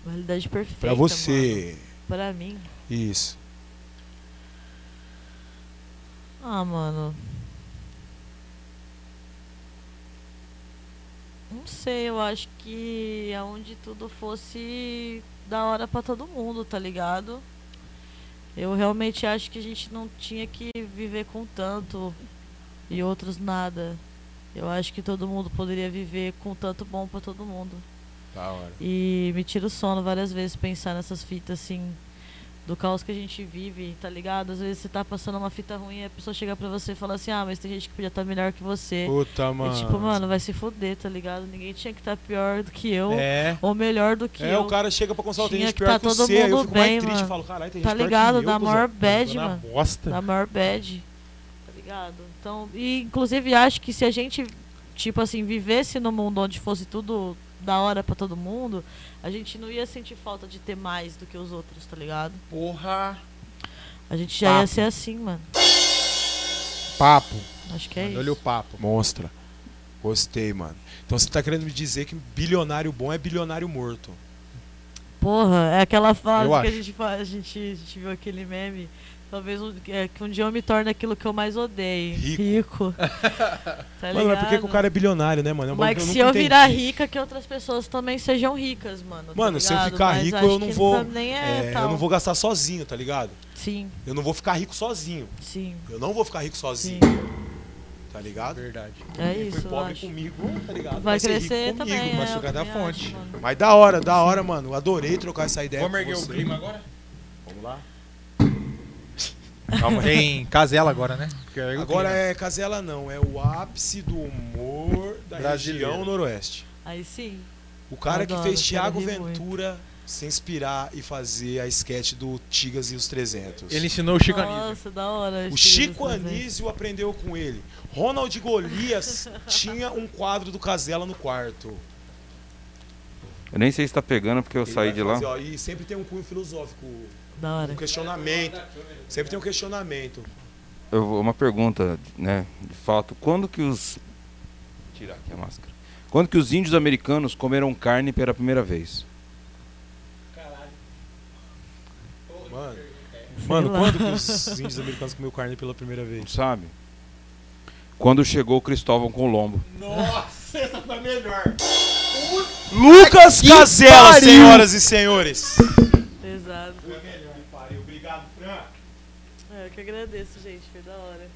Uma realidade perfeita. Pra você. Pra mim. Isso. Ah, mano. Não sei, eu acho que aonde tudo fosse da hora pra todo mundo, tá ligado? Eu realmente acho que a gente não tinha que viver com tanto e outros nada. Eu acho que todo mundo poderia viver com tanto bom pra todo mundo. Da hora. E me tira o sono várias vezes pensar nessas fitas assim, do caos que a gente vive, tá ligado? Às vezes você tá passando uma fita ruim e a pessoa chega pra você e fala assim: ah, mas tem gente que podia estar melhor que você. Puta, mano. E tipo, mano, vai se fuder, tá ligado? Ninguém tinha que estar pior do que eu É. ou melhor do que É, eu. o cara chega pra consultar, tem Tinha gente que pior tá que todo você, aí eu mundo fico bem, mais triste, mano. falo, caralho, tem Tá gente pior ligado? que eu, Da cuzão." maior bad, mano. bosta. Da maior bad. Tá ligado? Então, e inclusive acho que se a gente, tipo assim, vivesse num mundo onde fosse tudo da hora pra todo mundo, a gente não ia sentir falta de ter mais do que os outros, tá ligado? Porra. A gente já ia Papo. ser assim, mano. Papo. Acho que é Olha o isso. papo. Monstra. Gostei, mano. Então você tá querendo me dizer que bilionário bom é bilionário morto. Porra, é aquela frase que a gente, faz, a gente a gente viu aquele meme. Talvez um, é, que um dia eu me torne aquilo que eu mais odeio. Rico. tá mano, mas por que, que o cara é bilionário, né, mano? É um Mas que se eu nunca virar entendi. rica, que outras pessoas também sejam ricas, mano. tá Mano, se eu ficar Mas rico, acho eu não vou- Nem é, É, tal. eu não vou gastar sozinho, tá ligado? Sim, Eu não vou ficar rico sozinho. sim, Eu não vou ficar rico sozinho, sim. tá ligado? Verdade. É Quem isso, foi pobre acho. comigo, tá ligado? Vai ser rico crescer comigo, também, vai é, sugar da acho, fonte. mano. Mas da hora, da hora, mano. Eu adorei trocar essa ideia Vamos erguer o clima agora? Vamos lá? Calma. Tem Casela agora, né? Eu Agora né? é Casela não, é o ápice do humor da Brasileiro. região noroeste. Aí sim. O cara Adoro, que fez Thiago rir muito. Ventura se inspirar e fazer a sketch do Tigas e os 300. Ele ensinou o Chico Anísio. Nossa, da hora. O Chico Anísio. Aprendeu com ele. Ronald Golias tinha um quadro do Casela no quarto. Eu nem sei se tá pegando porque eu Ele saí de lá. fazer, ó, e sempre tem um cunho filosófico, Da hora. um questionamento. Sempre tem um questionamento. Eu vou- uma pergunta, né? De fato, quando que os. Vou tirar aqui a máscara. Quando que os índios americanos comeram carne pela primeira vez? Mano, Sei mano lá. quando que os índios americanos comeu carne pela primeira Não vez? sabe? Quando chegou Cristóvão Colombo. Nossa, essa foi a melhor. Lucas Casella, senhoras e senhores. Pesado. Foi a melhor. Obrigado, Fran. É, eu que agradeço, gente. Foi da hora.